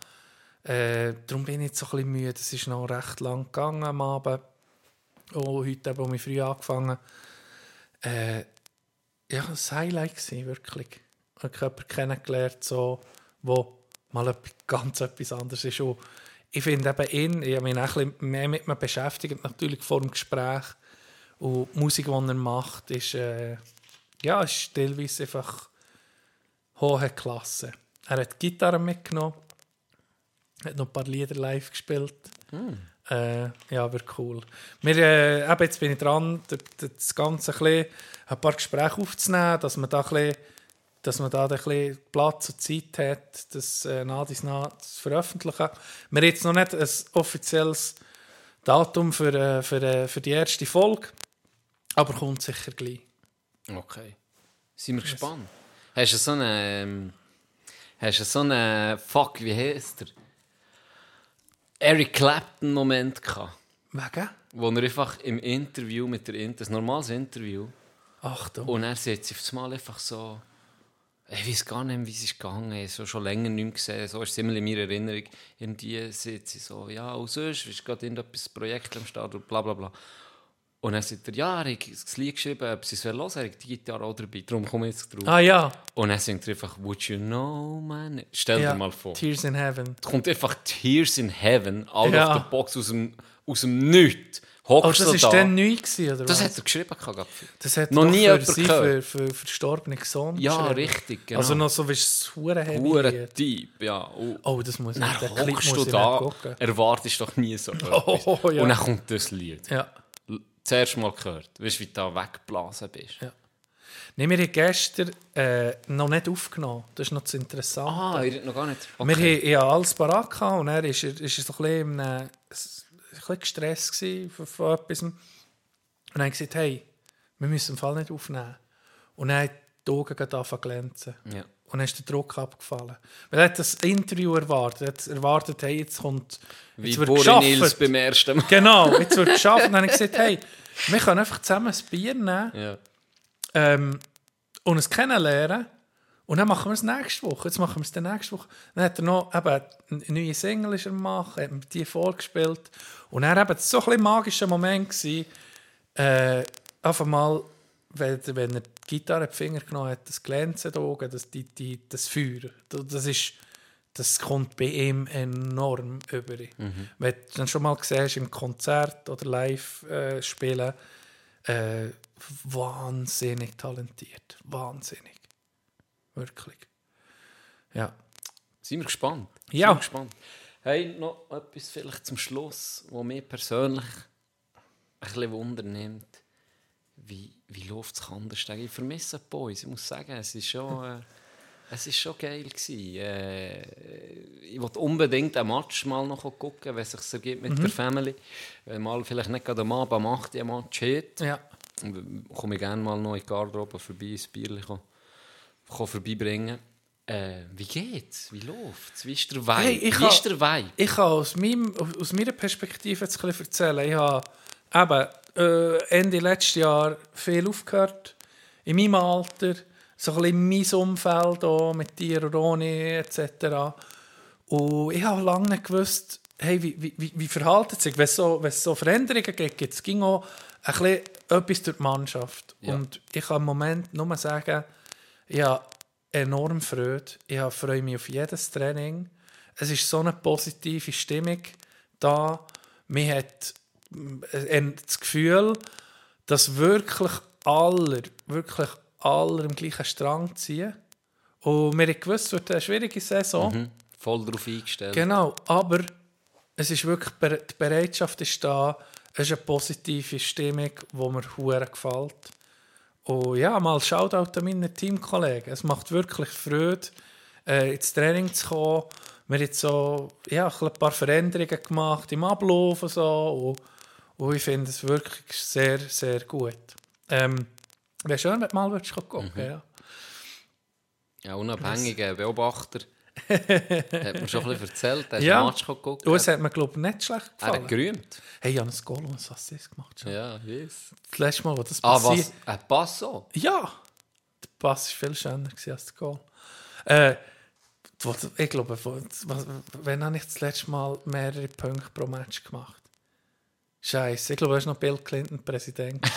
Äh, darum bin ich jetzt so ein bisschen müde. Es ist noch recht lang gegangen am Abend. Oh, heute habe ich früh angefangen. Äh, ja, das Highlight gewesen, wirklich. Ich habe jemanden kennengelernt, so, wo mal ganz etwas anderes ist. Und ich finde eben ihn, ich habe mich ein bisschen mehr mit ihm beschäftigt, natürlich vor dem Gespräch. Und die Musik, die er macht, ist, äh, ja, ist teilweise einfach hohe Klasse. Er hat die Gitarre mitgenommen, hat noch ein paar Lieder live gespielt. Äh, ja, aber cool. Wir, äh, eben jetzt bin ich dran, das Ganze ein, bisschen, ein paar Gespräche aufzunehmen, dass man da ein bisschen, dass man da ein bisschen Platz und Zeit hat, das äh, nach dies nach zu veröffentlichen. Wir haben jetzt noch nicht ein offizielles Datum für, äh, für, äh, für die erste Folge, aber kommt sicher gleich. Okay. Sind wir gespannt. Hast du so einen. Ähm, hast du so einen. Fuck, wie heißt der? Eric Clapton-Moment gehabt. Wegen? Wo er einfach im Interview mit der Inter, ein normales Interview, Achtung. und er sieht sich auf das Mal einfach so. Ich weiß gar nicht, wie es ist gegangen ist. So schon länger nicht mehr gesehen. So ist es immer in meiner Erinnerung. Irgendwie sieht sie so, ja, und sonst ist gerade irgendetwas Projekt am Start und bla bla bla. Und dann sagt er, ja, er hat das Lied geschrieben, ob sie es hören hat die Gitarre auch dabei, darum komme ich jetzt drauf. Ah ja. Und dann singt er einfach, Would you know name? Stell ja. dir mal vor. Tears in Heaven. Es kommt einfach Tears in Heaven, out Ja. of the box, aus dem, aus dem Nichts. Oh, Hockst das du ist da. dann neu gewesen, oder das was? hat er geschrieben. gehabt. Das hat Noch nie für sie, gehört. für, für, verstorbenen Sohn Ja, geschrieben. richtig, genau. Also noch so wie es hure heavy Hure. Typ, ja. Und Oh, das muss ich dann hockst du da, erwartest doch nie so etwas. Oh, ja. Und dann kommt das Lied. Ja. Zuerst mal gehört. Weißt du, wie du da weggeblasen bist? Ja. Nee, wir haben gestern äh, noch nicht aufgenommen. Das ist noch das Interessante. Ah, ihr noch gar nicht. Wir haben ja alles parat und er ist, ist so ein bisschen, einem- ein bisschen gestresst von, von etwas. Und dann haben gesagt, hey, wir müssen im Fall nicht aufnehmen. Und dann hat die Augen angefangen zu glänzen. Ja. Und dann ist der Druck abgefallen. Weil er hat das Interview erwartet. Er hat erwartet, hey, jetzt kommt... Wie Jetzt wird Boris Nils beim ersten Mal. Genau, jetzt wird geschafft. Und dann habe ich gesagt, hey, wir können einfach zusammen ein Bier nehmen Ja. ähm, und es kennenlernen Und dann machen wir es nächste Woche. Jetzt machen wir es dann nächste Woche. Dann hat er noch eben eine neue Single ist er machen, hat mir die vorgespielt. Und dann eben so ein magischer Moment gewesen, äh, einfach mal, wenn, wenn er die Gitarre in die Finger genommen hat, das Glänzen da oben, das, die, die, das Feuer, das ist das kommt bei ihm enorm über. Mhm. Wenn du dann schon mal siehst, im Konzert oder live äh, spielen, äh, wahnsinnig talentiert. Wahnsinnig. Wirklich. Ja. Sind wir gespannt? Ja. Sind wir gespannt. Hey, noch etwas vielleicht zum Schluss, was mich persönlich ein bisschen Wunder nimmt. Wie, wie läuft es anders? Ich vermisse die Boys. Ich muss sagen, es ist schon, äh, es ist schon geil gewesen. Äh, ich wollte unbedingt einen Match mal noch gucken, wenn es sich ergibt mit der Family. Wenn mal vielleicht nicht gerade am Abend macht, ein Match hat. Ja. komme ich gerne mal noch in die Garderobe vorbei, ein Bier kann, kann vorbeibringen. Äh, wie geht's? Wie läuft's? Wie ist der Vibe? Hey, ich wie ha- ist der Vibe? Ich kann aus, meinem, aus meiner Perspektive jetzt ein bisschen erzählen. Ich habe eben, äh, Ende letztes Jahr viel aufgehört. In meinem Alter. So ein bisschen mein Umfeld auch, mit dir, Roni etc. Und ich habe lange nicht gewusst, hey, wie, wie, wie, wie verhalten sich, wenn es so, wenn es so Veränderungen gibt, es ging auch ein bisschen etwas durch die Mannschaft. Ja. Und ich kann im Moment nur sagen, ich habe enorm Freude. Ich freue mich auf jedes Training. Es ist so eine positive Stimmung da. Man hat äh, das Gefühl, dass wirklich alle, wirklich alle im gleichen Strang ziehen. Und wir haben gewusst, es wird eine schwierige Saison. Mhm. Voll darauf eingestellt. Genau, aber es ist wirklich, die Bereitschaft ist da, es ist eine positive Stimmung, die mir hure gefällt. Und ja, mal Shoutout an meine Teamkollegen. Es macht wirklich Freude, äh, ins Training zu kommen. Wir haben jetzt so, ja, ein paar Veränderungen gemacht im Ablauf und so. Und, und ich finde es wirklich sehr, sehr gut. Ähm, Wäre schön, wenn du mal würdest gucken ja. Ja, unabhängiger Beobachter hat mir schon ein bisschen erzählt. Er Ja. Match geguckt. Und es hat mir, glaube ich, nicht schlecht er hat gefallen. gerühmt. Hey, ich habe ein Goal und ein Assist gemacht. Schon. Ja, yes. Das letzte Mal, wo das Ah, passiert was? Ein Pass so? Ja, der Pass war viel schöner als der Goal. Äh, ich glaube, wenn habe ich das letzte Mal mehrere Punkte pro Match gemacht? Scheiße, ich glaube, er war noch Bill Clinton Präsident.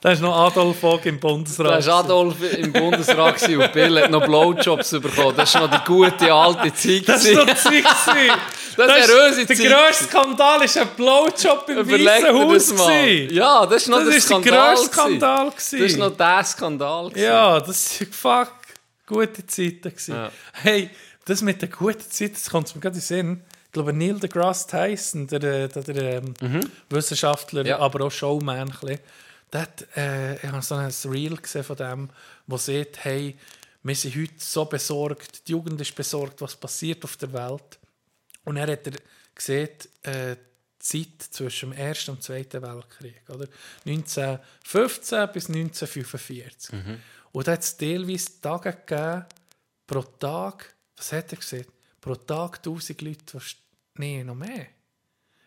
da ist noch Adolf Vogt im Bundesrat. Da war Adolf im Bundesrat und Bill hat noch Blowjobs bekommen. Das war noch die gute alte Zeit. Das war noch Zeit. gewesen. Das ist- war unsere Der Zeit. grösste Skandal war ein Blowjob im Weißen Haus. das mal. Ja, das ist noch Das der der Skandal. grösste gewesen. Skandal. Das war noch der Skandal. Ja, das waren fuck gute Zeiten. Ja. Hey, das mit den guten Zeiten, das kommt mir gerade in den Sinn. Ich glaube, Neil deGrasse Tyson, der, äh, der, der ähm, Wissenschaftler, Ja. aber auch Showman, hat, äh, ich habe so ein Reel gesehen von dem, wo sieht, hey, wir sind heute so besorgt, die Jugend ist besorgt, was passiert auf der Welt. Und er hat er gesehen, äh, die Zeit zwischen dem Ersten und Zweiten Weltkrieg. Oder? 1915 bis 1945. Und da hat es teilweise Tage gegeben, pro Tag, was hat er gesehen? Pro Tag 1000 Leute, nee, noch mehr.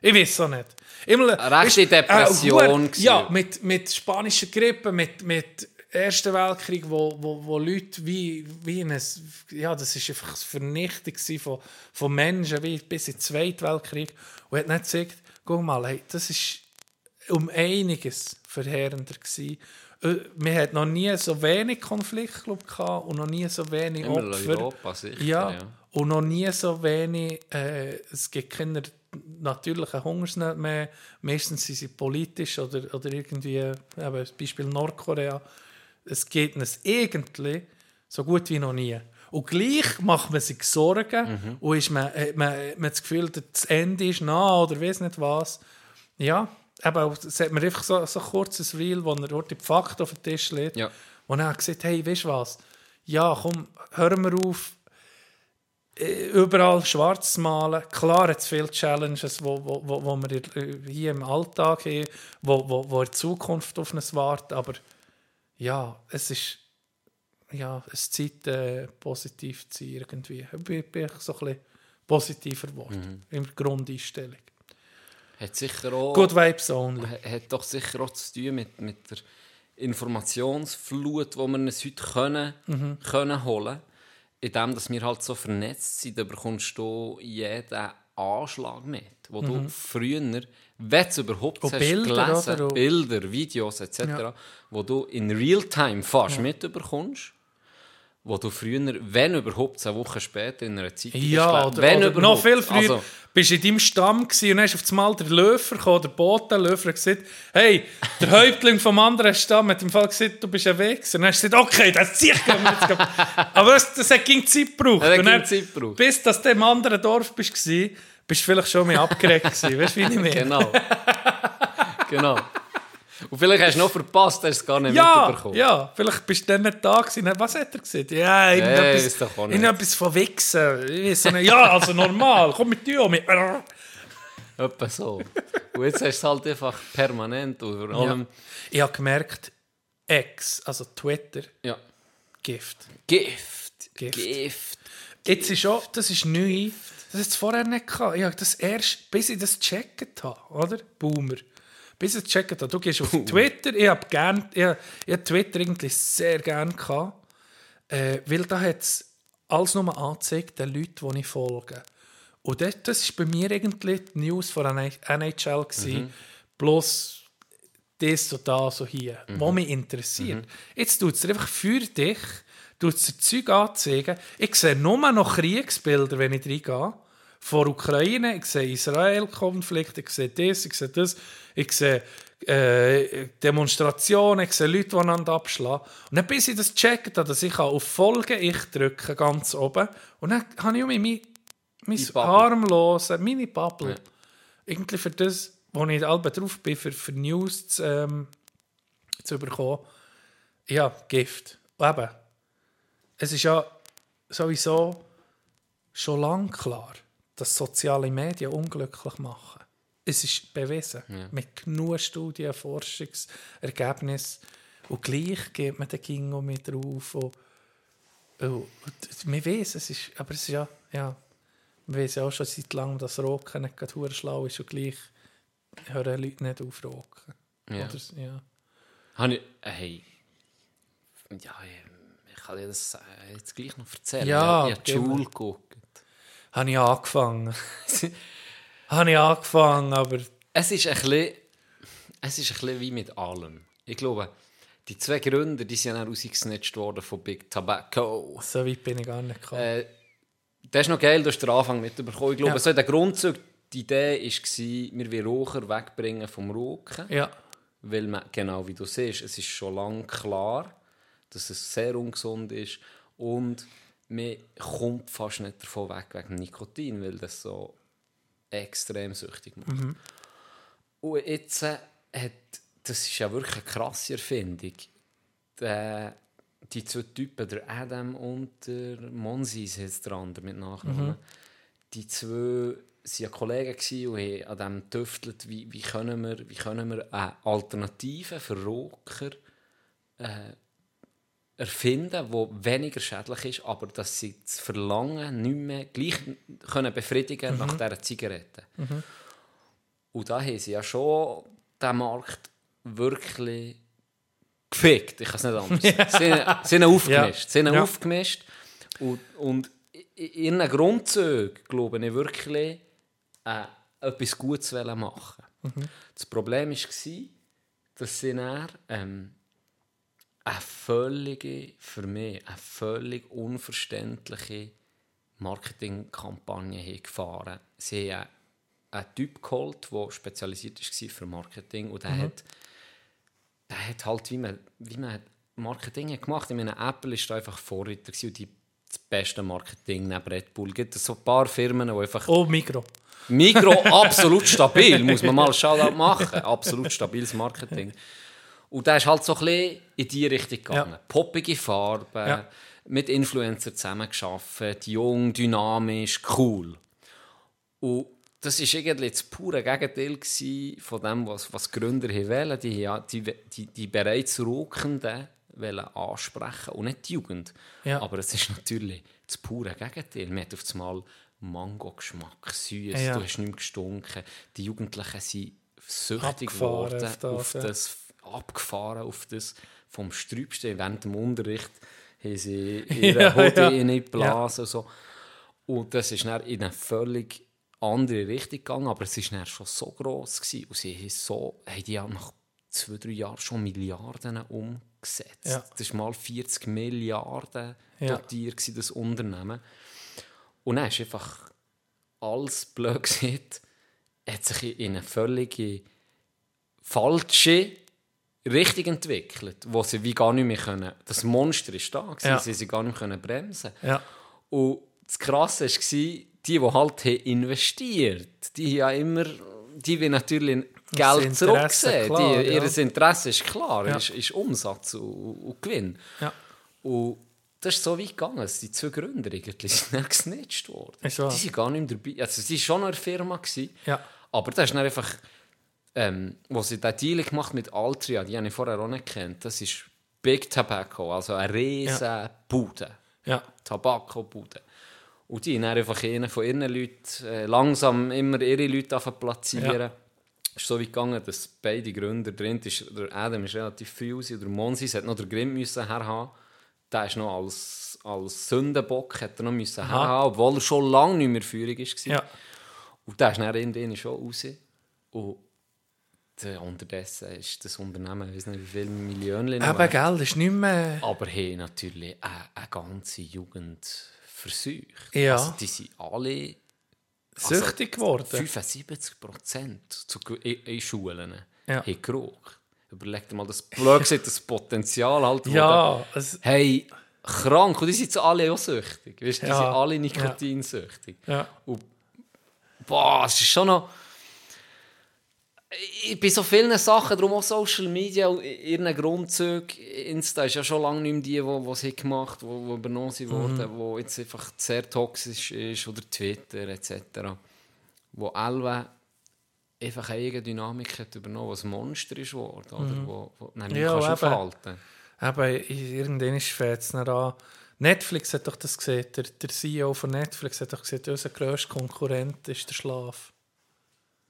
Ich weiß es nicht. Immer, weisst, äh, Depression gewesen. Ja, mit, mit spanischer Grippe, mit, mit Ersten Weltkrieg, wo, wo, wo Leute wie, wie in ein, ja, das ist einfach eine Vernichtung von, von Menschen wie bis in den Zweiten Weltkrieg. Und hat nicht gesagt, guck mal, hey, das ist um einiges verheerender gewesen. Äh, Wir hatten noch nie so wenig Konflikte gehabt und noch nie so wenig Immer Opfer. Europa, sicher. Ja, Ja. und noch nie so wenig, äh, es gibt keine natürlichen Hungersnöte mehr. Meistens sind sie politisch oder, oder irgendwie, eben, das Beispiel Nordkorea. Es geht uns irgendwie so gut wie noch nie. Und gleich macht man sich Sorgen und ist man, hat man, hat man das Gefühl, das Ende ist nah oder weiß nicht was. Ja, aber es hat mir einfach so, so ein kurzes Reel, wo er dort die Fakten auf den Tisch legt. Ja. Und er hat gesagt, hey, weißt du was? Ja, komm, hören wir auf, äh, überall schwarz malen. Klar hat es viele Challenges, wo, wo, wo, wo wir äh, hier im Alltag haben, wo, wo, wo in Zukunft auf uns warten. Aber ja, es ist ja, es Zeit, äh, positiv zu sein irgendwie. Ich bin, bin ich so ein bisschen positiver geworden, in der Grundeinstellung. Hat sicher auch... Good Vibes only. hat doch sicher auch zu tun mit, mit der Informationsflut, die wir uns heute können, Mhm. können holen indem dass wir halt so vernetzt sind, da bekommst du jeden Anschlag mit, wo du früher, wenn du überhaupt Mhm. Hast Bilder, gelesen, Bilder, Videos etc., Ja. wo du in Realtime fast mitbekommst, wo du früher, wenn überhaupt, eine Woche später in einer Zeitung Ja, hast oder, wenn oder noch viel früher Also, bist du in deinem Stamm gewesen und ist auf einmal der Löfer gekommen, der Botenlöfer, und gesagt, hey, der Häuptling vom anderen Stamm hat im Fall gesagt, du bist ein Wichser. Und dann hast du gesagt, okay, das ziehe ich. Aber das, das hat ging Zeit gebraucht. Ja, dann, Zeit gebraucht. Bis dass du im anderen Dorf bist, gewesen, bist du vielleicht schon mehr abgeregt gewesen. Weißt du, wie ich meine? Genau. genau. Und vielleicht hast du noch verpasst, hast du es gar nicht Ja, mitbekommen. ja, vielleicht bist du dann nicht da gewesen. Was hat er gesagt? Ja, Hey, irgendetwas, auch nicht. irgendetwas von Wichsen. Ich. Ja, also normal. Komm mit dir. Mit. Etwa so. Und jetzt hast du es halt einfach permanent. Und vor allem, Ich habe gemerkt, X, also Twitter, ja. Gift. Gift. Gift. Gift. Jetzt ist auch, das ist neu, das hat es vorher nicht gehabt. Ich habe das erst, bis ich das gecheckt habe, oder? Boomer. Bis ich das gecheckt habe. Du gehst auf Twitter, ich habe gern, ich ich Twitter eigentlich sehr gerne gehabt, äh, weil da hat es alles nur angezeigt, den Leuten, die ich folge. Und das, das ist bei mir eigentlich die News von NHL gewesen, plus das und das so hier, was mich interessiert. Jetzt tut es einfach für dich, tut es Zeug anzeigen. Ich sehe nur noch Kriegsbilder, wenn ich reingehe. Von Ukraine, ich sehe Israel-Konflikt, ich sehe das, ich sehe das, ich sehe äh, Demonstrationen, ich sehe Leute, die einander abschlagen. Und dann bis ich das gecheckt habe, dass ich auf Folgen ich drücke, ganz oben, und dann habe ich um mein, mein Bubble. harmlose, meine Bubble, Ja. irgendwie für das, wo ich alle drauf bin, für, für News zu, ähm, zu bekommen. Ja, Gift. Und eben, es ist ja sowieso schon lange klar, dass soziale Medien unglücklich machen. Es ist bewiesen. Mit genug Studien, Forschungsergebnissen. Und gleich geht man den King mit drauf. Und, und, und man weiß, es ist, aber es ist ja, ja, man weiß ja auch schon seit langem, dass Rocken nicht gerade schlau ist und gleich hören Leute nicht auf Rocken. Ja. Oder, ja. Habe ich, äh, hey, ja, ich, kann dir das äh, jetzt gleich noch erzählen. Ja, ich habe die Schule geguckt. Habe ich angefangen. Habe ich angefangen, aber Es ist ein bisschen, es ist ein bisschen wie mit allem. Ich glaube, die zwei Gründer, die sind dann rausgesnitcht worden von Big Tobacco. so weit bin ich gar nicht gekommen. Äh, das ist noch geil, du hast den Anfang mitbekommen. Ich glaube, Ja. so der Grundzug, die Idee war, wir wollen Raucher wegbringen vom Rauchen. ja. Weil man, genau wie du siehst, es ist schon lange klar, dass es sehr ungesund ist und man kommt fast nicht davon weg wegen Nikotin, weil das so extrem süchtig macht. Und jetzt äh, hat, das ist ja wirklich eine krasse Erfindung, der, die zwei Typen, der Adam und der Monsis, der andere mit Nachnamen, die zwei waren ja Kollegen und haben an dem getüftelt, wie, wie, können wir, wie können wir eine Alternative für Rocker äh, erfinden, die weniger schädlich ist, aber dass sie das Verlangen nicht mehr gleich können befriedigen nach dieser Zigarette. Und da haben sie ja schon den Markt wirklich gefickt. Ich kann es nicht anders sagen. Sie ihn aufgemischt. Sie ihn Ja. aufgemischt. Und, und in ihren Grundzügen, glaube ich, wirklich äh, etwas Gutes machen Das Problem war, dass sie dann, ähm, eine völlige, für mich, eine völlig unverständliche Marketingkampagne gefahren Sie haben einen Typ geholt, der spezialisiert war für Marketing und der hat der hat halt, wie man, wie man Marketing hat gemacht. Ich meine, Apple ist da einfach Vorreiter und die das beste Marketing neben Red Bull. Es gibt so ein paar Firmen, die einfach Oh, Mikro. Migro absolut stabil, muss man mal Shoutout machen. Absolut stabiles Marketing. Und der ist halt so ein bisschen in die Richtung gegangen. Ja. Poppige Farben, Ja. mit Influencern zusammengearbeitet, jung, dynamisch, cool. Und das war irgendwie das pure Gegenteil von dem, was, was die Gründer hier wählen. Die, die, die, die bereits Rauchenden wollen ansprechen und nicht die Jugend. Ja. Aber es ist natürlich das pure Gegenteil. Man hat auf einmal Mango-Geschmack, süß, Ja. du hast nicht mehr gestunken. Die Jugendlichen sind süchtig geworden auf das. Abgefahren auf das vom Sträubsten. Während dem Unterricht haben sie ihre Ja, Hoodie ja. reingeblasen und so. Und das ist dann in eine völlig andere Richtung gegangen, aber es war schon so gross gewesen. Und sie haben, so, haben die ja nach zwei, drei Jahren schon Milliarden umgesetzt. Ja. Das war mal 40 Milliarden Ja. dotiert, gewesen, das Unternehmen. Und dann ist einfach alles blöd gesagt, hat sich in eine völlige falsche Richtung entwickelt, wo sie wie gar nicht mehr können. Das Monster ist da, gewesen, Ja. sie sie gar nicht können bremsen. Ja. Und das Krasse war, die, die halt investiert, die haben ja immer, die will natürlich Geld zurücksehen. ja. Ihr Interesse ist klar, Ja. ist, ist Umsatz und, und Gewinn. Ja. Und das ist so weit gegangen, dass die zwei Gründer eigentlich sind gesnitcht worden. Die sind gar nicht mehr dabei. Also sie waren schon noch in der Firma, gewesen, Ja. aber das ist einfach, ähm, wo sie den Deal gemacht mit Altria, die habe ich vorher auch nicht kennt, das ist Big Tobacco, also eine riesen Bude. Ja. Tabakkobude. Und die haben einfach einen von ihren Leuten äh, langsam immer ihre Leute platzieren. Ja. Es ist so weit gegangen, dass beide Gründer drin ist, der Adam ist relativ und der Monsis hat noch den Grimm müssen herhaben. Der ist noch als, als Sündenbock hat er noch müssen herhaben, obwohl er schon lange nicht mehr Führung war. Ja. Und der ist dann irgendwann schon raus. Und unterdessen ist das Unternehmen, ich weiß nicht wie viele Millionen Eben, gell, das ist nicht mehr... aber haben natürlich eine, eine ganze Jugend versucht. Ja. Also die sind alle also süchtig geworden. 75 Prozent in, in Schulen Ja. haben geraucht. Überleg dir mal, das blöd das Potenzial halt. Ja, es, Hey, krank. Und die sind alle auch süchtig. Weißt, die Ja. sind alle nikotinsüchtig. ja. Und boah, es ist schon noch. Ich bei so vielen Sachen, darum auch Social Media, und ihren Grundzügen, Insta ist ja schon lange nicht mehr die, die, sie gemacht haben, die, übernommen sind worden, wo jetzt einfach sehr toxisch ist, oder Twitter etc. Wo Elva einfach eine eigene Dynamik hat übernommen, was ein Monster ist geworden, oder? Wo, wo nicht Ja, kannst eben. aufhalten. Eben, irgendwann fängt es an. Netflix hat doch das gesehen. Der, der CEO von Netflix hat doch gesagt, unser grösster Konkurrent ist der Schlaf.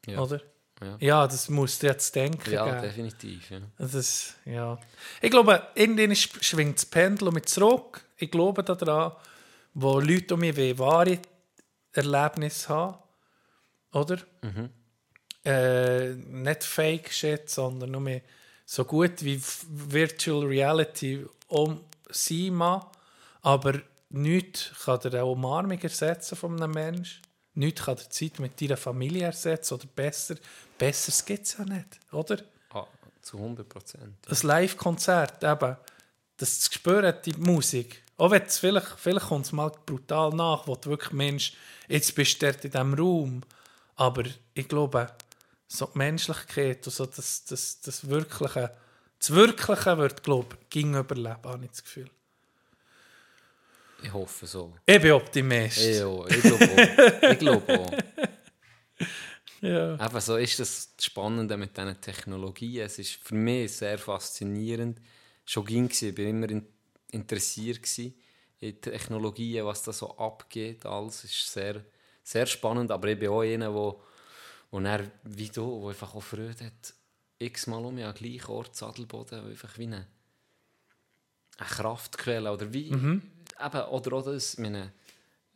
Ja. Oder? Ja. Ja, das musst du jetzt denken. Ja, gell? definitiv. Ja. Das, ja. Ich glaube, irgendwann sch- schwingt das Pendel mit zurück. Ich glaube daran, wo Leute um mich wollen, wahre Erlebnisse haben. Oder? Äh, nicht Fake Shit, sondern nur mehr so gut wie Virtual Reality um sein mag. Aber nichts kann dir eine Umarmung ersetzen von einem Menschen. Nichts kann dir Zeit mit deiner Familie ersetzen. Oder besser. Besseres gibt es ja nicht, oder? Ah, zu 100 Prozent. ein Live-Konzert, eben, das zu spüren, die Musik. Auch wenn es vielleicht, vielleicht kommt es mal brutal nach, wo du wirklich Mensch, jetzt bist du dort in diesem Raum. Aber ich glaube, so die Menschlichkeit und so das, das, das Wirkliche, das Wirkliche wird, glaube ich, ging überleben, habe ich das Gefühl. Ich hoffe so. Ich bin Optimist. Ja, ich glaube auch. Ich glaube auch. Ja. So ist das Spannende mit diesen Technologien. Es ist für mich sehr faszinierend. Schon ging es, ich war immer in, interessiert gewesen in Technologien, was da so abgeht. Alles ist sehr, sehr spannend, aber ich bin auch einer, wo, wo er, wie du, wo einfach auch Freude hat, x-mal um mich an den gleichen Ort, Sadelboden, einfach wie eine, eine Kraftquelle oder wie, eben, oder auch das, ich meine,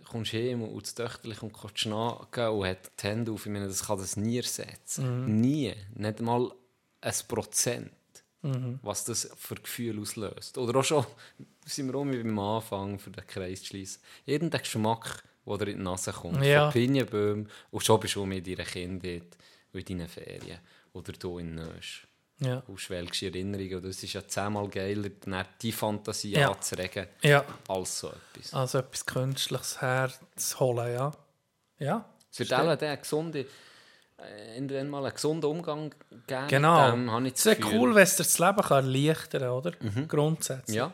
kommst heim und das Töchterchen kommt kurz schnacken und hat die Hände auf. Ich meine, das kann das nie ersetzen. Nie. Nicht mal ein Prozent, was das für Gefühl auslöst. Oder auch schon, sind wir auch beim Anfang, für den Kreis zu schließen. Irgendein Geschmack, der dir in die Nase kommt. Ja. Von Pinienbäumen. Und schon bist du mit deiner Kindheit in deinen Ferien. Oder du in Nösch. Ja. Und schwelgst in Erinnerungen. Und das ist ja zehnmal geiler, die Fantasie Ja. anzuregen, ja, als so etwas. also etwas Künstliches herzuholen, ja. Ja, Es wird auch einen gesunden, äh, irgendwann mal einen gesunden Umgang geben. genau. Mit dem, habe ich Es das wäre Gefühl. cool, wenn es dir das Leben kann erleichtern kann, oder? Grundsätzlich. Ja.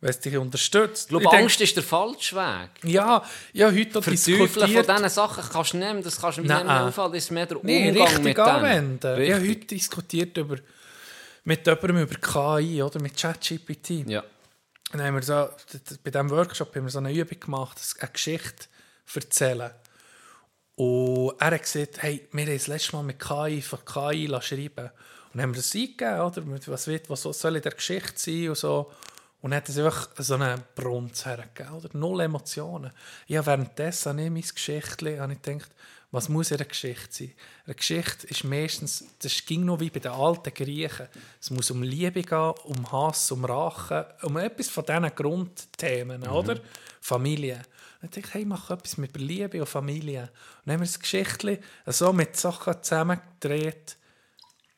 Wenn es dich unterstützt. Ich glaube, Ich denk- Angst ist der falsche Weg. Ja, ja, heute Verteufeln von diskutiert. diesen Sachen kannst du nehmen, das kannst du mir Nein, auffallen, das ist mehr der Nee, Umgang richtig mit denen. anwenden. Ich habe Richtig. heute diskutiert über, mit jemandem über KI, oder? Mit ChatGPT. Ja. Dann haben wir so, bei diesem Workshop haben wir so eine Übung gemacht, eine Geschichte erzählen. Und er hat gesagt, hey, wir haben das letzte Mal mit KI von KI schreiben dann haben wir das eingegeben, oder? Mit Was, wird, was soll in der Geschichte sein und so. Und hat es einfach so einen Brunz hergegeben, oder? Null Emotionen. Ja, währenddessen habe ich mein Geschichtchen, habe ich gedacht, was muss in einer Geschichte sein? Eine Geschichte ist meistens, das ging noch wie bei den alten Griechen. Es muss um Liebe gehen, um Hass, um Rache, um etwas von diesen Grundthemen, oder? Familie. Und ich dachte, hey, mach etwas mit Liebe und Familie. Und dann haben wir das Geschichtchen so mit Sachen zusammengedreht.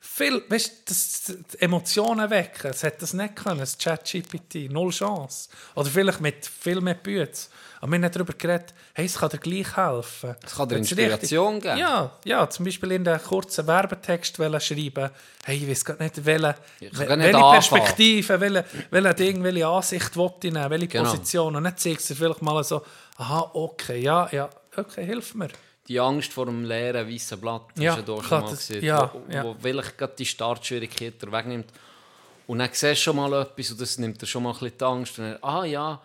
Viel, weißt das, Emotionen wecken, es hat das nicht können, das ChatGPT, null Chance. Oder vielleicht mit viel mehr Bütze. Aber wir haben nicht darüber geredet, hey, es kann dir gleich helfen. Es kann dir Inspiration richtig- geben. Ja, ja, zum Beispiel in den kurzen Werbetext schreiben, hey, ich weiß gar nicht, welche, nicht welche anfangen. Perspektive, welche, welche Ding, welche Ansicht ich nehmen, welche Genau. Position. Und dann zeigst du vielleicht mal so, aha, okay, ja, ja, okay, hilf mir. Die Angst vor dem leeren weißen Blatt, Ja, ist ja schon mal das- gesehen, ja, wo, ja. wo vielleicht gerade die Startschwierigkeiten wegnimmt. Und dann siehst du schon mal etwas und das nimmt dir schon mal ein bisschen die Angst. Und dann, ah ja,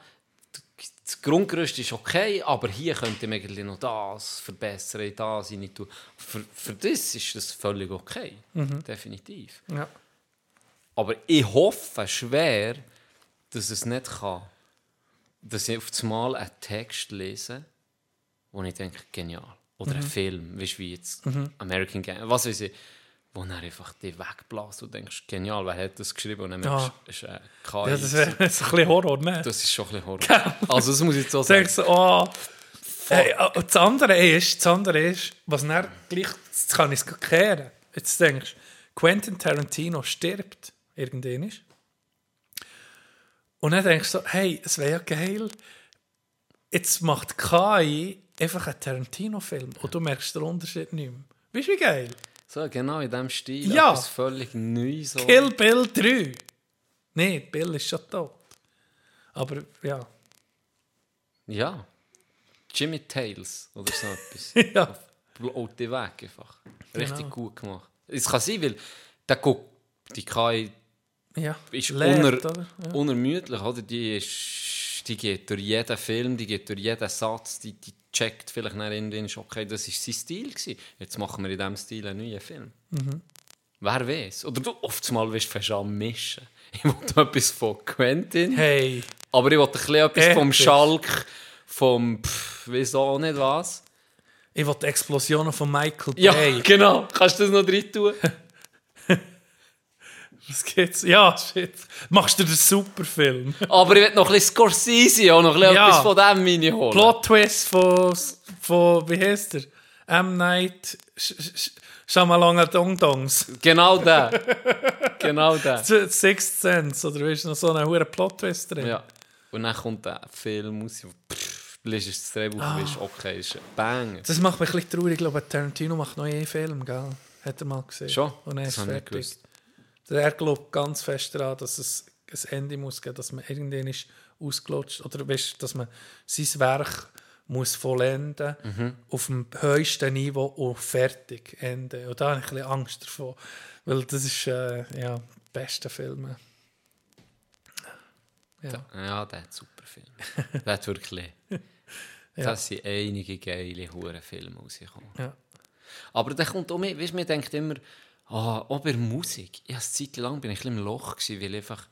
das Grundgerüst ist okay, aber hier könnte man eigentlich noch das verbessern, das rein tun. Für, für das ist das völlig okay, Mhm. definitiv. Ja. Aber ich hoffe schwer, dass es nicht kann, dass ich auf einmal einen Text lese, wo ich denke, genial. Oder Mhm. einen Film, weißt du, wie jetzt American Gang, was weiß ich, wo er einfach dich wegbläst und denkst, genial, wer hat das geschrieben? Und dann merkst du, es ist ein KI. Ja, das wäre ein bisschen Horror, ne? Das ist schon ein bisschen Horror. Also das muss ich so sagen. denkst so, oh. Hey, oh, das andere ist, das andere ist, was dann gleich, jetzt kann ich es kehren. Jetzt denkst du, Quentin Tarantino stirbt irgendwann ist. Und dann denkst du so, hey, es wäre ja geil, jetzt macht KI einfach einen Tarantino-Film und du merkst den Unterschied nicht mehr. Weißt du, wie geil? So, genau in diesem Stil. Ja. Etwas völlig neu. So. Kill Bill 3. Nein, Bill ist schon tot. Aber ja. Ja. Jimmy Tales oder so etwas. ja. Bloß die Weg einfach. Richtig Genau. gut gemacht. Es kann sein, weil der guckt, die KI ja. ist Lehrt, uner, oder? Ja. unermüdlich, oder? Die, ist, die geht durch jeden Film, die geht durch jeden Satz, die, die checkt vielleicht nach irgendwann, okay, das war sein Stil. Gewesen. Jetzt machen wir in diesem Stil einen neuen Film. Mhm. Wer weiß? Oder du oftmals willst du fast mischen. Ich wollte etwas von Quentin, Hey. aber ich wollte ein etwas vom. Schalk, vom pff, auch nicht was. Ich will die Explosionen von Michael Ja, Bay. genau. Kannst du das noch drin tun? Was geht's? Ja, shit. Machst du den Superfilm? Aber ich will noch ein bisschen Scorsese auch noch ein bisschen Ja. etwas von dem reinholen. Plot Twist von, von wie heißt der? M. Night Sh Sh Shyamalanga Dong Dongs. Genau der. genau der. Sixth Sense, oder weißt du, noch so einen hohen Plot Twist drin? Ja. Und dann kommt der Film raus. und Pff, liest das Drehbuch und weißt, okay, ist Bang. Das macht mich ein bisschen traurig. Ich glaube, Tarantino macht noch einen Film, gell? Hat er mal gesehen. Schon? Und er Das ist nicht fertig. Er glaubt ganz fest daran, dass es ein Ende muss geben, dass man irgendwann ist ausgelutscht oder weißt, dass man sein Werk muss vollenden Mhm. auf dem höchsten Niveau und fertig Ende. Und da habe ich ein bisschen Angst davor, weil das ist äh, ja beste Filme. Ja. Ja, der hat super Film. der hat wirklich. Das sind einige geile Hurenfilme rausgekommen. Ja. Aber der kommt auch mehr, weißt man denkt immer, ah, auch bei Musik. Ich habe eine Zeit lang bin ich ein im Loch gewesen, weil ich einfach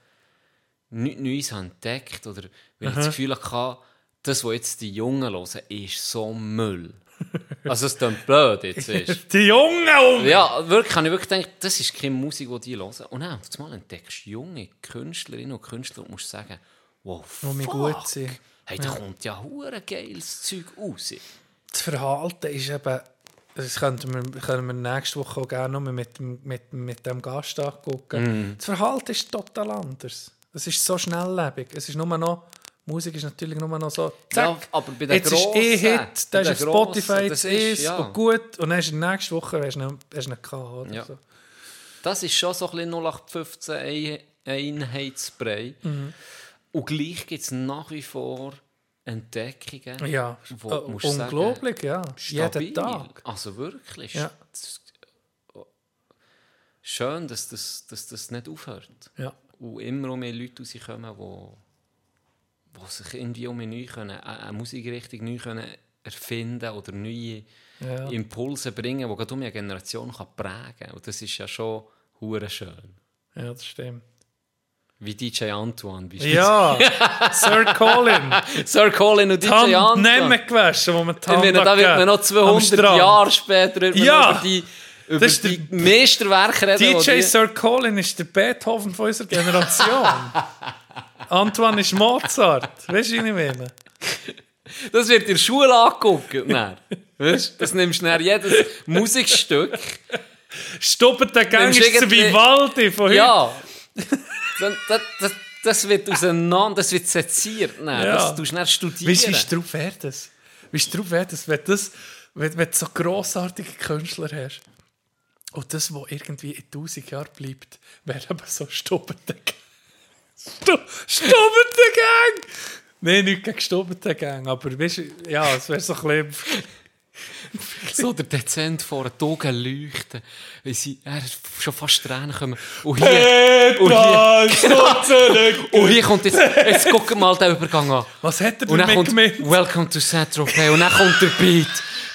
nichts Neues entdeckt oder weil ich das Gefühl hatte, das, was jetzt die Jungen hören, ist so Müll. also es klingt blöd jetzt, weißt Die Jungen! Ja, wirklich, habe ich wirklich gedacht, das ist keine Musik, die die hören. Und dann auf einmal entdeckst du junge Künstlerinnen und Künstler und musst sagen, wow, fuck. gut sind. Hey, da kommt ja hure geiles Zeug raus. Das Verhalten ist eben, das könnten wir, können wir nächste Woche auch gerne noch mit, dem- mit, mit dem Gast angucken. Das Verhalten ist total anders. Es ist so schnelllebig. Es ist nur noch, Musik ist natürlich nur noch so, Ja, zack, aber bei den jetzt ist Grossen, E-Hit, bei der ist den auf Spotify, das ist- ist ja. und gut. Und dann ist nächste Woche hast du ihn, hast du ihn gehabt, Ja. so. Das ist schon so ein bisschen 0815 Ein- Einheitsbrei. Und gleich gibt es nach wie vor Entdeckungen. Ja, Wo äh, du sagen, unglaublich, ja. stabil. Jeden Tag. Also wirklich. Ja. Das- Schön, dass das, dass das nicht aufhört. Ja. Und immer mehr Leute rauskommen, die die sich irgendwie um neu können, eine eine Musikrichtung neu können erfinden oder neue Ja. Impulse bringen, die gerade um eine Generation kann prägen kann. Und das ist ja schon schön. Ja, das stimmt. Wie DJ Antoine bist Ja, Sir Colin. Sir Colin und DJ nicht Antoine. mehr gewaschen, wo man die Hand da wird man noch abgegeben. Am 200 Strand. Jahre später Ja. über die, über Das ist die Meisterwerke reden. DJ die- Sir Colin ist der Beethoven von unserer Generation. Antoine ist Mozart. Weißt du, wie ich meine? Das wird in der Schule angeguckt. Dann. Weißt? Das nimmst du dann jedes Musikstück. Stubbt der Gang ist irgendwie- Vivaldi von heute. Ja. Das, das, das wird auseinander, das wird seziert. Dann. Ja. Das tust du dann studieren. Weißt du, wie drauf wäre das? Wie drauf wäre das, wenn, das wenn, wenn du so grossartige Künstler hast und das, was irgendwie in tausend Jahren bleibt, wäre eben so stubbende Gang. Stu Gang! Nein, nicht gegen stubbende Gang, aber weißt ja, es wäre so ein bisschen... So der Dezent vor den Augen leuchten, weil sie er schon fast Tränen kommen. Und hier, und hier, und hier kommt jetzt, jetzt guck mal den Übergang an. Was hat er damit kommt gemeint? Welcome to Saint-Tropez und dann kommt der Beat.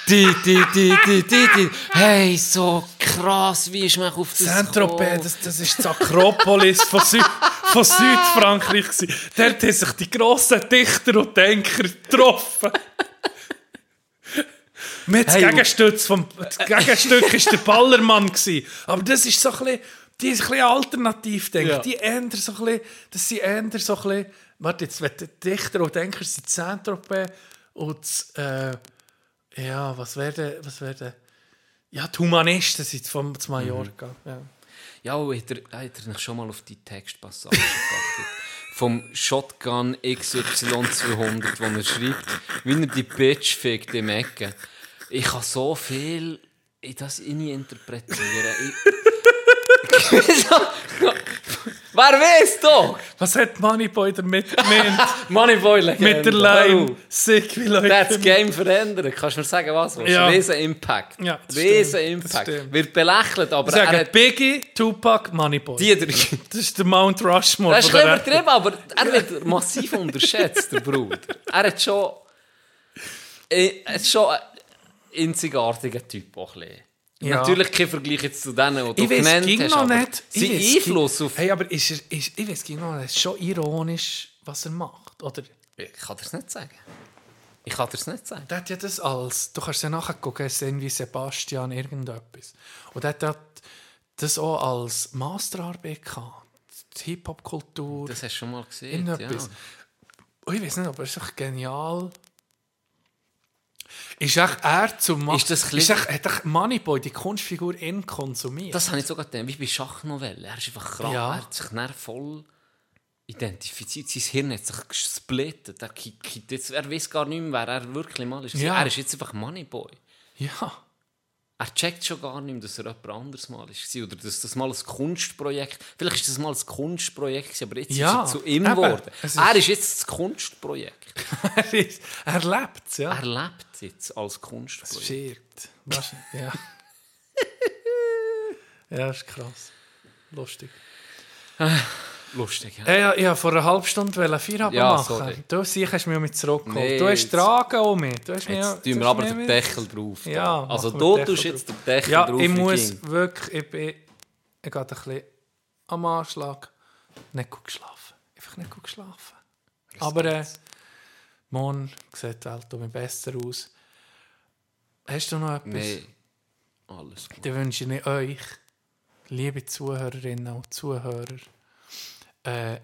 Die, die, die, die, die, die. Hey, so krass, wie ist man auf das Saint-Tropez, das, das ist die Akropolis von, Süd, von Südfrankreich. gewesen. Dort haben sich die grossen Dichter und Denker getroffen. Mit das Hey, Gegenstütz vom das Gegenstück war der Ballermann. Gewesen. Aber das ist so ein bisschen, die ist ein bisschen alternativ, denke. Ja. Die ändern so ein bisschen, das sind ändern so ein bisschen, warte jetzt, wenn Dichter und Denker sind Saint-Tropez und das, äh, ja, was werden, was werden, ja, die Humanisten sind vom zu Mallorca. Ja. Ja, und hat er, hat er schon mal auf die Textpassage geachtet? Vom Shotgun XY200, wo er schreibt, wie er die Bitch fickt im Ecken. Ich kann so viel in das interpretieren. Ich... Wer weiß doch? Was hat Moneyboy damit gemeint? Moneyboy Mit der Line Sick wie Leute. Der hat das Game verändert. Kannst du mir sagen, was? was? Ja. Riesen Impact. Ja, Riesen Impact. Wird belächelt, aber Ich sage er hat Biggie, Tupac, Moneyboy. die drei... Das ist der Mount Rushmore Das ist ein übertrieben, aber er wird massiv unterschätzt, der Bruder. Er hat schon. Er ist schon einzigartiger Typ. Auch ein bisschen. Ja. Natürlich kein Vergleich jetzt zu denen, die du Ich weiß genannt ging hast. noch nicht. Ich Sein weiss Einfluss ging- auf. Hey, aber ist er, ist, ich weiß ging noch nicht. Es ist schon ironisch, was er macht. Oder? Ich kann dir das nicht sagen. Ich kann dir das nicht sagen. Der hat ja das als, du kannst ja nachgucken, es sind wie Sebastian irgendetwas. Und der hat das auch als Masterarbeit gehabt. Hip-Hop-Kultur. Das hast du schon mal gesehen. Ja. Und ich weiß nicht, aber es ist echt genial. Ist echt er zum Ma Ist das ist echt, hat echt Moneyboy die Kunstfigur in konsumiert? Das habe ich sogar gedacht, wie bei Schachnovelle. Er ist einfach krank. Ja. Er hat sich dann voll identifiziert. Sein Hirn hat sich gesplittet. Er, er weiß gar nicht mehr, wer er wirklich mal ist. Ja. Er ist jetzt einfach Moneyboy. ja. Er checkt schon gar nicht mehr, dass er jemand anderes mal ist. Oder dass das mal ein Kunstprojekt Vielleicht ist das mal ein Kunstprojekt, aber jetzt Ja, ist er zu ihm geworden. Es ist- Er ist jetzt das Kunstprojekt. er, ist, er lebt es, ja. Er lebt jetzt als Kunstprojekt. Stirbt. Wahrscheinlich, ja. ja, ist krass. Lustig. Lustig, ja? Hey, ich wollte vor einer halben Stunde Feierabend Ja, machen. sorry. Du sicher hast mich mit zurückgeholt. Nee, du hast Tragen um mich. Du hast Jetzt du tun wir aber den Deckel drauf. da. Ja, also du tust jetzt den Deckel Ja, drauf. ich muss ging. wirklich, ich bin, ich gehe ein bisschen am Anschlag. Nicht gut geschlafen. Einfach nicht gut geschlafen. Aber äh, morgen sieht die Welt um besser aus. Hast du noch etwas? Nein, alles gut. Dann wünsche ich euch, liebe Zuhörerinnen und Zuhörer, äh,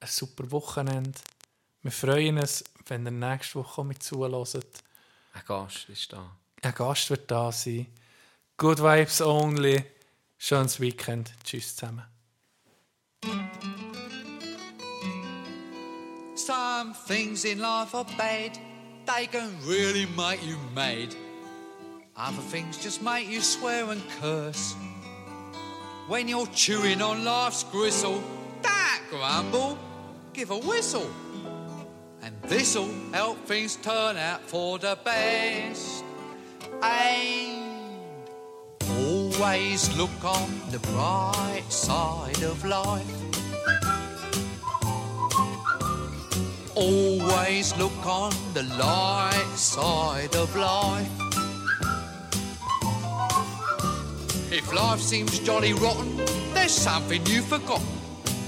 ein super Wochenende. Wir freuen uns, wenn ihr nächste Woche mit zuhört. Ein Gast ist da. Ein Gast wird da sein. Good Vibes only. Schönes Weekend. Tschüss zusammen. Some things in life are bad, they can really make you mad. Other things just make you swear and curse. When you're chewing on life's gristle, grumble, give a whistle. And this'll help things turn out for the best. And always look on the bright side of life. Always look on the light side of life. If life seems jolly rotten, there's something you've forgotten,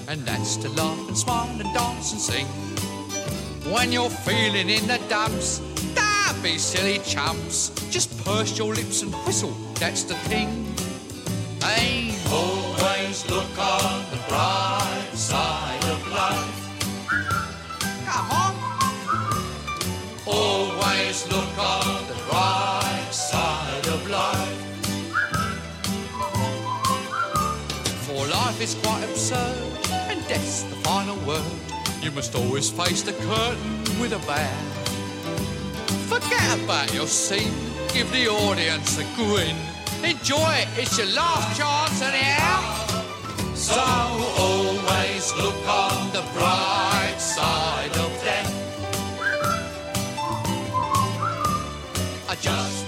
and that's to laugh and smile and dance and sing. When you're feeling in the dumps, don't be silly chumps. Just purse your lips and whistle, that's the thing. Hey, always look on the bright side of life. Come on. Always look on the bright side of life. For life is quite absurd, death's the final word. You must always face the curtain with a bow. Forget about your scene, give the audience a grin. Enjoy it, it's your last chance anyhow. So always look on the bright side of death. Uh, Just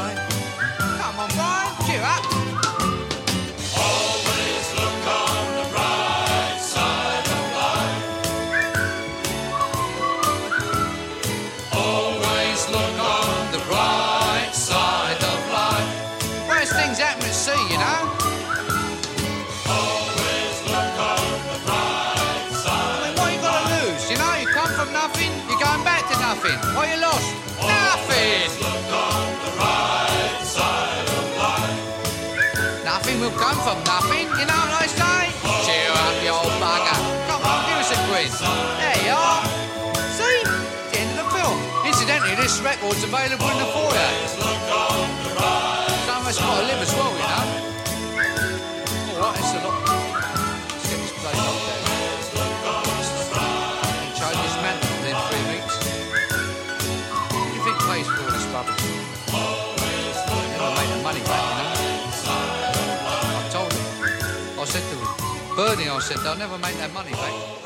Record's available in the foyer. Some of us got to live as well, you know. All right, it's a lot. Let's get this place locked down. And change this mantle within three weeks. What do you think pays for all this rubbish? Never make the money back, you know. I told him. I said to him, Bernie, I said, they'll never make that money back.